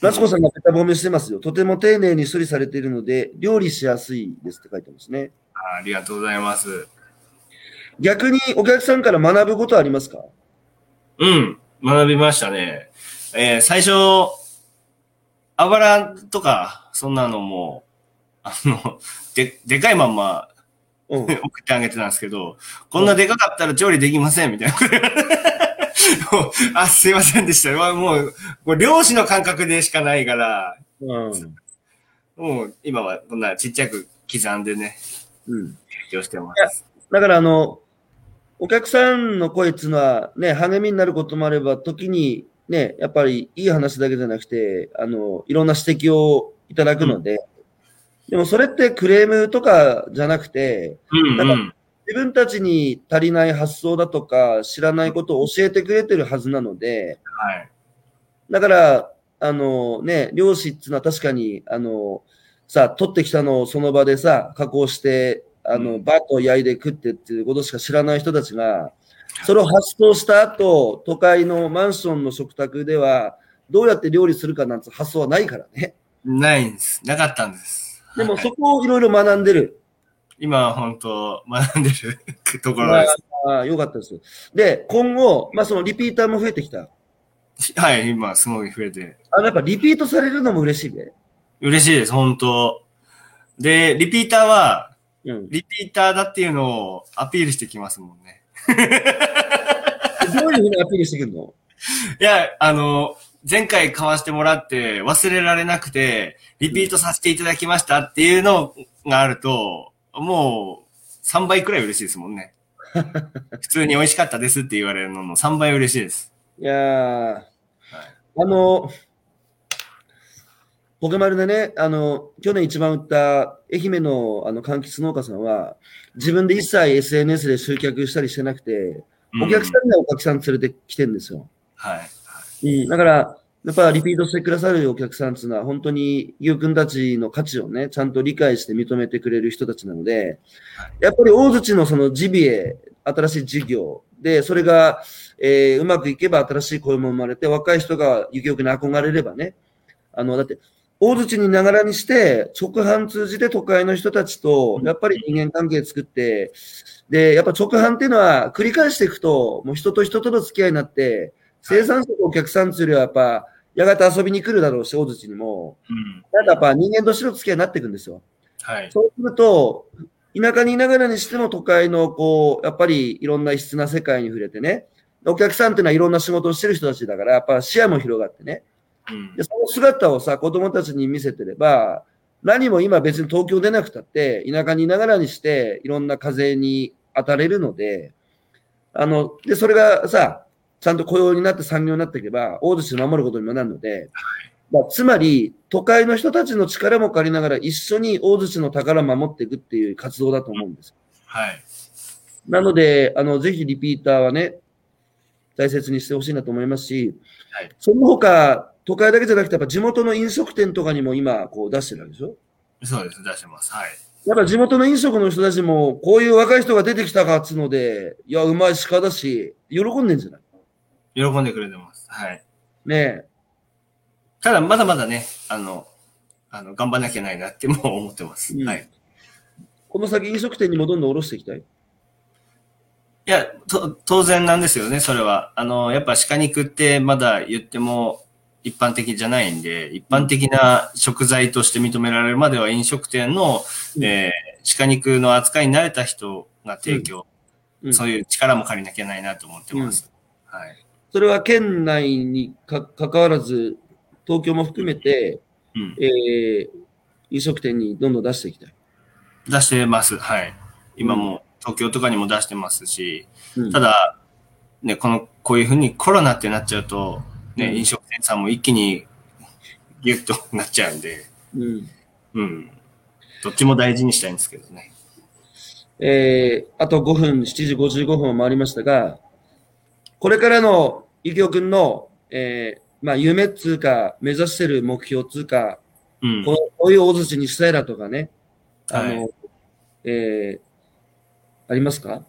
夏夏子さんがベタ褒めしてますよ。とても丁寧に処理されているので、料理しやすいですって書いてますね。ありがとうございます。逆にお客さんから学ぶことありますか？うん、学びましたね。えー最初、あばらとか、そんなのも、あの、で、でかいまんまうん。送ってあげてたんですけど、こんなでかかったら調理できません、みたいな。<laughs> あ、すいませんでした。まあもう、もう漁師の感覚でしかないから、うん。もう今はこんなちっちゃく刻んでね、うん。提供してます。だから、あの、お客さんの声っていうのはね、励みになることもあれば、時にね、やっぱりいい話だけじゃなくて、あの、いろんな指摘をいただくので、でもそれってクレームとかじゃなくて、うん、なんかうん。自分たちに足りない発想だとか、知らないことを教えてくれてるはずなので、はい。だから、あのね、漁師っていうのは確かに、あの、さ、取ってきたのをその場でさ、加工して、あうの、バッと焼いて食ってっていうことしか知らない人たちが、それを発想した後、都会のマンションの食卓では、どうやって料理するかなんて発想はないからね。ないんです。なかったんです。でもはいそこをいろいろ学んでる。今は本当学んでる <laughs> ところです。ああ、よかったです。で、今後、まあそのリピーターも増えてきた。はい、今すごい増えて。あの、やっぱリピートされるのも嬉しいね。嬉しいです、本当で、リピーターは、うん。リピーターだっていうのをアピールしてきますもんね。どういうふうにアピールしてくるの？<laughs> いや、あの、前回買わしてもらって忘れられなくて、リピートさせていただきましたっていうのがあると、もう3倍くらい嬉しいですもんね。<laughs> 普通に美味しかったですって言われるのの3倍嬉しいです。いやー、あの、ポケマルでね、あの、去年一番売った愛媛のあの柑橘農家さんは、自分で一切 SNS で集客したりしてなくて、お客さんにはお客さん連れてきてるんですよ。はい。うん、だから、やっぱリピートしてくださるお客さんっていうのは、本当に、ゆうくんたちの価値をね、ちゃんと理解して認めてくれる人たちなので、やっぱり大槌のそのジビエ、新しい事業で、それが、えーうまくいけば新しい声も生まれて、若い人がゆきよくに憧れればね、あの、だって、大槌にながらにして、直販通じて都会の人たちと、やっぱり人間関係作って、で、やっぱ直販っていうのは繰り返していくと、もう人と人との付き合いになって、生産者とお客さんっていうよりはやっぱ、やがて遊びに来るだろうし、大槌にも。うん。ただやっぱ人間としての付き合いになっていくんですよ。はい。そうすると、田舎にいながらにしても都会のこう、やっぱりいろんな異質な世界に触れてね、お客さんっていうのはいろんな仕事をしてる人たちだから、やっぱ視野も広がってね。うんで、その姿をさ、子供たちに見せてれば、何も今別に東京出なくたって、田舎にいながらにして、いろんな風に当たれるので、あの、で、それがさ、ちゃんと雇用になって産業になっていけば、大寿司を守ることにもなるので、まあ、つまり、都会の人たちの力も借りながら一緒に大寿司の宝を守っていくっていう活動だと思うんです。はい。なので、あの、ぜひリピーターはね、大切にしてほしいなと思いますし、はいその他、都会だけじゃなくて、やっぱ地元の飲食店とかにも今、こう出してるわけでしょ？そうです、出してます。はい。やっぱ地元の飲食の人たちも、こういう若い人が出てきたかっつうので、いや、うまい鹿だし、喜んでんじゃない？喜んでくれてます。はい。ねえ。ただ、まだまだね、あの、あの、頑張んなきゃないなってもう思ってます。うんはい。この先飲食店にもどんどん下ろしていきたい？いや、と、当然なんですよね、それは。あの、やっぱ鹿肉ってまだ言っても一般的じゃないんで、一般的な食材として認められるまでは飲食店の、うんえー鹿肉の扱いに慣れた人が提供、うんそういう力も借りなきゃないなと思ってます。はい。それは県内にかかかわらず、東京も含めて、うん。えー飲食店にどんどん出していきたい。出してます。はい。今も東京とかにも出してますし、うんただ、ね、この、こういうふうにコロナってなっちゃうと、ね、うん飲食店さんも一気にギュッとなっちゃうんで、うんうん。どっちも大事にしたいんですけどね。えーあと5分、7時55分を回りましたが、これからのゆきおくんの、えーまあ、夢っつうか、目指してる目標っつうか、うん。こういう大槌にしたいなとかね、あの、はいえーありますか？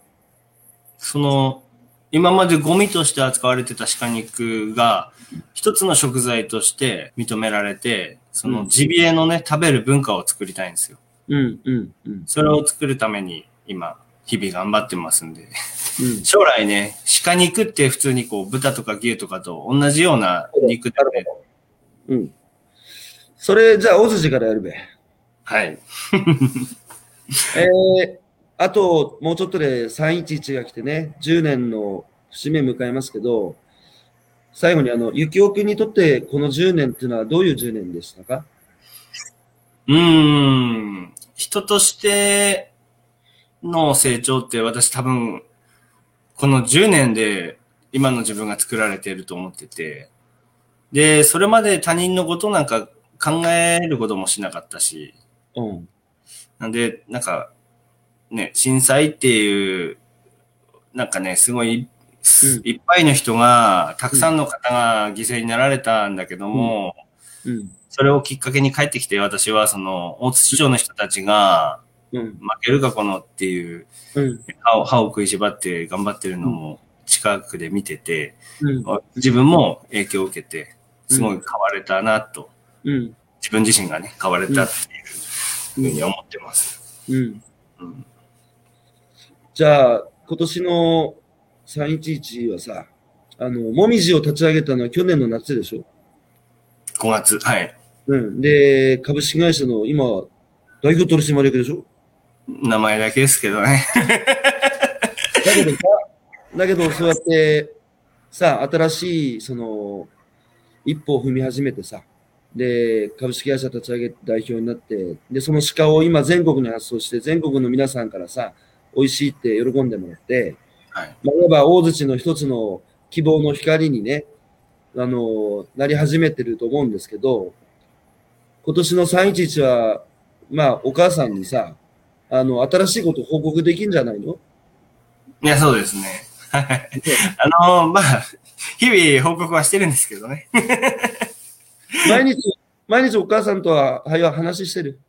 その、今までゴミとして扱われてた鹿肉が、一つの食材として認められて、そのジビエのね、食べる文化を作りたいんですよ。うん、うん、うん。それを作るために、今、日々頑張ってますんで。うん将来ね、鹿肉って普通にこう、豚とか牛とかと同じような肉で、ね、うん。それ、じゃあ、大筋からやるべ。はい。<laughs> えー、あと、もうちょっとで311が来てね、10年の節目迎えますけど、最後に、あの、ゆきおくんにとって、この10年っていうのはどういう10年でしたか？うーん。人としての成長って私多分、この10年で今の自分が作られていると思ってて、で、それまで他人のことなんか考えることもしなかったし、うん。なんで、なんか、ね、震災っていう、なんかね、すごい、すいっぱいの人が、たくさんの方が犠牲になられたんだけども、うん。それをきっかけに帰ってきて、私はその、大津市長の人たちが、うん。負けるかこのっていう、うん。歯を歯を食いしばって頑張ってるのも近くで見てて、うん。自分も影響を受けて、すごい変われたなと、うん。自分自身がね、変われたっていうふうに思ってます。うん。うんじゃあ、今年の311はさ、あの、もみじを立ち上げたのは去年の夏でしょ？5月、はい。うん。で、株式会社の今、代表取締役でしょ？名前だけですけどね。だけどさ、だけどそうやって、さ、新しい、その、一歩を踏み始めてさ、で、株式会社立ち上げて代表になって、で、その鹿を今全国に発送して、全国の皆さんからさ、美味しいって喜んでもらって、はい。まあ、いわば大槌の一つの希望の光にね、あの、なり始めてると思うんですけど、今年の311は、まあ、お母さんにさ、あの、新しいこと報告できんじゃないの？いや、そうですね。はい。あの、まあ、日々報告はしてるんですけどね。<laughs> 毎日、毎日お母さんとは、はよ話してる？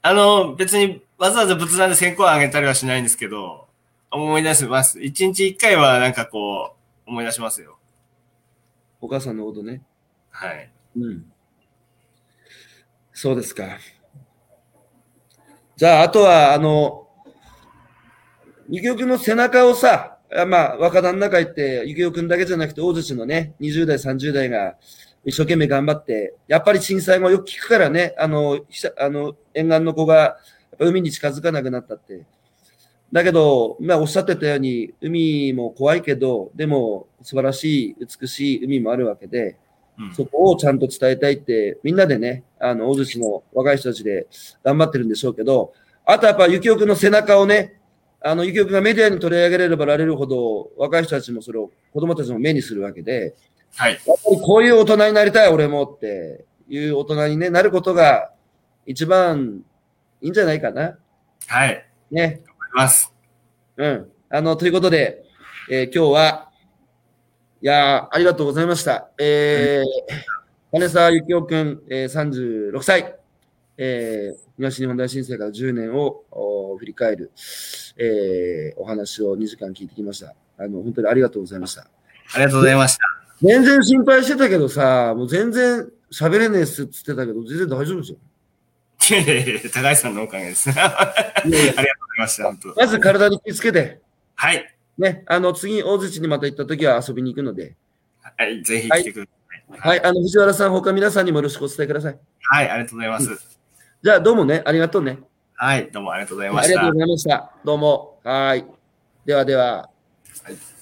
あの、別にわざわざ仏壇で線香をあげたりはしないんですけど、思い出します。一日一回はなんかこう、思い出しますよ。お母さんのことね。はい。うん。そうですか。じゃあ、あとは、あの、ゆきおくんの背中をさ、あまあ、若旦那会って、ゆきおくんだけじゃなくて、大槌のね、20代、30代が一生懸命頑張って、やっぱり震災もよく聞くからね、あの、あの、沿岸の子が、海に近づかなくなったって。だけど、まあ、おっしゃってたように、海も怖いけど、でも、素晴らしい、美しい海もあるわけで、うんそこをちゃんと伝えたいって、みんなでね、あの、大槌の若い人たちで頑張ってるんでしょうけど、あとやっぱ、ゆきおくんの背中をね、あの、ゆきおくんがメディアに取り上げれればられるほど、若い人たちもそれを、子供たちも目にするわけで、はい。やっぱりこういう大人になりたい、俺もっていう大人に、ね、なることが一番いいんじゃないかな。はい。ね。ます。うん。あの、ということで、えー今日は、いやーありがとうございました。えー、金沢幸雄くん、えー、36歳、えー、東日本大震災から10年をお振り返る、えー、お話を2時間聞いてきました。あの、本当にありがとうございました。ありがとうございました。全然心配してたけどさ、もう全然喋れねえっすって言ってたけど、全然大丈夫ですよ。いやいやいや高橋さんのおかげです。<laughs> ありがとうまず体に気をつけて、はい。ね、あの、次、大槌にまた行った時は遊びに行くので、はい、ぜひ来てください。はい、あの、藤原さん、他皆さんにもよろしくお伝えください。はい、ありがとうございます。じゃあ、どうもね、ありがとうね。はい、どうもありがとうございましたありがとうご。ざいました。どうも。はい。ではでは。はい